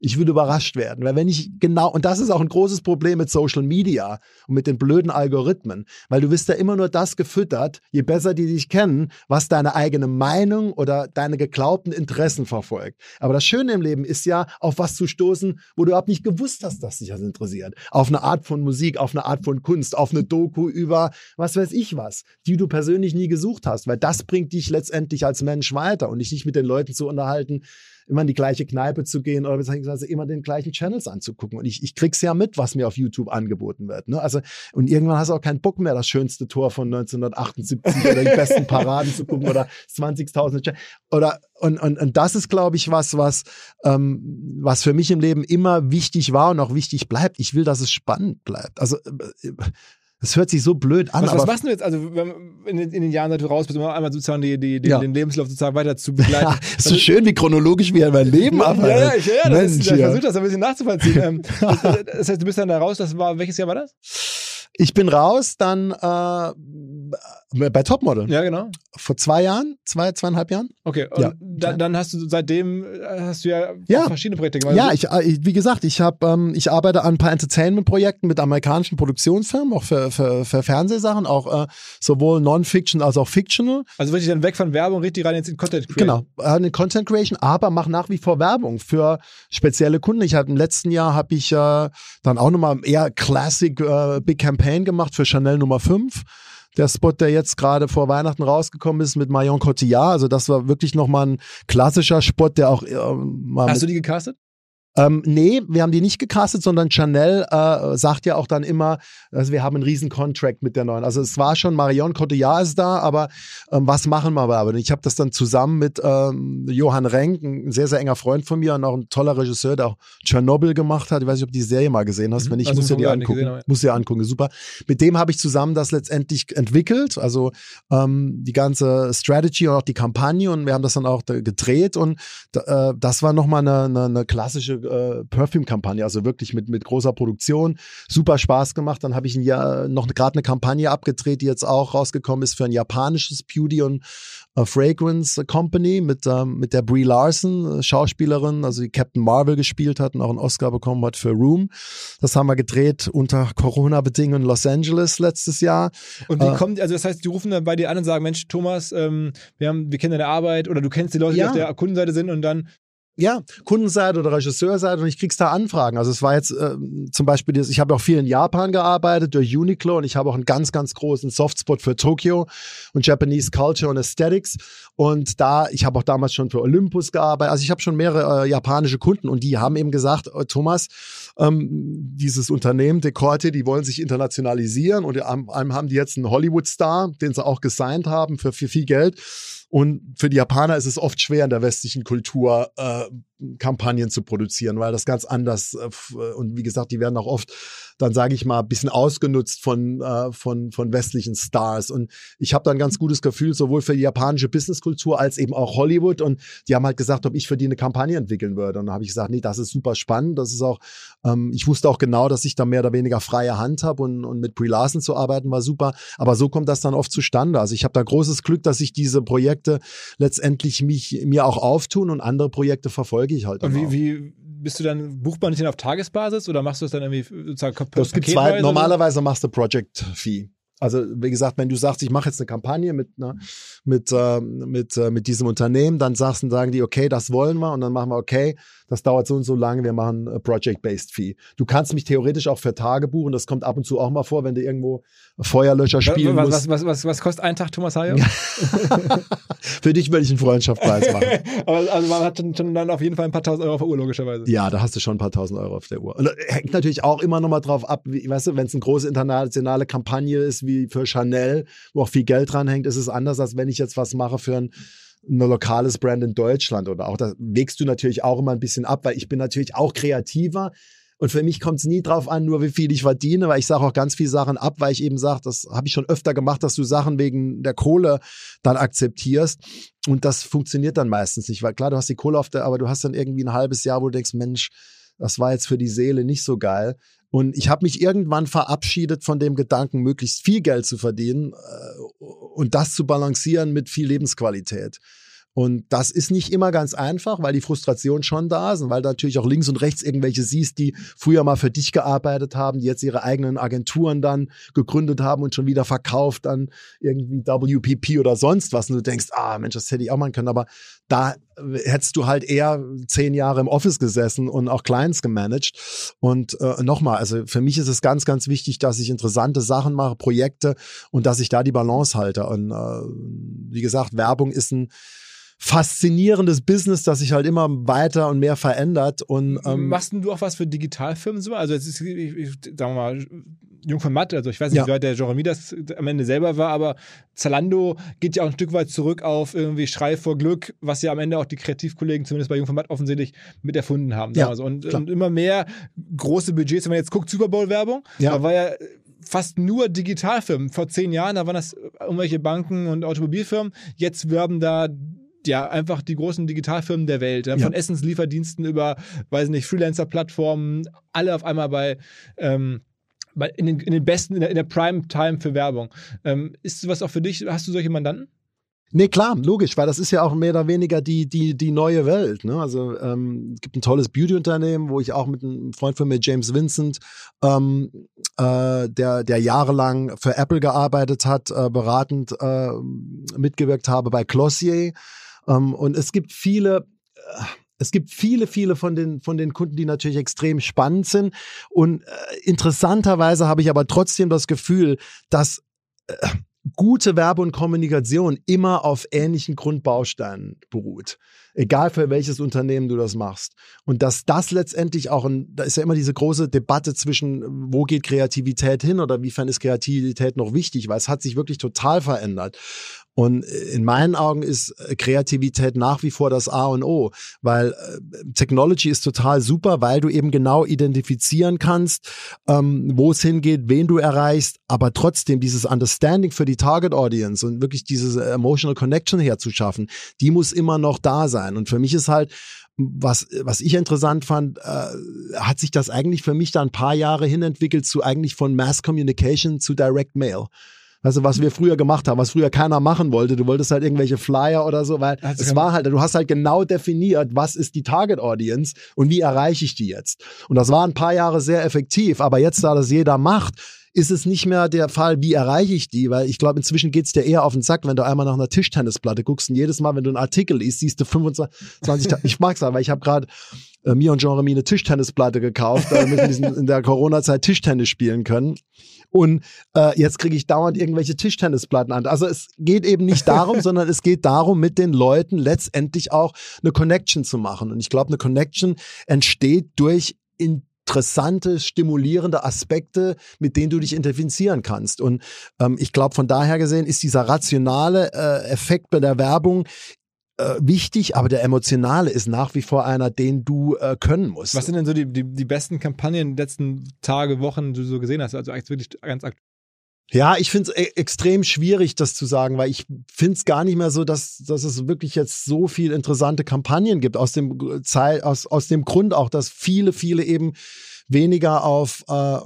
ich würde überrascht werden. Weil wenn ich genau, und das ist auch ein großes Problem mit Social Media und mit den blöden Algorithmen, weil du wirst ja immer nur das gefüttert, je besser die dich kennen, was deine eigene Meinung oder deine geglaubten Interessen verfolgt. Aber das Schöne im Leben ist ja, auf was zu stoßen, wo du überhaupt nicht gewusst hast, dass dich das interessiert. Auf eine Art von Musik, auf eine Art von Kunst, auf eine Doku über was weiß ich was, die du persönlich nie gesucht hast, weil das bringt dich letztendlich als Mensch weiter und dich nicht mit den Leuten zu unterhalten, immer in die gleiche Kneipe zu gehen oder beziehungsweise immer den gleichen Channels anzugucken. Und ich, ich krieg's ja mit, was mir auf YouTube angeboten wird. Ne? Also, und irgendwann hast du auch keinen Bock mehr, das schönste Tor von 1978 oder die besten Paraden zu gucken oder 20.000 oder und, und, und das ist, glaube ich, was, was, ähm, was für mich im Leben immer wichtig war und auch wichtig bleibt. Ich will, dass es spannend bleibt. Also äh, das hört sich so blöd an. Was, was machst du jetzt? Also in, in, den Jahren, seit du raus bist, um einmal sozusagen die, die, den, ja. den Lebenslauf sozusagen weiter zu <laughs> begleiten. Ja, ist so schön, wie chronologisch wir mein Leben abhalten. Ja, ja, ich, ja, das ist, ich versuche das ein bisschen nachzuvollziehen. <laughs> Ähm, das, das heißt, du bist dann da raus, das war, welches Jahr war das? Ich bin raus, dann äh, bei Topmodel. Ja, genau. Vor zwei Jahren, zwei, zweieinhalb Jahren. Okay, und ja. dann, dann hast du seitdem äh, hast du ja, ja. verschiedene Projekte gemacht. Ja, ich, äh, wie gesagt, ich habe, ähm, ich arbeite an ein paar Entertainment-Projekten mit amerikanischen Produktionsfirmen, auch für, für, für Fernsehsachen, auch äh, sowohl Non-Fiction als auch Fictional. Also wirklich dann weg von Werbung, richtig rein in Content Creation. Genau, in Content Creation, aber mache nach wie vor Werbung für spezielle Kunden. Ich hatte im letzten Jahr habe ich äh, dann auch nochmal eher Classic äh, Big Campaign gemacht für Chanel Nummer 5 der Spot, der jetzt gerade vor Weihnachten rausgekommen ist mit Marion Cotillard. Also das war wirklich nochmal ein klassischer Spot, der auch äh, mal Hast du die gecastet? Ähm, nee, wir haben die nicht gecastet, sondern Chanel äh, sagt ja auch dann immer, also wir haben einen riesen Contract mit der neuen. Also es war schon, Marion Cotillard ist da, aber ähm, was machen wir aber? Ich habe das dann zusammen mit ähm, Johann Renk, ein sehr, sehr enger Freund von mir und auch ein toller Regisseur, der auch Tschernobyl gemacht hat. Ich weiß nicht, ob du die Serie mal gesehen hast. Mhm. Wenn nicht, Also musst du dir angucken. gesehen, aber- Musst dir angucken, super. Mit dem habe ich zusammen das letztendlich entwickelt, also ähm, die ganze Strategy und auch die Kampagne und wir haben das dann auch da gedreht und äh, das war nochmal eine, eine, eine klassische äh, Perfume-Kampagne, also wirklich mit, mit großer Produktion, super Spaß gemacht. Dann habe ich ein Jahr noch gerade eine Kampagne abgedreht, die jetzt auch rausgekommen ist für ein japanisches Beauty und äh, Fragrance Company mit, ähm, mit der Brie Larson, äh, Schauspielerin, also die Captain Marvel gespielt hat und auch einen Oscar bekommen hat für Room. Das haben wir gedreht unter Corona-Bedingungen in Los Angeles letztes Jahr. Und wie Äh, kommt, also das heißt, die rufen dann bei dir an und sagen, Mensch, Thomas, ähm, wir haben, wir kennen deine Arbeit oder du kennst die Leute, die Ja. auf der Kundenseite sind und dann, Ja, Kundenseite oder Regisseurseite und ich krieg's da Anfragen. Also es war jetzt äh, zum Beispiel, das, ich habe auch viel in Japan gearbeitet durch Uniqlo und ich habe auch einen ganz, ganz großen Softspot für Tokio und Japanese Culture und Aesthetics. Und da, ich habe auch damals schon für Olympus gearbeitet. Also ich habe schon mehrere äh, japanische Kunden und die haben eben gesagt, äh, Thomas, ähm, dieses Unternehmen Decorte, die wollen sich internationalisieren und allem haben die jetzt einen Hollywood-Star, den sie auch gesigned haben für, für viel Geld. Und für die Japaner ist es oft schwer, in der westlichen Kultur äh, Kampagnen zu produzieren, weil das ganz anders äh, f- und wie gesagt, die werden auch oft dann sage ich mal ein bisschen ausgenutzt von äh, von von westlichen Stars. Und ich habe da ein ganz gutes Gefühl sowohl für die japanische Businesskultur als eben auch Hollywood. Und die haben halt gesagt, ob ich für die eine Kampagne entwickeln würde. Und dann habe ich gesagt, nee, das ist super spannend, das ist auch ähm, ich wusste auch genau, dass ich da mehr oder weniger freie Hand habe und und mit Brie Larson zu arbeiten war super, aber so kommt das dann oft zustande. Also ich habe da großes Glück, dass ich diese Projekte letztendlich mich mir auch auftun und andere Projekte verfolge ich halt und dann auch. wie, wie bist du dann, bucht man dich auf Tagesbasis oder machst du das dann irgendwie sozusagen Das gibt zwei, normalerweise machst du Project Fee. Also wie gesagt, wenn du sagst, ich mache jetzt eine Kampagne mit einer, mit äh, mit äh, mit diesem Unternehmen, dann sagst und sagen die, okay, das wollen wir und dann machen wir, okay, das dauert so und so lange, wir machen äh, Project-based Fee. Du kannst mich theoretisch auch für Tage buchen, das kommt ab und zu auch mal vor, wenn du irgendwo Feuerlöscher spielen was, musst. was, was, was, was kostet ein Tag Thomas Hayo? <laughs> Für dich würde ich einen Freundschaftspreis machen. <laughs> Aber also man hat schon, schon dann auf jeden Fall ein paar tausend Euro auf der Uhr, logischerweise. Ja, da hast du schon ein paar tausend Euro auf der Uhr. Und das hängt natürlich auch immer noch mal drauf ab, wie, weißt du, wenn es eine große internationale Kampagne ist, wie für Chanel, wo auch viel Geld dran hängt, ist es anders, als wenn ich jetzt was mache für ein, ein lokales Brand in Deutschland oder auch, da wägst du natürlich auch immer ein bisschen ab, weil ich bin natürlich auch kreativer. Und für mich kommt es nie drauf an, nur wie viel ich verdiene, weil ich sage auch ganz viele Sachen ab, weil ich eben sage, das habe ich schon öfter gemacht, dass du Sachen wegen der Kohle dann akzeptierst. Und das funktioniert dann meistens nicht, weil klar, du hast die Kohle auf der, aber du hast dann irgendwie ein halbes Jahr, wo du denkst, Mensch, das war jetzt für die Seele nicht so geil. Und ich habe mich irgendwann verabschiedet von dem Gedanken, möglichst viel Geld zu verdienen äh, und das zu balancieren mit viel Lebensqualität. Und das ist nicht immer ganz einfach, weil die Frustration schon da ist und weil du natürlich auch links und rechts irgendwelche siehst, die früher mal für dich gearbeitet haben, die jetzt ihre eigenen Agenturen dann gegründet haben und schon wieder verkauft an irgendwie WPP oder sonst was. Und du denkst, ah Mensch, das hätte ich auch machen können. Aber da hättest du halt eher zehn Jahre im Office gesessen und auch Clients gemanagt. Und äh, nochmal, also für mich ist es ganz, ganz wichtig, dass ich interessante Sachen mache, Projekte und dass ich da die Balance halte. Und äh, wie gesagt, Werbung ist ein faszinierendes Business, das sich halt immer weiter und mehr verändert. Und ähm, Machst du auch was für Digitalfirmen so? Also jetzt ist, ich, ich, sagen wir mal, Jung von Matt, also ich weiß nicht, Ja. wie weit der Jeremy das am Ende selber war, aber Zalando geht ja auch ein Stück weit zurück auf irgendwie Schrei vor Glück, was ja am Ende auch die Kreativkollegen zumindest bei Jung von Matt offensichtlich mit erfunden haben. Ja, so. und, und immer mehr große Budgets, wenn man jetzt guckt, Super Bowl-Werbung, Ja. da war ja fast nur Digitalfirmen. Vor zehn Jahren, da waren das irgendwelche Banken und Automobilfirmen. Jetzt werben da ja, einfach die großen Digitalfirmen der Welt. Ja, von. Essenslieferdiensten über, weiß nicht, Freelancer-Plattformen, alle auf einmal bei, ähm, bei in, den, in den besten, in der, in der Prime-Time für Werbung. Ähm, ist sowas auch für dich? Hast du solche Mandanten? Nee, klar, logisch, weil das ist ja auch mehr oder weniger die, die, die neue Welt. Ne? Also ähm, es gibt ein tolles Beauty-Unternehmen, wo ich auch mit einem Freund von mir, James Vincent, ähm, äh, der, der jahrelang für Apple gearbeitet hat, äh, beratend äh, mitgewirkt habe bei Glossier. Ähm, und es gibt viele, äh, es gibt viele, viele von den, von den Kunden, die natürlich extrem spannend sind. Und äh, interessanterweise habe ich aber trotzdem das Gefühl, dass äh, gute Werbe und Kommunikation immer auf ähnlichen Grundbausteinen beruht. Egal für welches Unternehmen du das machst. Und dass das letztendlich auch, ein, da ist ja immer diese große Debatte zwischen, wo geht Kreativität hin oder wiefern ist Kreativität noch wichtig, weil es hat sich wirklich total verändert. Und in meinen Augen ist äh, Kreativität nach wie vor das A und O, weil äh, Technology ist total super, weil du eben genau identifizieren kannst, ähm, wo es hingeht, wen du erreichst, aber trotzdem dieses Understanding für die Target Audience und wirklich diese emotional Connection herzuschaffen, die muss immer noch da sein. Und für mich ist halt was, was ich interessant fand, äh, hat sich das eigentlich für mich da ein paar Jahre hin entwickelt zu eigentlich von Mass Communication zu Direct Mail. Also was wir früher gemacht haben, was früher keiner machen wollte. Du wolltest halt irgendwelche Flyer oder so, weil also es war halt, du hast halt genau definiert, was ist die Target Audience und wie erreiche ich die jetzt. Und das war ein paar Jahre sehr effektiv, aber jetzt, da das jeder macht, ist es nicht mehr der Fall, wie erreiche ich die, weil ich glaube, inzwischen geht's dir eher auf den Sack, wenn du einmal nach einer Tischtennisplatte guckst und jedes Mal, wenn du einen Artikel liest, siehst du 25, 20, <laughs> ich mag's aber, ich habe gerade äh, mir und Jeremy eine Tischtennisplatte gekauft, damit wir in der Corona-Zeit Tischtennis spielen können. Und äh, jetzt kriege ich dauernd irgendwelche Tischtennisplatten an. Also es geht eben nicht darum, <laughs> sondern es geht darum, mit den Leuten letztendlich auch eine Connection zu machen. Und ich glaube, eine Connection entsteht durch interessante, stimulierende Aspekte, mit denen du dich identifizieren kannst. Und ähm, ich glaube, von daher gesehen ist dieser rationale äh, Effekt bei der Werbung äh, wichtig, aber der emotionale ist nach wie vor einer, den du äh, können musst. Was sind denn so die, die, die besten Kampagnen der letzten Tage, Wochen, die du so gesehen hast? Also eigentlich wirklich ganz aktuell. Ja, ich finde es e extrem schwierig, das zu sagen, weil ich finde es gar nicht mehr so, dass, dass es wirklich jetzt so viel interessante Kampagnen gibt. Aus dem, Zeit, aus, aus dem Grund auch, dass viele, viele eben weniger auf, äh,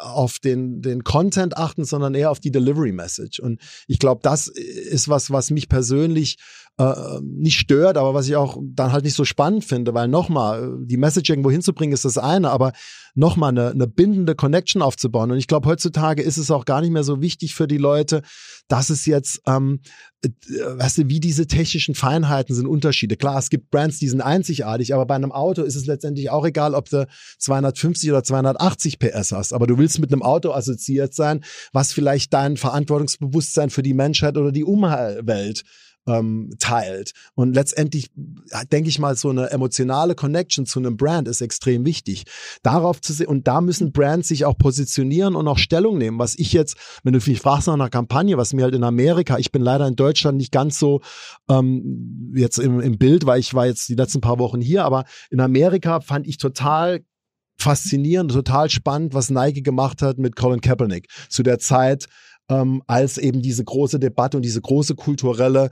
auf den, den Content achten, sondern eher auf die Delivery Message. Und ich glaube, das ist was, was mich persönlich äh, nicht stört, aber was ich auch dann halt nicht so spannend finde, weil nochmal, die Message irgendwo hinzubringen ist das eine, aber nochmal eine, eine bindende Connection aufzubauen. Und ich glaube, heutzutage ist es auch gar nicht mehr so wichtig für die Leute, dass es jetzt, ähm, äh, weißt du, wie diese technischen Feinheiten sind Unterschiede. Klar, es gibt Brands, die sind einzigartig, aber bei einem Auto ist es letztendlich auch egal, ob du 250 oder 280 PS hast. Aber du willst mit einem Auto assoziiert sein, was vielleicht dein Verantwortungsbewusstsein für die Menschheit oder die Umwelt ähm, teilt. Und letztendlich denke ich mal, so eine emotionale Connection zu einem Brand ist extrem wichtig. Darauf zu sehen, und da müssen Brands sich auch positionieren und auch Stellung nehmen. Was ich jetzt, wenn du mich fragst nach einer Kampagne, was mir halt in Amerika, ich bin leider in Deutschland nicht ganz so ähm, jetzt im, im Bild, weil ich war jetzt die letzten paar Wochen hier, aber in Amerika fand ich total faszinierend, total spannend, was Nike gemacht hat mit Colin Kaepernick zu der Zeit, ähm, als eben diese große Debatte und diese große kulturelle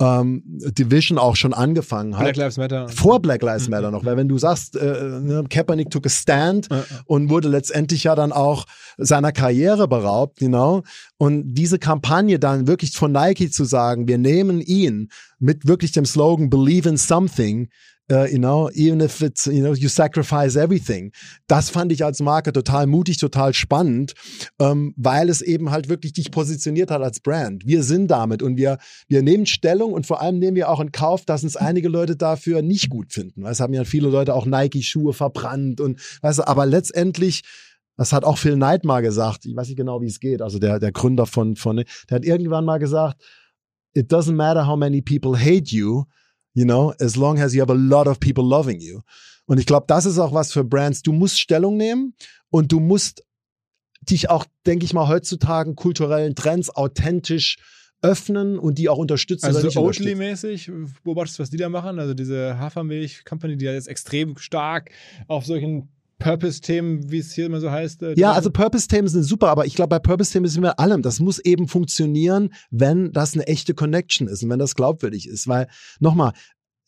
ähm, Division auch schon angefangen hat. Black Lives Matter. Vor Black Lives Matter noch, weil wenn du sagst, äh, ne, Kaepernick took a stand ja. und wurde letztendlich ja dann auch seiner Karriere beraubt, genau. Und diese Kampagne dann wirklich von Nike zu sagen, wir nehmen ihn mit wirklich dem Slogan Believe in Something, uh, you know, even if it's, you know, you sacrifice everything. Das fand ich als Marke total mutig, total spannend, ähm, weil es eben halt wirklich dich positioniert hat als Brand. Wir sind damit und wir, wir nehmen Stellung und vor allem nehmen wir auch in Kauf, dass uns einige Leute dafür nicht gut finden. Es haben ja viele Leute auch Nike-Schuhe verbrannt und, weißt du, aber letztendlich, das hat auch Phil Knight mal gesagt, ich weiß nicht genau, wie es geht, also der, der Gründer von, von, der hat irgendwann mal gesagt, it doesn't matter how many people hate you, you know, as long as you have a lot of people loving you. Und ich glaube, das ist auch was für Brands. Du musst Stellung nehmen und du musst dich auch, denke ich mal, heutzutage kulturellen Trends authentisch öffnen und die auch unterstützen. Also so Oatly-mäßig, beobachtest du, was die da machen? Also diese Hafermilch-Company, die ja jetzt extrem stark auf solchen Purpose-Themen, wie es hier immer so heißt. Äh, ja, also Purpose-Themen sind super, aber ich glaube, bei Purpose-Themen ist immer allem. Das muss eben funktionieren, wenn das eine echte Connection ist und wenn das glaubwürdig ist. Weil, nochmal,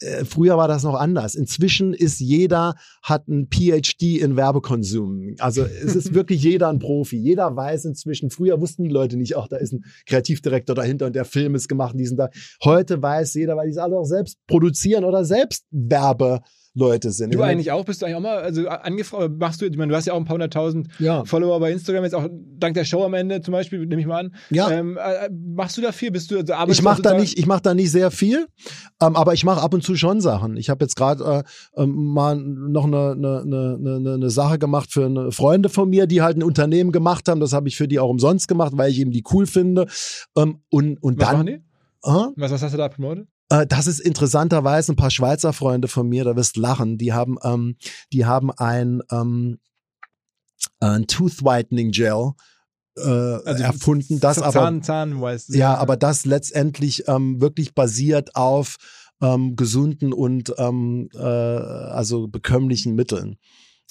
äh, früher war das noch anders. Inzwischen ist jeder hat ein PhD in Werbekonsum. Also es ist <laughs> wirklich jeder ein Profi. Jeder weiß inzwischen. Früher wussten die Leute nicht, auch da ist ein Kreativdirektor dahinter und der Film ist gemacht, diesen da. Heute weiß jeder, weil die es alle auch selbst produzieren oder selbst Werbe Leute sind. Du eigentlich auch? Bist du eigentlich auch mal also angefragt? Machst du, ich meine, du hast ja auch ein paar hunderttausend Ja. Follower bei Instagram, jetzt auch dank der Show am Ende zum Beispiel, nehme ich mal an. Ja. Ähm, äh, machst du da viel? Bist du, also arbeitest Ich mache da nicht, ich mache da nicht sehr viel, ähm, aber ich mache ab und zu schon Sachen. Ich habe jetzt gerade äh, ähm, mal noch eine, eine, eine, eine, eine Sache gemacht für eine Freunde von mir, die halt ein Unternehmen gemacht haben. Das habe ich für die auch umsonst gemacht, weil ich eben die cool finde. Ähm, und und Was dann? Was, was hast du da promotet? Äh, das ist interessanterweise ein paar Schweizer Freunde von mir, da wirst lachen. Die haben, ähm, die haben ein, ähm, ein Tooth Whitening Gel äh, erfunden, das aber Zahn, Zahn, weißt ja, aber das letztendlich ähm, wirklich basiert auf ähm, gesunden und ähm, äh, also bekömmlichen Mitteln.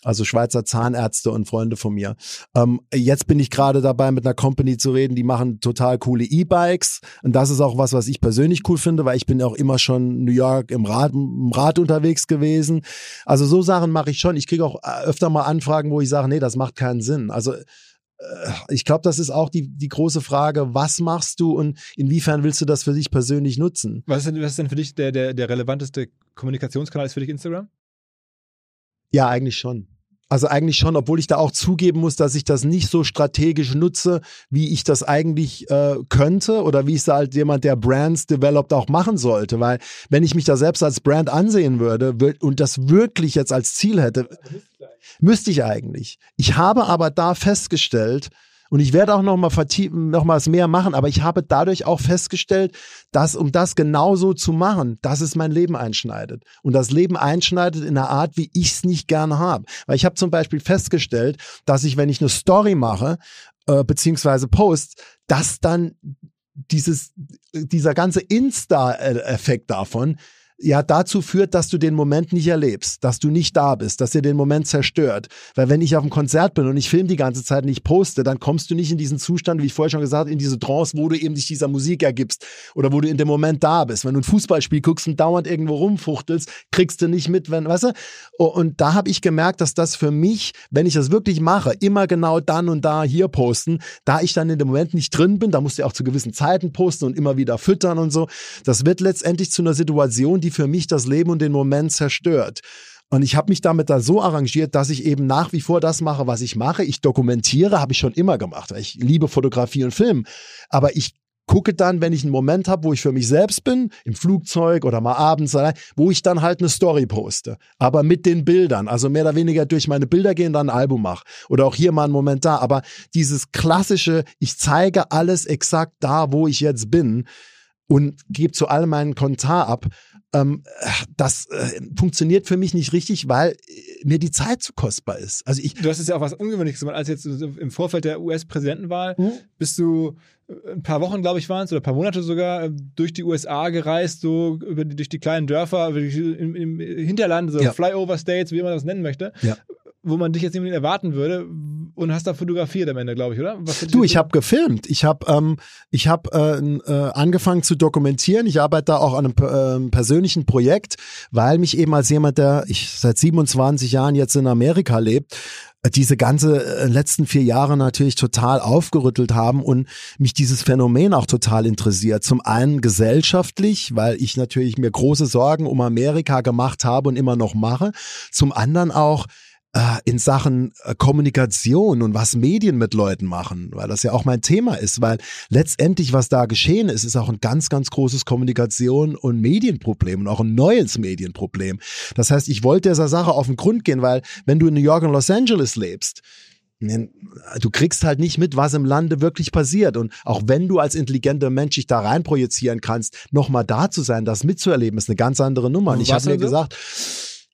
Also Schweizer Zahnärzte und Freunde von mir. Ähm, jetzt bin ich gerade dabei, mit einer Company zu reden, die machen total coole E-Bikes. Und das ist auch was, was ich persönlich cool finde, weil ich bin auch immer schon in New York im Rad, im Rad unterwegs gewesen. Also so Sachen mache ich schon. Ich kriege auch äh, öfter mal Anfragen, wo ich sage, nee, das macht keinen Sinn. Also äh, ich glaube, das ist auch die, die große Frage, was machst du und inwiefern willst du das für dich persönlich nutzen? Was ist denn, was ist denn für dich der, der, der relevanteste Kommunikationskanal? Ist für dich Instagram? Ja, eigentlich schon. Also eigentlich schon, obwohl ich da auch zugeben muss, dass ich das nicht so strategisch nutze, wie ich das eigentlich äh, könnte oder wie es halt jemand, der Brands developt, auch machen sollte. Weil wenn ich mich da selbst als Brand ansehen würde wür- und das wirklich jetzt als Ziel hätte, müsste ich eigentlich. Ich habe aber da festgestellt, und ich werde auch noch mal vertiefen, noch mal was mehr machen, aber ich habe dadurch auch festgestellt, dass um das genauso zu machen, dass es mein Leben einschneidet. Und das Leben einschneidet in einer Art, wie ich es nicht gerne habe. Weil ich habe zum Beispiel festgestellt, dass ich, wenn ich eine Story mache, äh, beziehungsweise Post, dass dann dieses, dieser ganze Insta-Effekt davon ja dazu führt, dass du den Moment nicht erlebst, dass du nicht da bist, dass dir den Moment zerstört. Weil wenn ich auf einem Konzert bin und ich filme die ganze Zeit und ich poste, dann kommst du nicht in diesen Zustand, wie ich vorher schon gesagt habe, in diese Trance, wo du eben dich dieser Musik ergibst oder wo du in dem Moment da bist. Wenn du ein Fußballspiel guckst und dauernd irgendwo rumfuchtelst, kriegst du nicht mit, wenn, weißt du? Und da habe ich gemerkt, dass das für mich, wenn ich das wirklich mache, immer genau dann und da hier posten, da ich dann in dem Moment nicht drin bin, da musst du auch zu gewissen Zeiten posten und immer wieder füttern und so. Das wird letztendlich zu einer Situation, die für mich das Leben und den Moment zerstört. Und ich habe mich damit da so arrangiert, dass ich eben nach wie vor das mache, was ich mache. Ich dokumentiere, habe ich schon immer gemacht. Ich liebe Fotografie und Film. Aber ich gucke dann, wenn ich einen Moment habe, wo ich für mich selbst bin, im Flugzeug oder mal abends, wo ich dann halt eine Story poste. Aber mit den Bildern, also mehr oder weniger durch meine Bilder gehen, dann ein Album mache. Oder auch hier mal einen Moment da. Aber dieses klassische, ich zeige alles exakt da, wo ich jetzt bin und gebe zu allem meinen Kommentar ab. Ähm, das äh, funktioniert für mich nicht richtig, weil äh, mir die Zeit zu kostbar ist. Also ich, Du hast es ja auch was Ungewöhnliches gemacht, als jetzt im Vorfeld der US-Präsidentenwahl Hm? bist du äh, ein paar Wochen, glaube ich, waren es, oder ein paar Monate sogar, äh, durch die USA gereist, so über die, durch die kleinen Dörfer, die, im, im Hinterland, so Ja. Flyover States, wie man das nennen möchte, Ja. Wo man dich jetzt nicht erwarten würde und hast da fotografiert am Ende, glaube ich, oder? Was Du, ich habe gefilmt. Ich habe ähm, ich hab, äh, äh, angefangen zu dokumentieren. Ich arbeite da auch an einem ähm, persönlichen Projekt, weil mich eben als jemand, der ich seit 27 Jahren jetzt in Amerika lebt, äh, diese ganze äh, letzten vier Jahre natürlich total aufgerüttelt haben und mich dieses Phänomen auch total interessiert. Zum einen gesellschaftlich, weil ich natürlich mir große Sorgen um Amerika gemacht habe und immer noch mache. Zum anderen auch äh, in Sachen äh, Kommunikation und was Medien mit Leuten machen, weil das ja auch mein Thema ist, weil letztendlich, was da geschehen ist, ist auch ein ganz, ganz großes Kommunikation- und Medienproblem und auch ein neues Medienproblem. Das heißt, ich wollte dieser Sache auf den Grund gehen, weil wenn du in New York und Los Angeles lebst, Du kriegst halt nicht mit, was im Lande wirklich passiert. Und auch wenn du als intelligenter Mensch dich da rein projizieren kannst, nochmal da zu sein, das mitzuerleben, ist eine ganz andere Nummer. Und ich habe mir du so? gesagt,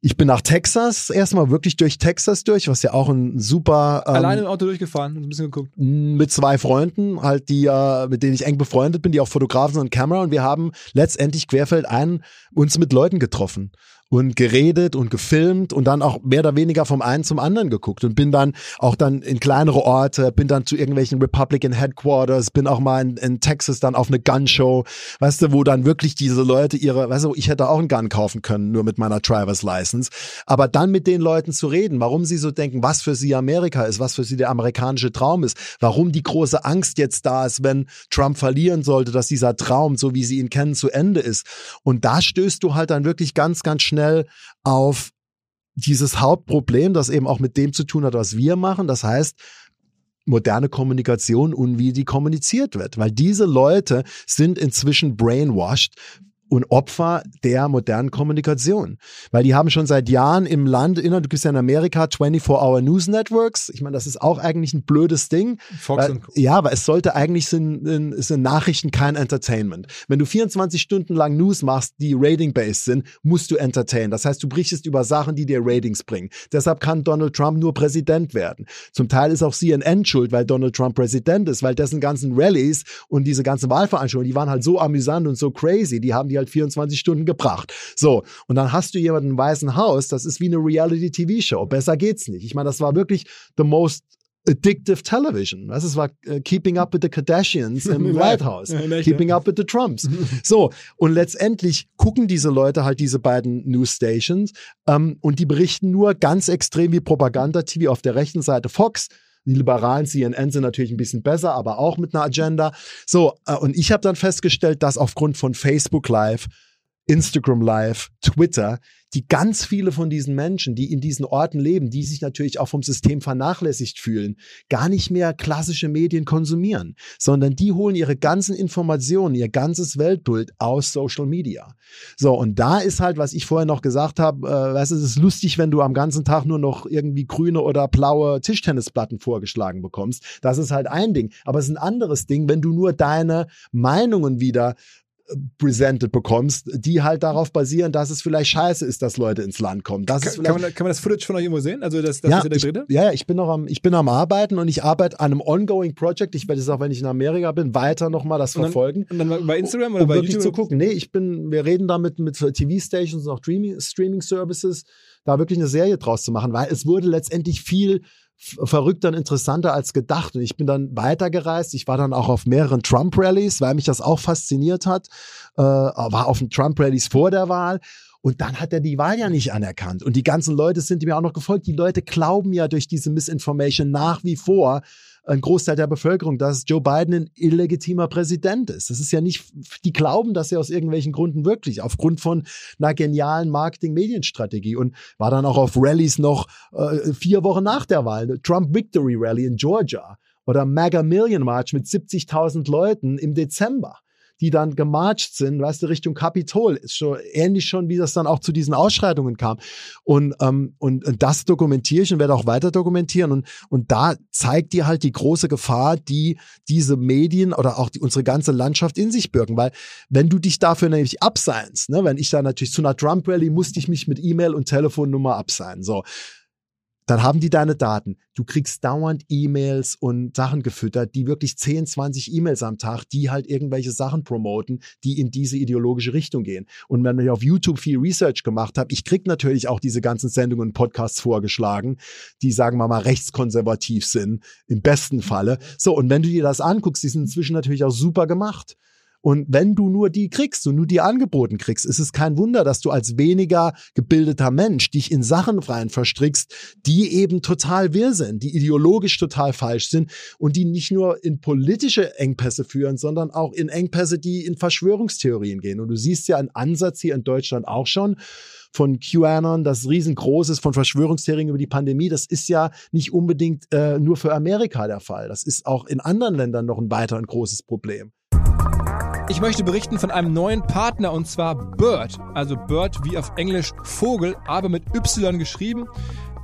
ich bin nach Texas, erstmal wirklich durch Texas durch, was ja auch ein super ähm, Alleine im Auto durchgefahren und ein bisschen geguckt. mit zwei Freunden, halt die äh, mit denen ich eng befreundet bin, die auch Fotografen sind und Kamera und wir haben letztendlich querfeld ein uns mit Leuten getroffen und geredet und gefilmt und dann auch mehr oder weniger vom einen zum anderen geguckt und bin dann auch dann in kleinere Orte, bin dann zu irgendwelchen Republican Headquarters, bin auch mal in, in Texas dann auf eine Gun-Show, weißt du, wo dann wirklich diese Leute ihre, weißt du, ich hätte auch einen Gun kaufen können, nur mit meiner Driver's License, aber dann mit den Leuten zu reden, warum sie so denken, was für sie Amerika ist, was für sie der amerikanische Traum ist, warum die große Angst jetzt da ist, wenn Trump verlieren sollte, dass dieser Traum, so wie sie ihn kennen, zu Ende ist. Und da stößt du halt dann wirklich ganz, ganz schnell auf dieses Hauptproblem, das eben auch mit dem zu tun hat, was wir machen. Das heißt, moderne Kommunikation und wie die kommuniziert wird. Weil diese Leute sind inzwischen brainwashed und Opfer der modernen Kommunikation. Weil die haben schon seit Jahren im Land, du bist ja in Amerika, 24-Hour News Networks. Ich meine, das ist auch eigentlich ein blödes Ding. Fox weil, ja, aber es sollte eigentlich sind, sind Nachrichten kein Entertainment. Wenn du 24 Stunden lang News machst, die rating-based sind, musst du entertain. Das heißt, du berichtest über Sachen, die dir Ratings bringen. Deshalb kann Donald Trump nur Präsident werden. Zum Teil ist auch CNN schuld, weil Donald Trump Präsident ist, weil dessen ganzen Rallies und diese ganzen Wahlveranstaltungen, die waren halt so amüsant und so crazy. Die haben die halt 24 Stunden gebracht. So, und dann hast du jemanden im Weißen Haus, das ist wie eine Reality-TV-Show. Besser geht's nicht. Ich meine, das war wirklich the most addictive television. Das es war uh, Keeping Up with the Kardashians im <laughs> White House, Keeping Up with the Trumps. So, und letztendlich gucken diese Leute halt diese beiden News Stations ähm, und die berichten nur ganz extrem wie Propaganda-TV auf der rechten Seite Fox, die liberalen CNN sind natürlich ein bisschen besser, aber auch mit einer Agenda. So, äh, und ich habe dann festgestellt, dass aufgrund von Facebook Live, Instagram Live, Twitter, die ganz viele von diesen Menschen, die in diesen Orten leben, die sich natürlich auch vom System vernachlässigt fühlen, gar nicht mehr klassische Medien konsumieren, sondern die holen ihre ganzen Informationen, ihr ganzes Weltbild aus Social Media. So, und da ist halt, was ich vorher noch gesagt habe, äh, weißt du, es ist lustig, wenn du am ganzen Tag nur noch irgendwie grüne oder blaue Tischtennisplatten vorgeschlagen bekommst. Das ist halt ein Ding. Aber es ist ein anderes Ding, wenn du nur deine Meinungen wieder presented bekommst, die halt darauf basieren, dass es vielleicht scheiße ist, dass Leute ins Land kommen. Das kann, ist kann, man, kann man das Footage von euch irgendwo sehen? Also das, das ja, ist ja der ich, dritte? ja, ich bin noch am, ich bin am Arbeiten und ich arbeite an einem ongoing Project. Ich werde es auch, wenn ich in Amerika bin, weiter nochmal das Und dann- verfolgen. Und dann bei Instagram um oder bei wirklich YouTube? zu gucken. Nee, ich bin, wir reden damit mit TV-Stations und auch Streaming, Streaming-Services, da wirklich eine Serie draus zu machen, weil es wurde letztendlich viel verrückter und interessanter als gedacht. Und ich bin dann weitergereist. Ich war dann auch auf mehreren Trump-Rallies, weil mich das auch fasziniert hat. Äh, war auf den Trump-Rallies vor der Wahl. Und dann hat er die Wahl ja nicht anerkannt. Und die ganzen Leute sind mir auch noch gefolgt. Die Leute glauben ja durch diese Misinformation nach wie vor, ein Großteil der Bevölkerung, dass Joe Biden ein illegitimer Präsident ist. Das ist ja nicht, die glauben das ja aus irgendwelchen Gründen wirklich, aufgrund von einer genialen Marketing-Medienstrategie und war dann auch auf Rallies noch äh, vier Wochen nach der Wahl, Trump Victory Rally in Georgia oder Mega Million March mit 70.000 Leuten im Dezember die dann gemarcht sind, weißt du, Richtung Kapitol. Ist schon ähnlich schon, wie das dann auch zu diesen Ausschreitungen kam. Und, ähm, und, und das dokumentiere ich und werde auch weiter dokumentieren. Und, und da zeigt dir halt die große Gefahr, die diese Medien oder auch die, unsere ganze Landschaft in sich birgen. Weil wenn du dich dafür nämlich abseinst, ne, wenn ich da natürlich zu einer Trump-Rally musste ich mich mit E-Mail und Telefonnummer abseilen. So. Dann haben die deine Daten. Du kriegst dauernd E-Mails und Sachen gefüttert, die wirklich 10, 20 E-Mails am Tag, die halt irgendwelche Sachen promoten, die in diese ideologische Richtung gehen. Und wenn ich auf YouTube viel Research gemacht habe, ich krieg natürlich auch diese ganzen Sendungen und Podcasts vorgeschlagen, die sagen wir mal rechtskonservativ sind, im besten Falle. So, und wenn du dir das anguckst, die sind inzwischen natürlich auch super gemacht. Und wenn du nur die kriegst und nur die angeboten kriegst, ist es kein Wunder, dass du als weniger gebildeter Mensch dich in Sachen rein verstrickst, die eben total wirr sind, die ideologisch total falsch sind und die nicht nur in politische Engpässe führen, sondern auch in Engpässe, die in Verschwörungstheorien gehen. Und du siehst ja einen Ansatz hier in Deutschland auch schon von QAnon, das riesengroß ist, von Verschwörungstheorien über die Pandemie, das ist ja nicht unbedingt äh, nur für Amerika der Fall. Das ist auch in anderen Ländern noch ein weiter ein großes Problem. Ich möchte berichten von einem neuen Partner und zwar Bird. Also Bird wie auf Englisch Vogel, aber mit Y geschrieben.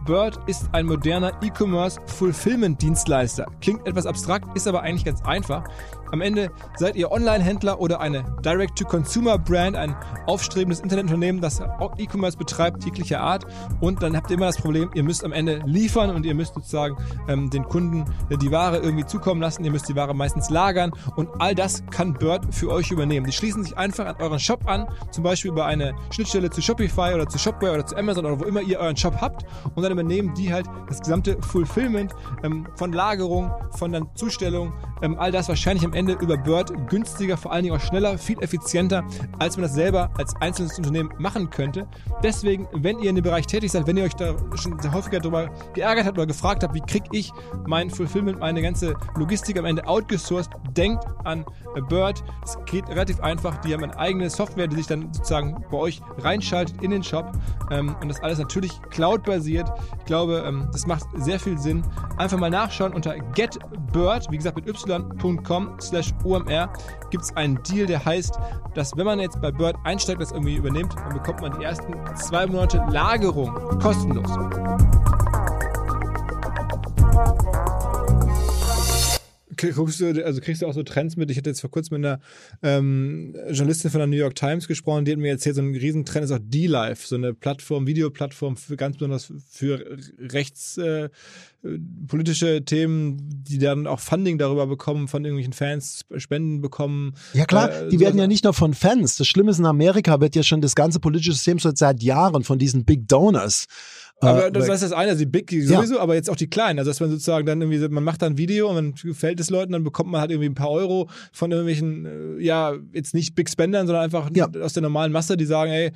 Bird ist ein moderner E-Commerce Fulfillment Dienstleister. Klingt etwas abstrakt, ist aber eigentlich ganz einfach. Am Ende seid ihr Online-Händler oder eine Direct-to-Consumer-Brand, ein aufstrebendes Internetunternehmen, das E-Commerce betreibt, jeglicher Art. Und dann habt ihr immer das Problem, ihr müsst am Ende liefern und ihr müsst sozusagen ähm, den Kunden die Ware irgendwie zukommen lassen. Ihr müsst die Ware meistens lagern und all das kann Bird für euch übernehmen. Die schließen sich einfach an euren Shop an, zum Beispiel über eine Schnittstelle zu Shopify oder zu Shopware oder zu Amazon oder wo immer ihr euren Shop habt und dann übernehmen die halt das gesamte Fulfillment ähm, von Lagerung, von dann Zustellung, Ähm, all das wahrscheinlich am Ende über Bird günstiger, vor allen Dingen auch schneller, viel effizienter, als man das selber als einzelnes Unternehmen machen könnte. Deswegen, wenn ihr in dem Bereich tätig seid, wenn ihr euch da schon sehr häufiger darüber geärgert habt oder gefragt habt, wie kriege ich mein Fulfillment, meine ganze Logistik am Ende outgesourced, denkt an Bird. Es geht relativ einfach. Die haben eine eigene Software, die sich dann sozusagen bei euch reinschaltet in den Shop. Ähm, und das alles natürlich cloud-basiert. Ich glaube, ähm, das macht sehr viel Sinn. Einfach mal nachschauen unter getbird, wie gesagt mit y.com slash omr gibt es einen Deal, der heißt, dass wenn man jetzt bei Bird einsteigt, das irgendwie übernimmt, dann bekommt man die ersten zwei Monate Lagerung kostenlos. Guckst du, also kriegst du auch so Trends mit? Ich hatte jetzt vor kurzem mit einer ähm, Journalistin von der New York Times gesprochen, die hat mir erzählt, so ein Riesentrend ist auch D-Live, so eine Plattform, Videoplattform für ganz besonders für rechtspolitische äh, Themen, die dann auch Funding darüber bekommen, von irgendwelchen Fans Spenden bekommen. Ja klar, äh, die werden ja nicht nur von Fans. Das Schlimme ist, in Amerika wird ja schon das ganze politische System seit Jahren von diesen Big Donors aber äh, das ist das eine, also die Big sowieso, ja. aber jetzt auch die kleinen. Also dass man sozusagen dann irgendwie, man macht dann ein Video und dann gefällt es Leuten, dann bekommt man halt irgendwie ein paar Euro von irgendwelchen, äh, ja, jetzt nicht Big Spendern, sondern einfach ja. aus der normalen Masse, die sagen, ey,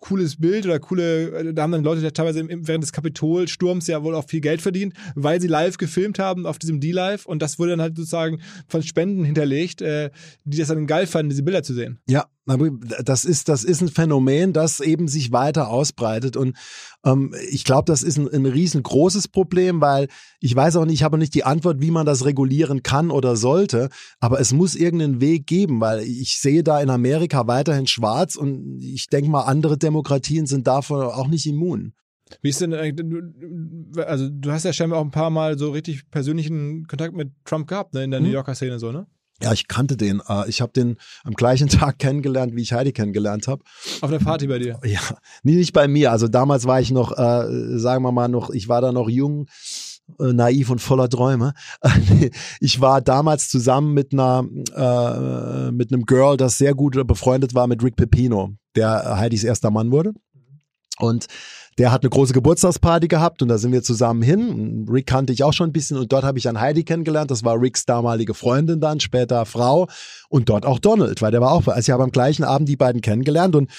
cooles Bild oder coole, äh, da haben dann Leute teilweise während des Kapitolsturms ja wohl auch viel Geld verdient, weil sie live gefilmt haben auf diesem D-Live und das wurde dann halt sozusagen von Spenden hinterlegt, äh, die das dann geil fanden, diese Bilder zu sehen. Ja, das ist, das ist ein Phänomen, das eben sich weiter ausbreitet. Und ähm, ich glaube, das ist ein, ein riesengroßes Problem, weil ich weiß auch nicht, ich habe nicht die Antwort, wie man das regulieren kann oder sollte. Aber es muss irgendeinen Weg geben, weil ich sehe da in Amerika weiterhin schwarz und ich denke mal, andere Demokratien sind davor auch nicht immun. Wie ist denn, also du hast ja scheinbar auch ein paar Mal so richtig persönlichen Kontakt mit Trump gehabt, ne, in der hm. New Yorker Szene so, ne? Ja, ich kannte den. Äh, ich habe den am gleichen <laughs> Tag kennengelernt, wie ich Heidi kennengelernt habe. Auf der Party bei dir? Ja, nee, nicht bei mir. Also damals war ich noch, äh, sagen wir mal noch, ich war da noch jung, äh, naiv und voller Träume. <laughs> ich war damals zusammen mit einer, äh, mit einem Girl, das sehr gut befreundet war mit Rick Pepino, der Heidis erster Mann wurde. Und der hat eine große Geburtstagsparty gehabt und da sind wir zusammen hin. Rick kannte ich auch schon ein bisschen und dort habe ich dann Heidi kennengelernt. Das war Ricks damalige Freundin dann, später Frau und dort auch Donald, weil der war auch, also ich habe am gleichen Abend die beiden kennengelernt und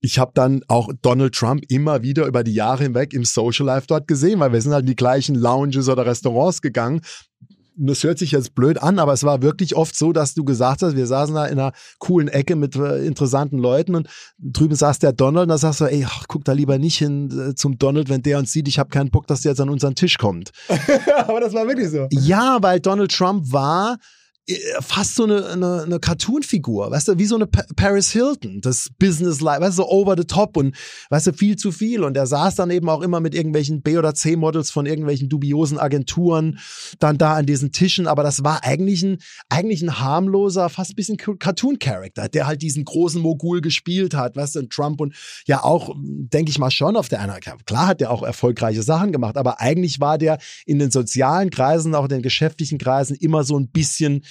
ich habe dann auch Donald Trump immer wieder über die Jahre hinweg im Social Life dort gesehen, weil wir sind halt in die gleichen Lounges oder Restaurants gegangen das hört sich jetzt blöd an, aber es war wirklich oft so, dass du gesagt hast, wir saßen da in einer coolen Ecke mit äh, interessanten Leuten und drüben saß der Donald und da sagst du, ey, ach, guck da lieber nicht hin äh, zum Donald, wenn der uns sieht, ich habe keinen Bock, dass der jetzt an unseren Tisch kommt. <laughs> aber das war wirklich so. Ja, weil Donald Trump war fast so eine, eine, eine Cartoon-Figur, weißt du, wie so eine pa Paris Hilton, das Business Life, weißt du, so over the top und weißt du, viel zu viel. Und er saß dann eben auch immer mit irgendwelchen B- oder C-Models von irgendwelchen dubiosen Agenturen dann da an diesen Tischen. Aber das war eigentlich ein, eigentlich ein harmloser, fast ein bisschen Cartoon-Character, der halt diesen großen Mogul gespielt hat, weißt du, und Trump und ja auch, denke ich mal schon auf der einen, klar hat der auch erfolgreiche Sachen gemacht, aber eigentlich war der in den sozialen Kreisen, auch in den geschäftlichen Kreisen immer so ein bisschen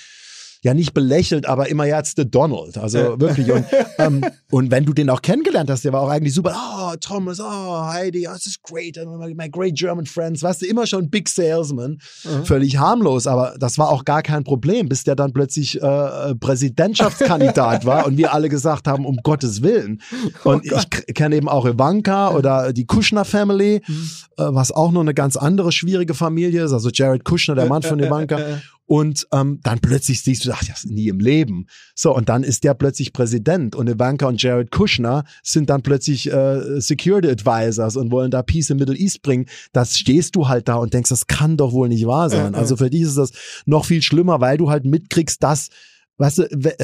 ja nicht belächelt, aber immer jetzt der Donald. Also wirklich. Und, <laughs> ähm, und wenn du den auch kennengelernt hast, der war auch eigentlich super. Oh, Thomas, oh, Heidi, oh, this is great. My great German friends. Weißt du, immer schon Big Salesman. Mhm. Völlig harmlos, aber das war auch gar kein Problem, bis der dann plötzlich äh, Präsidentschaftskandidat war und wir alle gesagt haben, um Gottes Willen. <laughs> Oh und oh ich kenne eben auch Ivanka oder die Kushner Family, mhm. äh, was auch noch eine ganz andere schwierige Familie ist. Also Jared Kushner, der Mann von <laughs> Ivanka. Und ähm, dann plötzlich siehst du, ach, das nie im Leben. So, und dann ist der plötzlich Präsident und Ivanka und Jared Kushner sind dann plötzlich äh, Security Advisors und wollen da Peace im Middle East bringen. Das stehst du halt da und denkst, das kann doch wohl nicht wahr sein. Also für die ist das noch viel schlimmer, weil du halt mitkriegst, dass weißt du,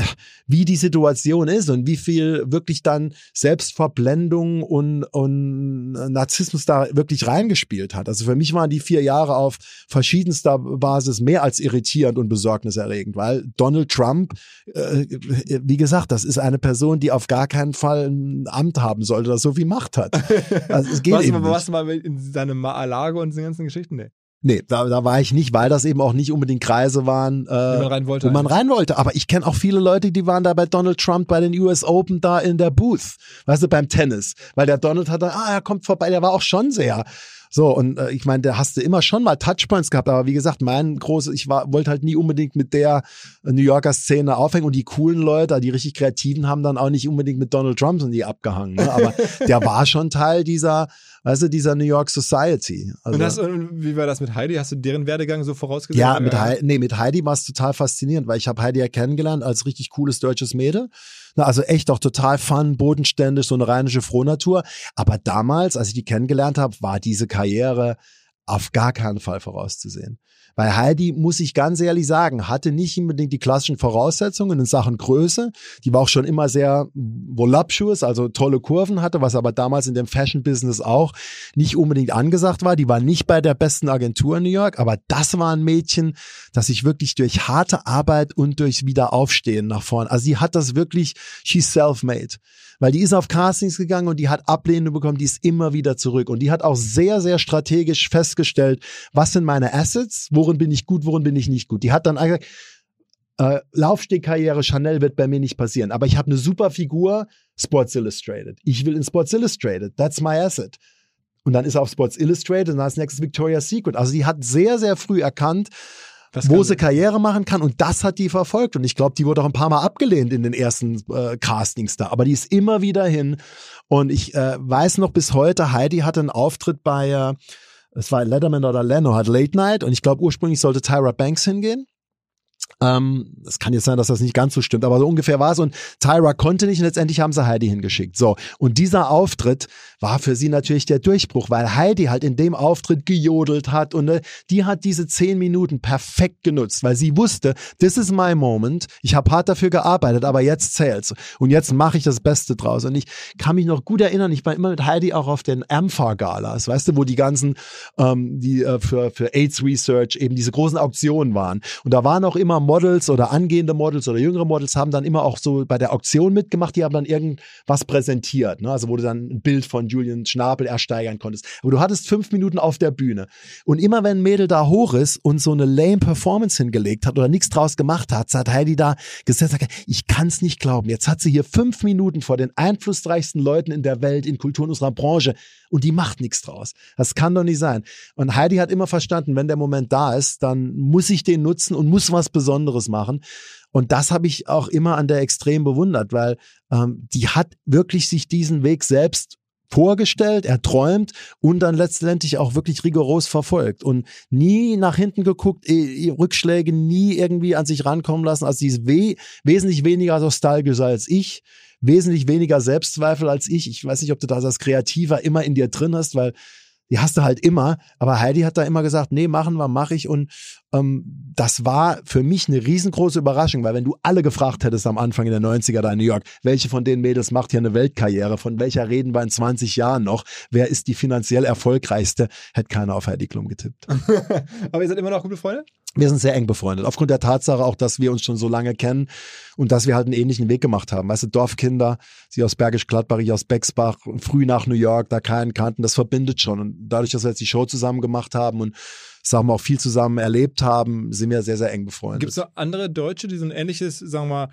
wie die Situation ist und wie viel wirklich dann Selbstverblendung und, und Narzissmus da wirklich reingespielt hat. Also für mich waren die vier Jahre auf verschiedenster Basis mehr als irritierend und besorgniserregend, weil Donald Trump, äh, wie gesagt, das ist eine Person, die auf gar keinen Fall ein Amt haben sollte, das so viel Macht hat. Also es geht <laughs> was, eben was mal in seinem Mar-a-Lago und diesen ganzen Geschichten? Nee. Nee, da, da war ich nicht, weil das eben auch nicht unbedingt Kreise waren, äh, man rein wollte, wo man rein wollte. Aber ich kenne auch viele Leute, die waren da bei Donald Trump bei den US Open da in der Booth, weißt du, beim Tennis. Weil der Donald hat da, ah, er kommt vorbei, der war auch schon sehr So, und äh, ich meine, da hast du immer schon mal Touchpoints gehabt, aber wie gesagt, mein großes, ich war, wollte halt nie unbedingt mit der New Yorker Szene aufhängen und die coolen Leute, die richtig Kreativen, haben dann auch nicht unbedingt mit Donald Trump und die abgehangen. Ne? Aber <laughs> der war schon Teil dieser, weißt du, dieser New York Society. Also, und, das, und wie war das mit Heidi? Hast du deren Werdegang so vorausgesehen? Ja, mit, Heidi, nee, mit Heidi war es total faszinierend, weil ich habe Heidi ja kennengelernt als richtig cooles deutsches Mädel. Also echt auch total fun, bodenständig, so eine rheinische Frohnatur. Aber damals, als ich die kennengelernt habe, war diese Karriere auf gar keinen Fall vorauszusehen. Weil Heidi, muss ich ganz ehrlich sagen, hatte nicht unbedingt die klassischen Voraussetzungen in Sachen Größe. Die war auch schon immer sehr voluptuous, also tolle Kurven hatte, was aber damals in dem Fashion-Business auch nicht unbedingt angesagt war. Die war nicht bei der besten Agentur in New York, aber das war ein Mädchen, das sich wirklich durch harte Arbeit und durch Wiederaufstehen nach vorne, also sie hat das wirklich, she's self-made weil die ist auf Castings gegangen und die hat Ablehnung bekommen, die ist immer wieder zurück und die hat auch sehr, sehr strategisch festgestellt, was sind meine Assets, worin bin ich gut, worin bin ich nicht gut. Die hat dann gesagt, äh, Laufstegkarriere Chanel wird bei mir nicht passieren, aber ich habe eine super Figur, Sports Illustrated. Ich will in Sports Illustrated, that's my asset. Und dann ist er auf Sports Illustrated und dann als nächstes Victoria's Secret. Also die hat sehr, sehr früh erkannt, das wo sie Karriere machen kann. Und das hat die verfolgt. Und ich glaube, die wurde auch ein paar Mal abgelehnt in den ersten äh, Castings da. Aber die ist immer wieder hin. Und ich äh, weiß noch bis heute, Heidi hatte einen Auftritt bei, äh, es war Letterman oder Leno, hat Late Night. Und ich glaube, ursprünglich sollte Tyra Banks hingehen. Ähm, es kann jetzt sein, dass das nicht ganz so stimmt, aber so ungefähr war es. Und Tyra konnte nicht und letztendlich haben sie Heidi hingeschickt. So. Und dieser Auftritt war für sie natürlich der Durchbruch, weil Heidi halt in dem Auftritt gejodelt hat und ne, die hat diese zehn Minuten perfekt genutzt, weil sie wusste, this is my moment. Ich habe hart dafür gearbeitet, aber jetzt zählt's. Und jetzt mache ich das Beste draus. Und ich kann mich noch gut erinnern, ich war immer mit Heidi auch auf den AMFA-Galas, weißt du, wo die ganzen, ähm, die äh, für, für AIDS Research eben diese großen Auktionen waren. Und da waren auch immer Models oder angehende Models oder jüngere Models haben dann immer auch so bei der Auktion mitgemacht, die haben dann irgendwas präsentiert. Ne? Also du dann ein Bild von Julian Schnabel ersteigern konntest. Aber du hattest fünf Minuten auf der Bühne. Und immer wenn ein Mädel da hoch ist und so eine lame Performance hingelegt hat oder nichts draus gemacht hat, hat Heidi da gesetzt, sagt, ich kann es nicht glauben. Jetzt hat sie hier fünf Minuten vor den einflussreichsten Leuten in der Welt, in Kultur in unserer Branche und die macht nichts draus. Das kann doch nicht sein. Und Heidi hat immer verstanden, wenn der Moment da ist, dann muss ich den nutzen und muss was Besonderes machen. Und das habe ich auch immer an der extrem bewundert, weil ähm, die hat wirklich sich diesen Weg selbst vorgestellt, erträumt und dann letztendlich auch wirklich rigoros verfolgt und nie nach hinten geguckt, eh, Rückschläge nie irgendwie an sich rankommen lassen. Also sie ist we wesentlich weniger nostalgisch als ich wesentlich weniger Selbstzweifel als ich. Ich weiß nicht, ob du das als Kreativer immer in dir drin hast, weil die hast du halt immer. Aber Heidi hat da immer gesagt, nee, machen wir, mache ich. Und ähm, das war für mich eine riesengroße Überraschung, weil wenn du alle gefragt hättest am Anfang in der 90er da in New York, welche von den Mädels macht hier eine Weltkarriere, von welcher reden wir in 20 Jahren noch, wer ist die finanziell erfolgreichste, hätte keiner auf Heidi Klum getippt. <laughs> Aber ihr seid immer noch gute Freunde? Wir sind sehr eng befreundet. Aufgrund der Tatsache auch, dass wir uns schon so lange kennen und dass wir halt einen ähnlichen Weg gemacht haben. Weißt du, Dorfkinder, sie aus Bergisch Gladbach, ich aus Bexbach, früh nach New York, da keinen kannten, das verbindet schon. Und dadurch, dass wir jetzt die Show zusammen gemacht haben und sagen wir auch viel zusammen erlebt haben, sind wir sehr, sehr eng befreundet. Gibt es noch andere Deutsche, die so ein ähnliches, sagen wir mal,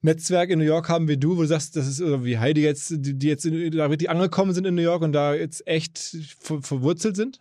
Netzwerk in New York haben wie du, wo du sagst, das ist wie Heidi jetzt, die, die jetzt in, da wirklich angekommen sind in New York und da jetzt echt ver verwurzelt sind?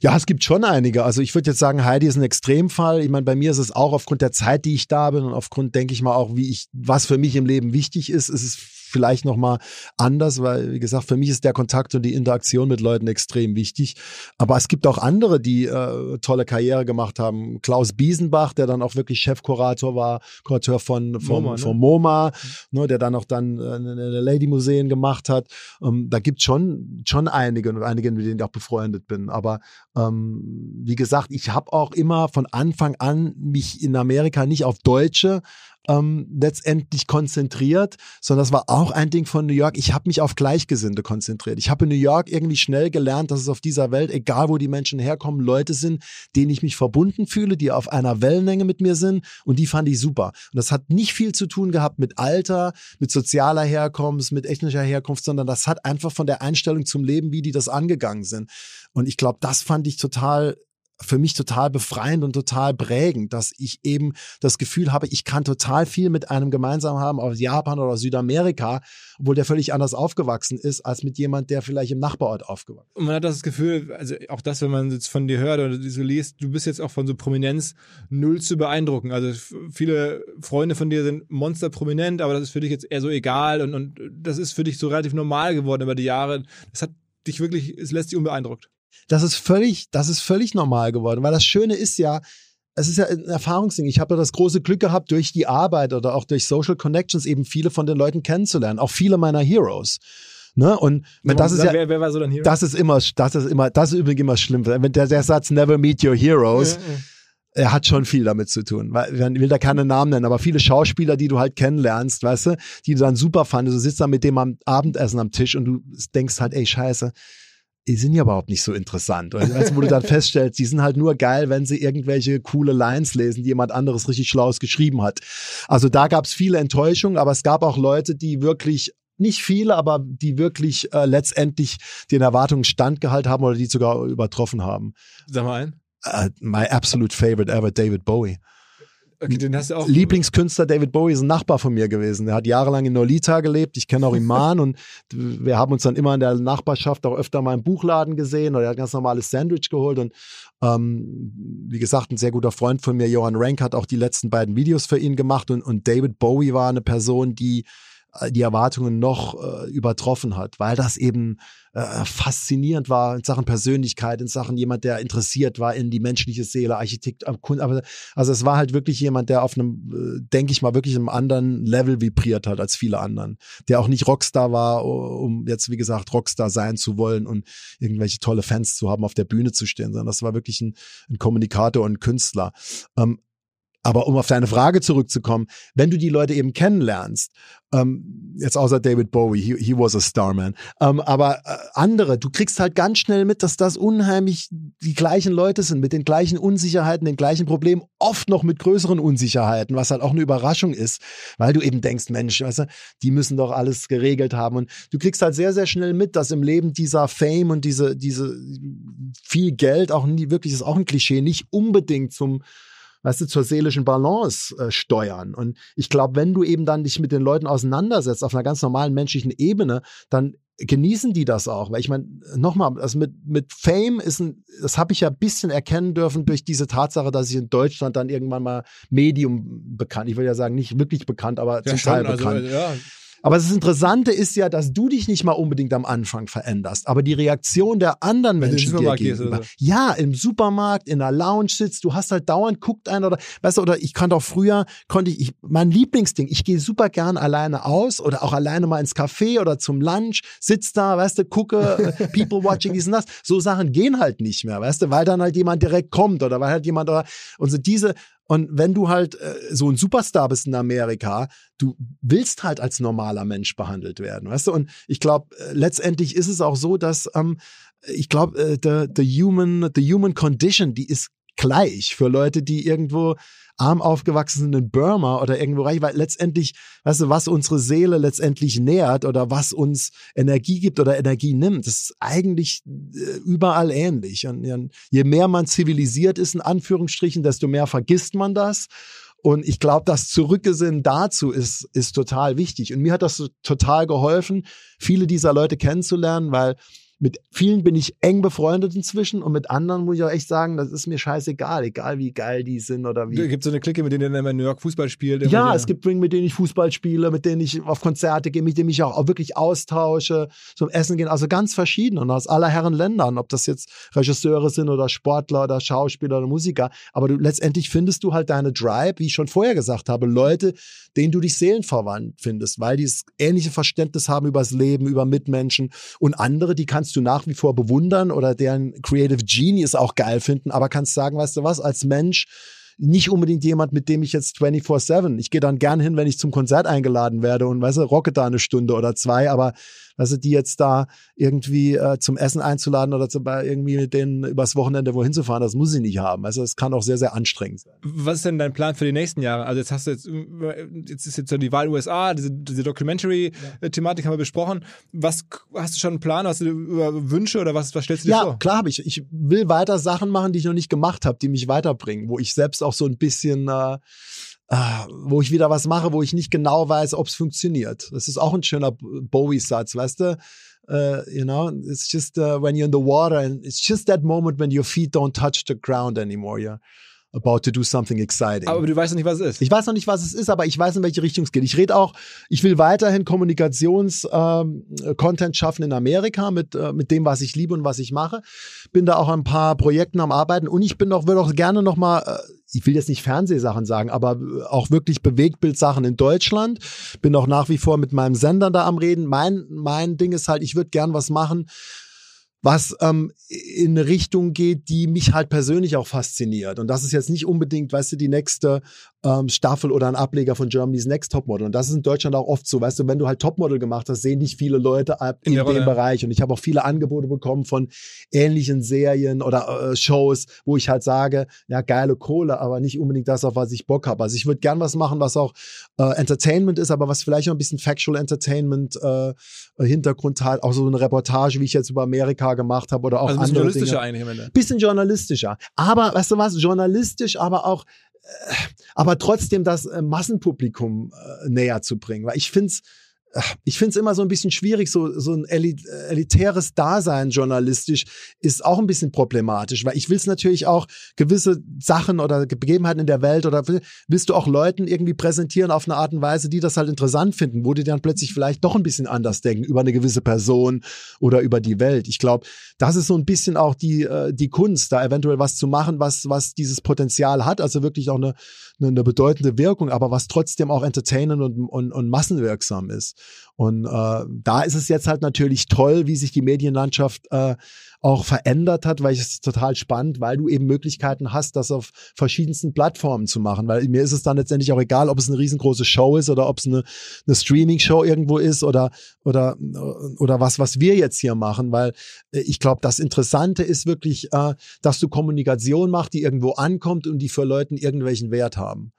Ja, es gibt schon einige. Also ich würde jetzt sagen, Heidi ist ein Extremfall. Ich meine, bei mir ist es auch aufgrund der Zeit, die ich da bin und aufgrund, denke ich mal, auch, wie ich, was für mich im Leben wichtig ist, ist es vielleicht nochmal anders, weil, wie gesagt, für mich ist der Kontakt und die Interaktion mit Leuten extrem wichtig. Aber es gibt auch andere, die äh, tolle Karriere gemacht haben. Klaus Biesenbach, der dann auch wirklich Chefkurator war, Kurator von, von, MoMA, ne? von MoMA, ne, der dann auch dann äh, eine Lady-Museen gemacht hat. Ähm, da gibt schon schon einige und einige, mit denen ich auch befreundet bin. Aber ähm, wie gesagt, ich habe auch immer von Anfang an mich in Amerika nicht auf Deutsche ähm, letztendlich konzentriert, sondern das war auch ein Ding von New York. Ich habe mich auf Gleichgesinnte konzentriert. Ich habe in New York irgendwie schnell gelernt, dass es auf dieser Welt, egal wo die Menschen herkommen, Leute sind, denen ich mich verbunden fühle, die auf einer Wellenlänge mit mir sind und die fand ich super. Und das hat nicht viel zu tun gehabt mit Alter, mit sozialer Herkunft, mit ethnischer Herkunft, sondern das hat einfach von der Einstellung zum Leben, wie die das angegangen sind. Und ich glaube, das fand ich total für mich total befreiend und total prägend, dass ich eben das Gefühl habe, ich kann total viel mit einem gemeinsam haben aus Japan oder Südamerika, obwohl der völlig anders aufgewachsen ist, als mit jemand, der vielleicht im Nachbarort aufgewachsen ist. Und man hat das Gefühl, also auch das, wenn man jetzt von dir hört oder so liest, du bist jetzt auch von so Prominenz null zu beeindrucken. Also viele Freunde von dir sind monsterprominent, aber das ist für dich jetzt eher so egal und, und das ist für dich so relativ normal geworden über die Jahre. Das hat dich wirklich, es lässt dich unbeeindruckt. Das ist völlig, das ist völlig normal geworden, weil das Schöne ist ja, es ist ja ein Erfahrungsding. Ich habe ja das große Glück gehabt, durch die Arbeit oder auch durch Social Connections eben viele von den Leuten kennenzulernen, auch viele meiner Heroes. Ne? Und wenn das ist ja, wer, wer war so dein Hero? das ist immer, das ist immer, das ist übrigens immer schlimm. Wenn der, der Satz Never meet your heroes, Ja, ja. er hat schon viel damit zu tun. Weil, ich will da keine Namen nennen, aber viele Schauspieler, die du halt kennenlernst, weißt du, die du dann super fandest, du sitzt dann mit dem am Abendessen am Tisch und du denkst halt, ey, scheiße, die sind ja überhaupt nicht so interessant. Und als wo du dann feststellst, die sind halt nur geil, wenn sie irgendwelche coole Lines lesen, die jemand anderes richtig Schlaues geschrieben hat. Also da gab es viele Enttäuschungen, aber es gab auch Leute, die wirklich nicht viele, aber die wirklich äh, letztendlich den Erwartungen standgehalten haben oder die sogar übertroffen haben. Sag mal ein. Uh, my absolute favorite ever, David Bowie. Okay, den hast du auch. Lieblingskünstler David Bowie ist ein Nachbar von mir gewesen. Der hat jahrelang in Nolita gelebt. Ich kenne auch Iman und wir haben uns dann immer in der Nachbarschaft auch öfter mal im Buchladen gesehen oder er hat ein ganz normales Sandwich geholt und ähm, wie gesagt, ein sehr guter Freund von mir, Johann Rank, hat auch die letzten beiden Videos für ihn gemacht und, und David Bowie war eine Person, die äh, die Erwartungen noch äh, übertroffen hat, weil das eben äh, faszinierend war in Sachen Persönlichkeit, in Sachen jemand, der interessiert war in die menschliche Seele, Architekt, aber also es war halt wirklich jemand, der auf einem, äh, denke ich mal, wirklich einem anderen Level vibriert hat als viele anderen, der auch nicht Rockstar war, um jetzt wie gesagt Rockstar sein zu wollen und irgendwelche tolle Fans zu haben, auf der Bühne zu stehen, sondern das war wirklich ein, ein Kommunikator und ein Künstler. Ähm, aber um auf deine Frage zurückzukommen, wenn du die Leute eben kennenlernst, ähm, jetzt außer David Bowie, he, he was a Starman, ähm, aber äh, andere, du kriegst halt ganz schnell mit, dass das unheimlich die gleichen Leute sind, mit den gleichen Unsicherheiten, den gleichen Problemen, oft noch mit größeren Unsicherheiten, was halt auch eine Überraschung ist, weil du eben denkst, Mensch, weißt du, die müssen doch alles geregelt haben. Und du kriegst halt sehr, sehr schnell mit, dass im Leben dieser Fame und diese, diese viel Geld auch nie, wirklich ist auch ein Klischee, nicht unbedingt zum weißt du, zur seelischen Balance äh, steuern. Und ich glaube, wenn du eben dann dich mit den Leuten auseinandersetzt auf einer ganz normalen menschlichen Ebene, dann genießen die das auch. Weil ich meine, nochmal, also mit, mit Fame ist ein, das habe ich ja ein bisschen erkennen dürfen durch diese Tatsache, dass ich in Deutschland dann irgendwann mal Medium bekannt, ich will ja sagen, nicht wirklich bekannt, aber Ja, zum Teil schon, also, bekannt. ja. Aber das Interessante ist ja, dass du dich nicht mal unbedingt am Anfang veränderst, aber die Reaktion der anderen Menschen dir gegenüber. Ja, im Supermarkt, in der Lounge sitzt, du hast halt dauernd guckt einer oder weißt du, oder ich konnte auch früher konnte ich, ich mein Lieblingsding, ich gehe super gern alleine aus oder auch alleine mal ins Café oder zum Lunch, sitz da, weißt du, gucke äh, <laughs> People watching dies und das. So Sachen gehen halt nicht mehr, weißt du, weil dann halt jemand direkt kommt oder weil halt jemand oder und so diese und wenn du halt äh, so ein Superstar bist in Amerika, du willst halt als normaler Mensch behandelt werden, weißt du? Und ich glaube, äh, letztendlich ist es auch so, dass ähm, ich glaube, äh, the, the human, the human condition, die ist gleich für Leute, die irgendwo arm aufgewachsen in Burma oder irgendwo reich, weil letztendlich, weißt du, was unsere Seele letztendlich nährt oder was uns Energie gibt oder Energie nimmt, das ist eigentlich äh, überall ähnlich. Und je mehr man zivilisiert ist, in Anführungsstrichen, desto mehr vergisst man das. Und ich glaube, das Zurückgesinnen dazu ist, ist total wichtig. Und mir hat das total geholfen, viele dieser Leute kennenzulernen, weil mit vielen bin ich eng befreundet inzwischen und mit anderen muss ich auch echt sagen, das ist mir scheißegal, egal wie geil die sind oder wie. Gibt so eine Clique, mit denen immer in New York Fußball spielt? Ja, es gibt Ring, mit denen ich Fußball spiele, mit denen ich auf Konzerte gehe, mit denen ich auch, auch wirklich austausche, zum Essen gehen, also ganz verschieden und aus aller Herren Ländern, ob das jetzt Regisseure sind oder Sportler oder Schauspieler oder Musiker, aber du letztendlich findest du halt deine Drive, wie ich schon vorher gesagt habe, Leute, denen du dich seelenverwandt findest, weil die das ähnliche Verständnis haben übers Leben, über Mitmenschen. Und andere, die kannst du nach wie vor bewundern oder deren Creative Genius auch geil finden, aber kannst sagen, weißt du was, als Mensch nicht unbedingt jemand, mit dem ich jetzt 24-7, ich gehe dann gern hin, wenn ich zum Konzert eingeladen werde und weißt du, rocke da eine Stunde oder zwei, aber also die jetzt da irgendwie äh, zum Essen einzuladen oder zum, irgendwie mit denen übers Wochenende wohin zu fahren, das muss ich nicht haben. Also es kann auch sehr, sehr anstrengend sein. Was ist denn dein Plan für die nächsten Jahre? Also jetzt hast du jetzt, jetzt ist jetzt so die Wahl USA, diese, diese Documentary-Thematik haben wir besprochen. Was hast du schon einen Plan? Hast du über Wünsche oder was, was stellst du dir ja, vor? Ja, klar habe ich. Ich will weiter Sachen machen, die ich noch nicht gemacht habe, die mich weiterbringen, wo ich selbst auch so ein bisschen äh, Ah, wo ich wieder was mache, wo ich nicht genau weiß, ob es funktioniert. Das ist auch ein schöner Bowie-Satz, weißt du? Uh, you know, it's just uh, when you're in the water and it's just that moment when your feet don't touch the ground anymore. You're about to do something exciting. Aber du weißt noch nicht, was es ist. Ich weiß noch nicht, was es ist, aber ich weiß, in welche Richtung es geht. Ich rede auch, ich will weiterhin Kommunikations-Content ähm, schaffen in Amerika mit, äh, mit dem, was ich liebe und was ich mache. Bin da auch an ein paar Projekten am Arbeiten und ich bin auch, würde auch gerne nochmal, äh, ich will jetzt nicht Fernsehsachen sagen, aber äh, auch wirklich Bewegtbildsachen in Deutschland. Bin auch nach wie vor mit meinem Sender da am Reden. Mein, mein Ding ist halt, ich würde gern was machen, was ähm, in eine Richtung geht, die mich halt persönlich auch fasziniert. Und das ist jetzt nicht unbedingt, weißt du, die nächste ähm, Staffel oder ein Ableger von Germany's Next Topmodel. Und das ist in Deutschland auch oft so, weißt du, wenn du halt Topmodel gemacht hast, sehen dich viele Leute in, in dem Rolle. Bereich. Und ich habe auch viele Angebote bekommen von ähnlichen Serien oder äh, Shows, wo ich halt sage, ja, geile Kohle, aber nicht unbedingt das, auf was ich Bock habe. Also ich würde gern was machen, was auch äh, Entertainment ist, aber was vielleicht auch ein bisschen Factual Entertainment äh, Hintergrund hat, auch so eine Reportage, wie ich jetzt über Amerika gemacht habe oder auch also andere journalistischer Dinge. eigentlich. Bisschen journalistischer. Aber, weißt du was, journalistisch, aber auch äh, aber trotzdem das äh, Massenpublikum äh, näher zu bringen. Weil ich finde es ich finde es immer so ein bisschen schwierig, so, so ein elitäres Dasein journalistisch ist auch ein bisschen problematisch, weil ich will es natürlich auch gewisse Sachen oder Begebenheiten in der Welt oder willst du auch Leuten irgendwie präsentieren auf eine Art und Weise, die das halt interessant finden, wo die dann plötzlich vielleicht doch ein bisschen anders denken über eine gewisse Person oder über die Welt. Ich glaube, das ist so ein bisschen auch die, äh, die Kunst, da eventuell was zu machen, was, was dieses Potenzial hat, also wirklich auch eine, eine bedeutende Wirkung, aber was trotzdem auch entertainend und, und, und massenwirksam ist. Und äh, da ist es jetzt halt natürlich toll, wie sich die Medienlandschaft äh, auch verändert hat, weil ich es total spannend, weil du eben Möglichkeiten hast, das auf verschiedensten Plattformen zu machen. Weil mir ist es dann letztendlich auch egal, ob es eine riesengroße Show ist oder ob es eine, eine Streaming-Show irgendwo ist oder, oder, oder was, was wir jetzt hier machen. Weil äh, ich glaube, das Interessante ist wirklich, äh, dass du Kommunikation machst, die irgendwo ankommt und die für Leuten irgendwelchen Wert haben.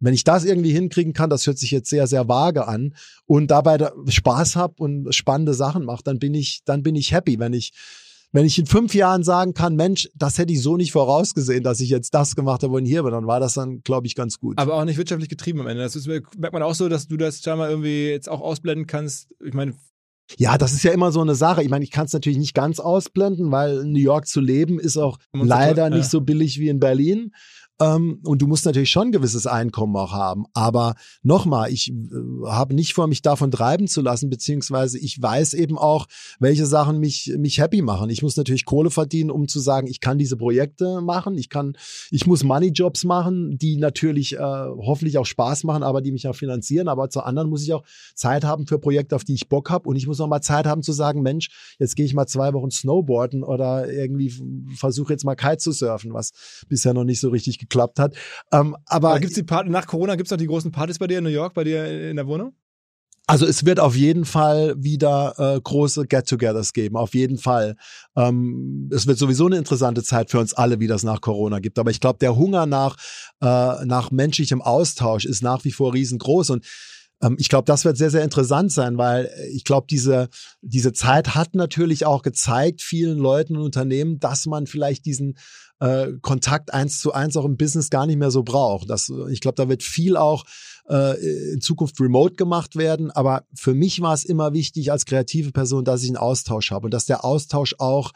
Wenn ich das irgendwie hinkriegen kann, das hört sich jetzt sehr, sehr vage an und dabei Spaß habe und spannende Sachen mache, dann bin ich, dann bin ich happy. Wenn ich, wenn ich in fünf Jahren sagen kann, Mensch, das hätte ich so nicht vorausgesehen, dass ich jetzt das gemacht habe und hier bin, dann war das dann, glaube ich, ganz gut. Aber auch nicht wirtschaftlich getrieben am Ende. Das ist, merkt man auch so, dass du das scheinbar irgendwie jetzt auch ausblenden kannst. Ich meine, ja, das ist ja immer so eine Sache. Ich meine, ich kann es natürlich nicht ganz ausblenden, weil in New York zu leben ist auch leider nicht so billig wie in Berlin. Ähm, und du musst natürlich schon ein gewisses Einkommen auch haben. Aber nochmal, ich äh, habe nicht vor, mich davon treiben zu lassen, beziehungsweise ich weiß eben auch, welche Sachen mich, mich happy machen. Ich muss natürlich Kohle verdienen, um zu sagen, ich kann diese Projekte machen. Ich kann, ich muss Money-Jobs machen, die natürlich äh, hoffentlich auch Spaß machen, aber die mich auch finanzieren. Aber zu anderen muss ich auch Zeit haben für Projekte, auf die ich Bock habe. Und ich muss auch mal Zeit haben zu sagen, Mensch, jetzt gehe ich mal zwei Wochen Snowboarden oder irgendwie versuche jetzt mal Kite zu surfen, was bisher noch nicht so richtig geklappt hat. Ähm, aber, aber gibt's die Party, nach Corona gibt es noch die großen Partys bei dir in New York, bei dir in der Wohnung? Also es wird auf jeden Fall wieder äh, große Get-togethers geben, auf jeden Fall. Ähm, es wird sowieso eine interessante Zeit für uns alle, wie das nach Corona gibt. Aber ich glaube, der Hunger nach, äh, nach menschlichem Austausch ist nach wie vor riesengroß. Und ähm, ich glaube, das wird sehr, sehr interessant sein, weil ich glaube, diese, diese Zeit hat natürlich auch gezeigt vielen Leuten und Unternehmen, dass man vielleicht diesen äh, Kontakt eins zu eins auch im Business gar nicht mehr so braucht. Das, ich glaube, da wird viel auch äh, in Zukunft remote gemacht werden. Aber für mich war es immer wichtig als kreative Person, dass ich einen Austausch habe und dass der Austausch auch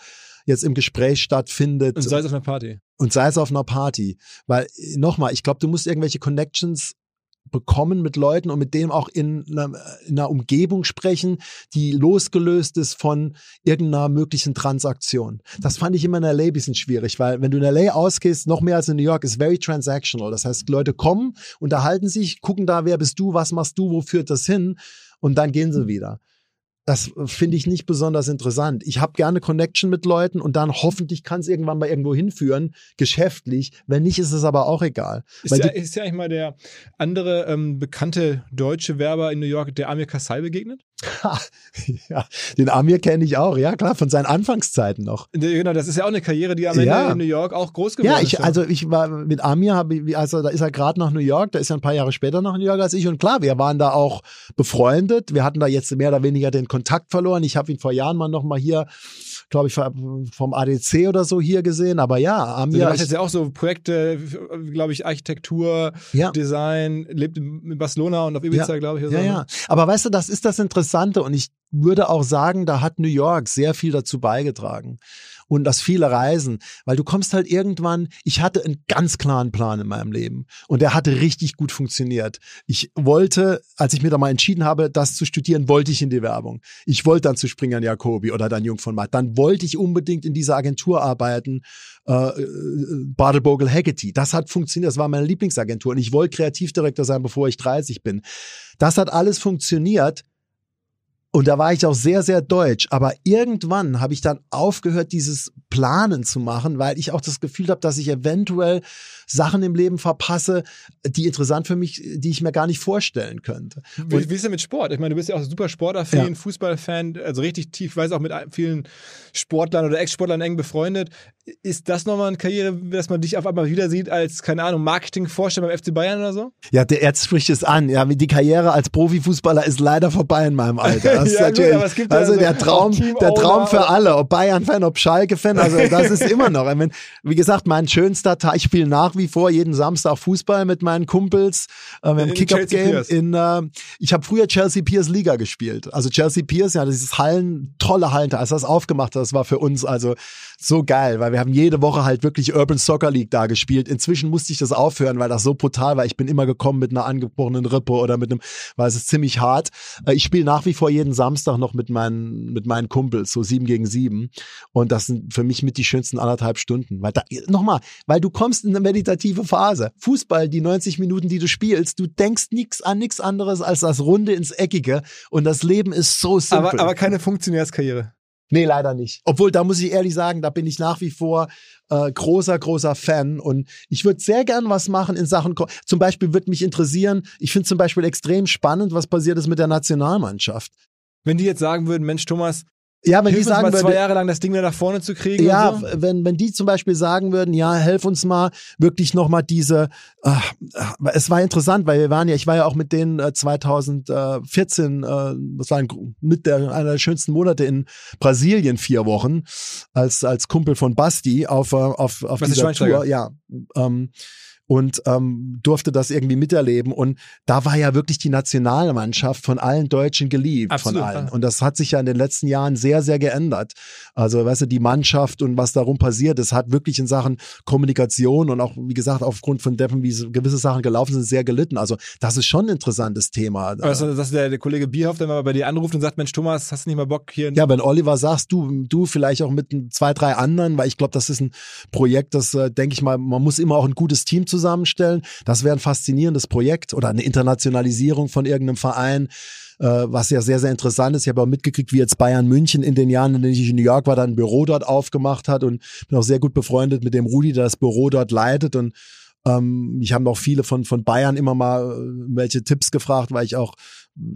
jetzt im Gespräch stattfindet. Und sei es auf einer Party. Und sei es auf einer Party. Weil, nochmal, ich glaube, du musst irgendwelche Connections bekommen mit Leuten und mit denen auch in einer, in einer, Umgebung sprechen, die losgelöst ist von irgendeiner möglichen Transaktion. Das fand ich immer in LA ein bisschen schwierig, weil wenn du in LA ausgehst, noch mehr als in New York, ist very transactional. Das heißt, Leute kommen, unterhalten sich, gucken da, wer bist du, was machst du, wo führt das hin und dann gehen sie wieder. Das finde ich nicht besonders interessant. Ich habe gerne Connection mit Leuten und dann hoffentlich kann es irgendwann mal irgendwo hinführen, geschäftlich. Wenn nicht, ist es aber auch egal. Ist, ja, ist ja eigentlich mal der andere ähm, bekannte deutsche Werber in New York, der Amir Kassai begegnet? <laughs> ja, den Amir kenne ich auch, ja klar, von seinen Anfangszeiten noch. Genau, das ist ja auch eine Karriere, die am Ende in New York auch groß geworden ja, ich, ist. Ja, also ich war mit Amir, hab, also da ist er gerade nach New York, da ist er ein paar Jahre später nach New York als ich und klar, wir waren da auch befreundet, wir hatten da jetzt mehr oder weniger den Kontakt verloren. Ich habe ihn vor Jahren mal noch mal hier glaube ich, vom ADC oder so hier gesehen. Aber ja, Amir. Also, du jetzt ja auch so Projekte, glaube ich, Architektur, ja. Design, lebt in Barcelona und auf Ibiza, ja. glaube ich. Ja, so. ja. Ne? Aber weißt du, das ist das Interessante und ich würde auch sagen, da hat New York sehr viel dazu beigetragen und das viele Reisen, weil du kommst halt irgendwann, ich hatte einen ganz klaren Plan in meinem Leben und der hatte richtig gut funktioniert. Ich wollte, als ich mir da mal entschieden habe, das zu studieren, wollte ich in die Werbung. Ich wollte dann zu Springern Jacobi oder dann Jung von Matt. Dann wollte ich unbedingt in dieser Agentur arbeiten, äh, äh Bartelbogel Haggerty. Das hat funktioniert, das war meine Lieblingsagentur und ich wollte Kreativdirektor sein, bevor ich 30 bin. Das hat alles funktioniert und da war ich auch sehr, sehr deutsch. Aber irgendwann habe ich dann aufgehört, dieses Planen zu machen, weil ich auch das Gefühl habe, dass ich eventuell Sachen im Leben verpasse, die interessant für mich, die ich mir gar nicht vorstellen könnte. Wie, wie ist denn mit Sport? Ich meine, du bist ja auch super sportaffin, ja. Fußballfan, also richtig tief, weiß auch mit vielen Sportlern oder Ex-Sportlern eng befreundet. Ist das nochmal eine Karriere, dass man dich auf einmal wieder sieht als, keine Ahnung, Marketingvorsteller beim FC Bayern oder so? Ja, der Erz spricht es an. Ja, die Karriere als Profifußballer ist leider vorbei in meinem Alter. <laughs> Ja, gut, also, also der Traum, der Traum für alle, ob Bayern-Fan, ob Schalke-Fan, also das ist immer noch. Ich meine, wie gesagt, mein schönster Tag, ich spiele nach wie vor jeden Samstag Fußball mit meinen Kumpels äh, im Kick-Up-Game in, äh, ich habe früher Chelsea Piers Liga gespielt. Also Chelsea Piers, ja, dieses Hallen, tolle Hallen, als das aufgemacht hat, das war für uns also so geil, weil wir haben jede Woche halt wirklich Urban Soccer League da gespielt. Inzwischen musste ich das aufhören, weil das so brutal war. Ich bin immer gekommen mit einer angebrochenen Rippe oder mit einem, weil es ist ziemlich hart. Äh, ich spiele nach wie vor jeden Samstag noch mit meinen, mit meinen Kumpels, so sieben gegen sieben. Und das sind für mich mit die schönsten anderthalb Stunden. Weil da, nochmal, weil du kommst in eine meditative Phase. Fußball, die 90 Minuten, die du spielst, du denkst nichts an nichts anderes als das Runde ins Eckige. Und das Leben ist so simpel. Aber, aber keine Funktionärskarriere. Nee, leider nicht. Obwohl, da muss ich ehrlich sagen, da bin ich nach wie vor äh, großer, großer Fan. Und ich würde sehr gern was machen in Sachen, zum Beispiel würde mich interessieren, ich finde zum Beispiel extrem spannend, was passiert ist mit der Nationalmannschaft. Wenn die jetzt sagen würden, Mensch, Thomas, ja, wenn Hilf die sagen uns mal zwei Jahre lang das Ding wieder nach vorne zu kriegen. Ja, so. wenn, wenn die zum Beispiel sagen würden, ja, helf uns mal wirklich nochmal diese, äh, es war interessant, weil wir waren ja, ich war ja auch mit denen äh, 2014, äh, das war ein, mit der, einer der schönsten Monate in Brasilien, vier Wochen, als, als Kumpel von Basti auf, äh, auf, auf Was dieser Tour. Ja, ähm, und ähm, durfte das irgendwie miterleben. Und da war ja wirklich die Nationalmannschaft von allen Deutschen geliebt, Absolut, von allen. Ja. Und das hat sich ja in den letzten Jahren sehr, sehr geändert. Also, weißt du, die Mannschaft und was darum passiert, es hat wirklich in Sachen Kommunikation und auch, wie gesagt, aufgrund von Deppen, wie gewisse Sachen gelaufen sind, sehr gelitten. Also, das ist schon ein interessantes Thema. Also, dass der, der Kollege Bierhoff dann mal bei dir anruft und sagt, Mensch, Thomas, hast du nicht mal Bock hier? Ja, wenn Oliver sagst, du, du vielleicht auch mit zwei, drei anderen, weil ich glaube, das ist ein Projekt, das, äh, denke ich mal, man muss immer auch ein gutes Team zusammenstellen. Das wäre ein faszinierendes Projekt oder eine Internationalisierung von irgendeinem Verein äh, was ja sehr, sehr interessant ist. Ich habe auch mitgekriegt, wie jetzt Bayern München in den Jahren, in denen ich in New York war, dann ein Büro dort aufgemacht hat und bin auch sehr gut befreundet mit dem Rudi, der das Büro dort leitet und ähm, ich habe auch viele von, von Bayern immer mal äh, welche Tipps gefragt, weil ich auch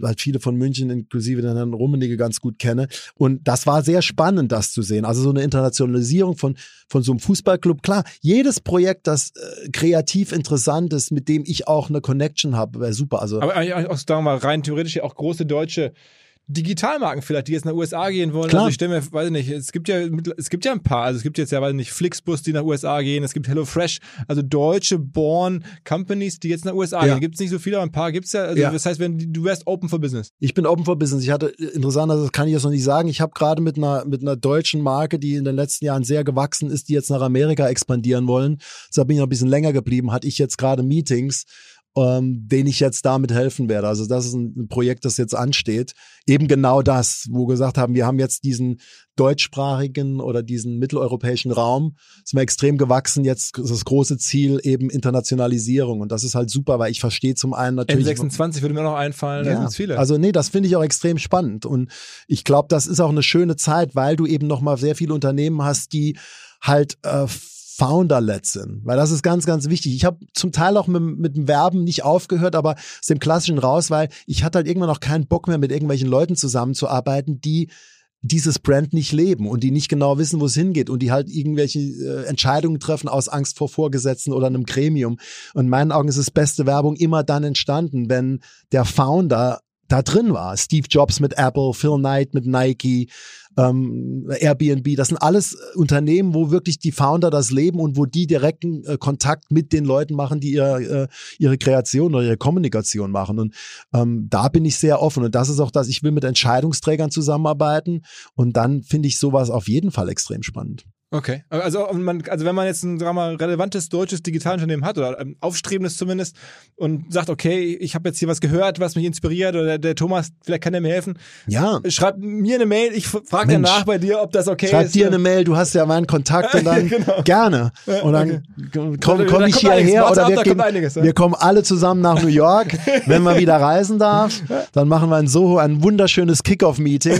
halt viele von München, inklusive den Herrn Rummenigge, ganz gut kenne. Und das war sehr spannend, das zu sehen. Also so eine Internationalisierung von, von so einem Fußballclub. Klar, jedes Projekt, das äh, kreativ interessant ist, mit dem ich auch eine Connection habe, wäre super. Also, Aber eigentlich auch, sagen mal, rein theoretisch auch große deutsche Digitalmarken vielleicht, die jetzt nach USA gehen wollen. Klar. Also ich stelle mir, weiß nicht, es gibt ja es gibt ja ein paar, also es gibt jetzt ja, weiß nicht, Flixbus, die nach USA gehen, es gibt HelloFresh, also deutsche Born Companies, die jetzt nach USA ja. gehen. Gibt es nicht so viele, aber ein paar gibt es ja. Also ja. Das heißt, wenn du wärst open for business. Ich bin open for business. Ich hatte interessant, das kann ich jetzt noch nicht sagen. Ich habe gerade mit einer mit einer deutschen Marke, die in den letzten Jahren sehr gewachsen ist, die jetzt nach Amerika expandieren wollen. Deshalb bin ich noch ein bisschen länger geblieben. Hatte ich jetzt gerade Meetings ähm, den ich jetzt damit helfen werde. Also das ist ein, Projekt, das jetzt ansteht. Eben genau das, wo wir gesagt haben, wir haben jetzt diesen deutschsprachigen oder diesen mitteleuropäischen Raum, sind wir extrem gewachsen. Jetzt ist das große Ziel eben Internationalisierung. Und das ist halt super, weil ich verstehe zum einen natürlich. N26 würde mir noch einfallen, da Ja, sind viele. Also nee, das finde ich auch extrem spannend und ich glaube, das ist auch eine schöne Zeit, weil du eben noch mal sehr viele Unternehmen hast, die halt äh, Founder-led sind, weil das ist ganz, ganz wichtig. Ich habe zum Teil auch mit, mit dem Werben nicht aufgehört, aber aus dem Klassischen raus, weil ich hatte halt irgendwann auch keinen Bock mehr, mit irgendwelchen Leuten zusammenzuarbeiten, die dieses Brand nicht leben und die nicht genau wissen, wo es hingeht und die halt irgendwelche äh, Entscheidungen treffen aus Angst vor Vorgesetzten oder einem Gremium. Und in meinen Augen ist es beste Werbung immer dann entstanden, wenn der Founder da drin war. Steve Jobs mit Apple, Phil Knight mit Nike, ähm, Airbnb, das sind alles Unternehmen, wo wirklich die Founder das leben und wo die direkten äh, Kontakt mit den Leuten machen, die ihr, äh, ihre Kreation oder ihre Kommunikation machen. Und ähm, da bin ich sehr offen. Und das ist auch das, ich will mit Entscheidungsträgern zusammenarbeiten. Und dann finde ich sowas auf jeden Fall extrem spannend. Okay. Also, man, also wenn man jetzt ein sagen mal, relevantes deutsches Digitalunternehmen hat oder ein aufstrebendes zumindest und sagt, okay, ich habe jetzt hier was gehört, was mich inspiriert oder der, der Thomas, vielleicht kann der mir helfen. Ja. Schreib mir eine Mail, ich frage danach bei dir, ob das okay Schreib ist. dir eine Mail, du hast ja meinen Kontakt und <laughs> dann Genau. gerne. Und dann okay. komm, Da- da komm ich hierher oder wir, gehen, einiges, ja. wir kommen alle zusammen nach New York. <laughs> Wenn man wieder reisen darf, dann machen wir in Soho ein wunderschönes Kickoff-Meeting.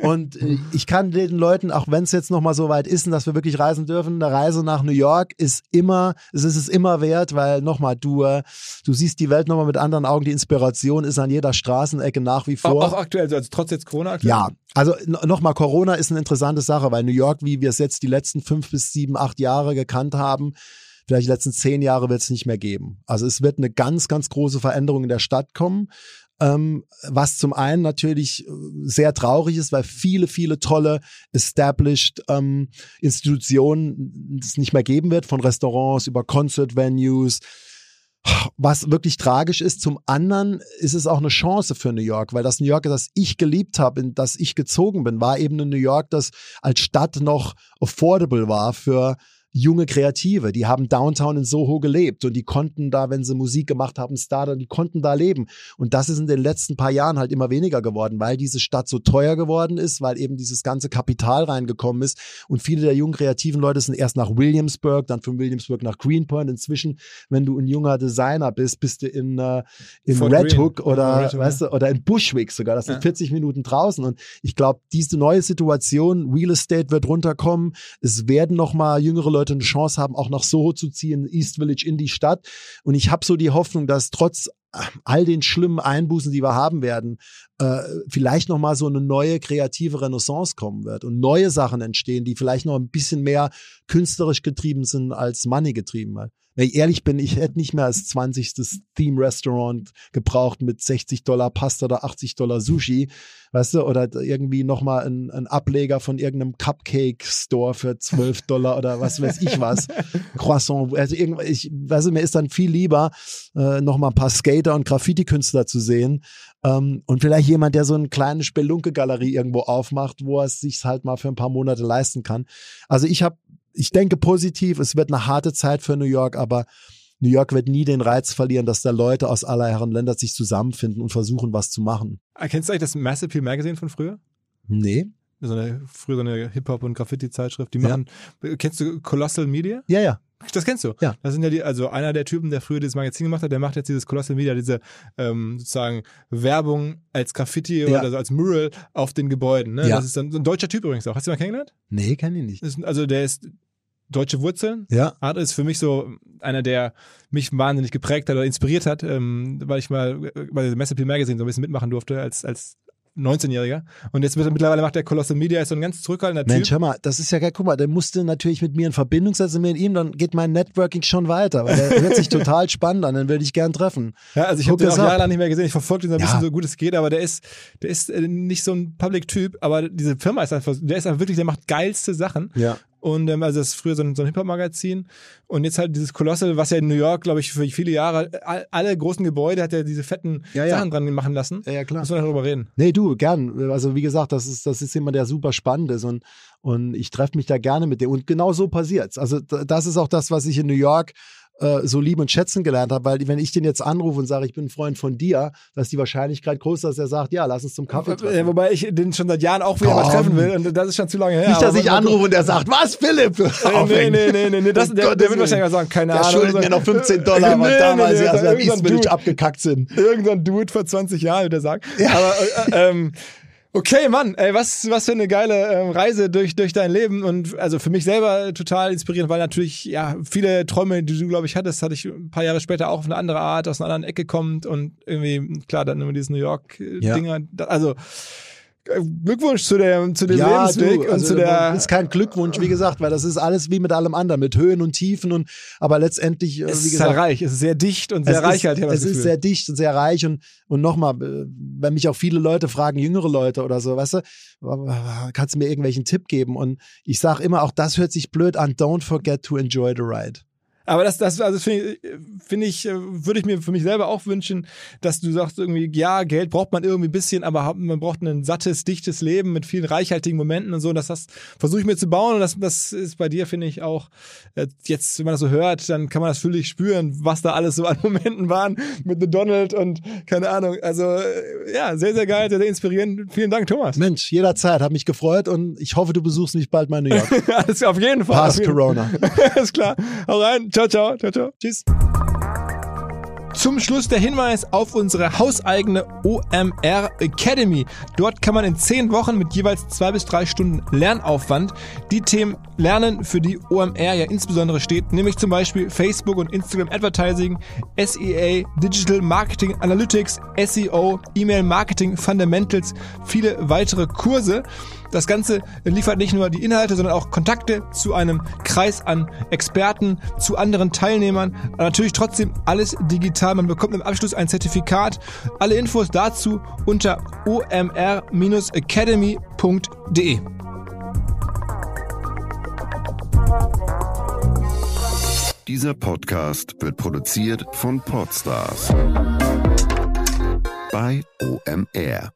Und äh, ich kann den Leuten, auch wenn es jetzt noch mal so weit ist, dass wir wirklich reisen dürfen, eine Reise nach New York ist immer, es ist es immer wert, weil nochmal, du, äh, du siehst die Welt nochmal mit anderen Augen. Die Inspiration ist an jeder Straßenecke nach wie Auch, vor. auch aktuell, also trotz jetzt Corona aktuell? Ja, also nochmal, Corona ist eine interessante Sache, weil New York, wie wir es jetzt die letzten fünf bis sieben, acht Jahre gekannt haben, vielleicht die letzten zehn Jahre wird es nicht mehr geben. Also es wird eine ganz, ganz große Veränderung in der Stadt kommen. Ähm, was zum einen natürlich äh, sehr traurig ist, weil viele, viele tolle established ähm, Institutionen es nicht mehr geben wird, von Restaurants über Concert Venues, was wirklich tragisch ist. Zum anderen ist es auch eine Chance für New York, weil das New York, das ich geliebt habe, in das ich gezogen bin, war eben ein New York, das als Stadt noch affordable war für junge Kreative, die haben downtown in Soho gelebt und die konnten da, wenn sie Musik gemacht haben, Starter, die konnten da leben. Und das ist in den letzten paar Jahren halt immer weniger geworden, weil diese Stadt so teuer geworden ist, weil eben dieses ganze Kapital reingekommen ist und viele der jungen kreativen Leute sind erst nach Williamsburg, dann von Williamsburg nach Greenpoint. Inzwischen, wenn du ein junger Designer bist, bist du in, äh, in Fort Red Greene. Hook oder, Red Hook, weißt du, oder in Bushwick sogar. Das sind Ja. 40 Minuten draußen. Und ich glaube, diese neue Situation, Real Estate wird runterkommen. Es werden noch mal jüngere Leute eine Chance haben, auch nach Soho zu ziehen, East Village in die Stadt. Und ich habe so die Hoffnung, dass trotz all den schlimmen Einbußen, die wir haben werden, äh, vielleicht noch mal so eine neue kreative Renaissance kommen wird und neue Sachen entstehen, die vielleicht noch ein bisschen mehr künstlerisch getrieben sind als money getrieben. Weil, Wenn ich ehrlich bin, ich hätte nicht mehr als 20. Theme-Restaurant gebraucht mit 60 Dollar Pasta oder 80 Dollar Sushi, weißt du, oder irgendwie noch mal ein, ein Ableger von irgendeinem Cupcake-Store für 12 <laughs> Dollar oder was weiß ich was. Croissant, also irgendwas, ich, weißt du, mir ist dann viel lieber, äh, noch mal ein paar Skater und Graffiti-Künstler zu sehen ähm, und vielleicht jemand, der so eine kleine Spelunke-Galerie irgendwo aufmacht, wo er es sich halt mal für ein paar Monate leisten kann. Also ich habe, ich denke positiv, es wird eine harte Zeit für New York, aber New York wird nie den Reiz verlieren, dass da Leute aus aller Herren Länder sich zusammenfinden und versuchen, was zu machen. Kennst du eigentlich das Massive Appeal Magazine von früher? Nee? So eine, früher so eine Hip-Hop- und Graffiti-Zeitschrift. Die Ja. machen, kennst du Colossal Media? Ja, ja. Das kennst du. Ja. Das sind ja die, also einer der Typen, der früher dieses Magazin gemacht hat, der macht jetzt dieses Colossal Media, diese ähm, sozusagen Werbung als Graffiti Ja. oder also als Mural auf den Gebäuden. Ne? Ja. Das ist dann so ein deutscher Typ übrigens auch. Hast du ihn mal kennengelernt? Nee, kann ich nicht. Ist, also der ist deutsche Wurzeln. Ja. Art ist für mich so einer, der mich wahnsinnig geprägt hat oder inspiriert hat, ähm, weil ich mal äh, bei der Massive Appeal Magazine so ein bisschen mitmachen durfte als, als 19-Jähriger. Und jetzt mittlerweile macht der Colossal Media, ist so ein ganz zurückhaltender Mensch, Typ. hör mal, das ist ja geil. Guck mal, der musste natürlich mit mir in Verbindung setzen, und ihm, dann geht mein Networking schon weiter, weil der hört sich <laughs> total spannend an, den würde ich gern treffen. Ja, also ich habe den auch jahrelang nicht mehr gesehen. Ich verfolge den so ein Ja. bisschen so gut es geht, aber der ist, der ist äh, nicht so ein Public-Typ, aber diese Firma ist einfach, der ist einfach wirklich, der macht geilste Sachen. Ja. Und ähm, also das ist früher so ein, so ein Hip-Hop-Magazin. Und jetzt halt dieses Colossal, was ja in New York, glaube ich, für viele Jahre, all, alle großen Gebäude hat er diese fetten Ja, ja. Sachen dran machen lassen. Ja, ja, klar. Muss man darüber reden. Nee, du, gern. Also wie gesagt, das ist, das ist jemand, der super spannend ist und, und ich treffe mich da gerne mit dem. Und genau so passiert's. Also das ist auch das, was ich in New York äh, so lieben und schätzen gelernt habe, weil wenn ich den jetzt anrufe und sage, ich bin ein Freund von dir, dass die Wahrscheinlichkeit groß, ist, dass er sagt, ja, lass uns zum Kaffee treffen. Wobei ich den schon seit Jahren auch wieder mal treffen will und das ist schon zu lange her. Nicht, dass ich anrufe und er sagt, was, Philipp? Nee, <laughs> nee, nee, nee, nee, das, Um der, der wird wahrscheinlich sagen, keine Der Ahnung. schuldet mir noch 15 <laughs> Dollar, nee, damals irgendein East Village Dude. abgekackt sind. Irgendein Dude vor 20 Jahren, der sagt. Aber äh, ähm, okay, Mann, ey, was, was für eine geile ähm, Reise durch, durch dein Leben und also für mich selber total inspirierend, weil natürlich, ja, viele Träume, die du, glaube ich, hattest, hatte ich ein paar Jahre später auch auf eine andere Art, aus einer anderen Ecke kommt und irgendwie, klar, dann immer dieses New York-Dinger. Also äh, Glückwunsch zu, der, zu dem Lebensweg und also zu der. ist kein Glückwunsch, wie gesagt, weil das ist alles wie mit allem anderen, mit Höhen und Tiefen und aber letztendlich, äh, es wie ist halt gesagt, reich, es ist sehr dicht und sehr es reich ist, halt. es ist Gefühl. sehr dicht und sehr reich und und nochmal, äh, wenn mich auch viele Leute fragen, jüngere Leute oder so, weißt du, kannst du mir irgendwelchen Tipp geben? Und ich sage immer, auch das hört sich blöd an. Don't forget to enjoy the ride. Aber das, das, also finde ich, finde ich, würde ich mir für mich selber auch wünschen, dass du sagst irgendwie, ja, Geld braucht man irgendwie ein bisschen, aber man braucht ein sattes, dichtes Leben mit vielen reichhaltigen Momenten und so. Und das, das versuche ich mir zu bauen und das, das ist bei dir, finde ich auch, äh, jetzt, wenn man das so hört, dann kann man das völlig spüren, was da alles so an <laughs> Momenten waren mit The Donald und keine Ahnung. Also, äh, ja, sehr, sehr geil, sehr, sehr inspirierend. Vielen Dank, Thomas. Mensch, jederzeit, hat mich gefreut und ich hoffe, du besuchst mich bald mal in New York. <laughs> Alles auf jeden Fall. Jeden Corona. <laughs> Alles klar. Hau rein. Ciao, ciao. Ciao, ciao. Tschüss. Zum Schluss der Hinweis auf unsere hauseigene OMR Academy. Dort kann man in zehn Wochen mit jeweils zwei bis drei Stunden Lernaufwand die Themen lernen, für die OMR ja insbesondere steht, nämlich zum Beispiel Facebook und Instagram Advertising, SEA, Digital Marketing Analytics, SEO, E-Mail Marketing Fundamentals, viele weitere Kurse. Das Ganze liefert nicht nur die Inhalte, sondern auch Kontakte zu einem Kreis an Experten, zu anderen Teilnehmern. Natürlich trotzdem alles digital. Man bekommt im Abschluss ein Zertifikat. Alle Infos dazu unter omr-academy.de. Dieser Podcast wird produziert von Podstars bei OMR.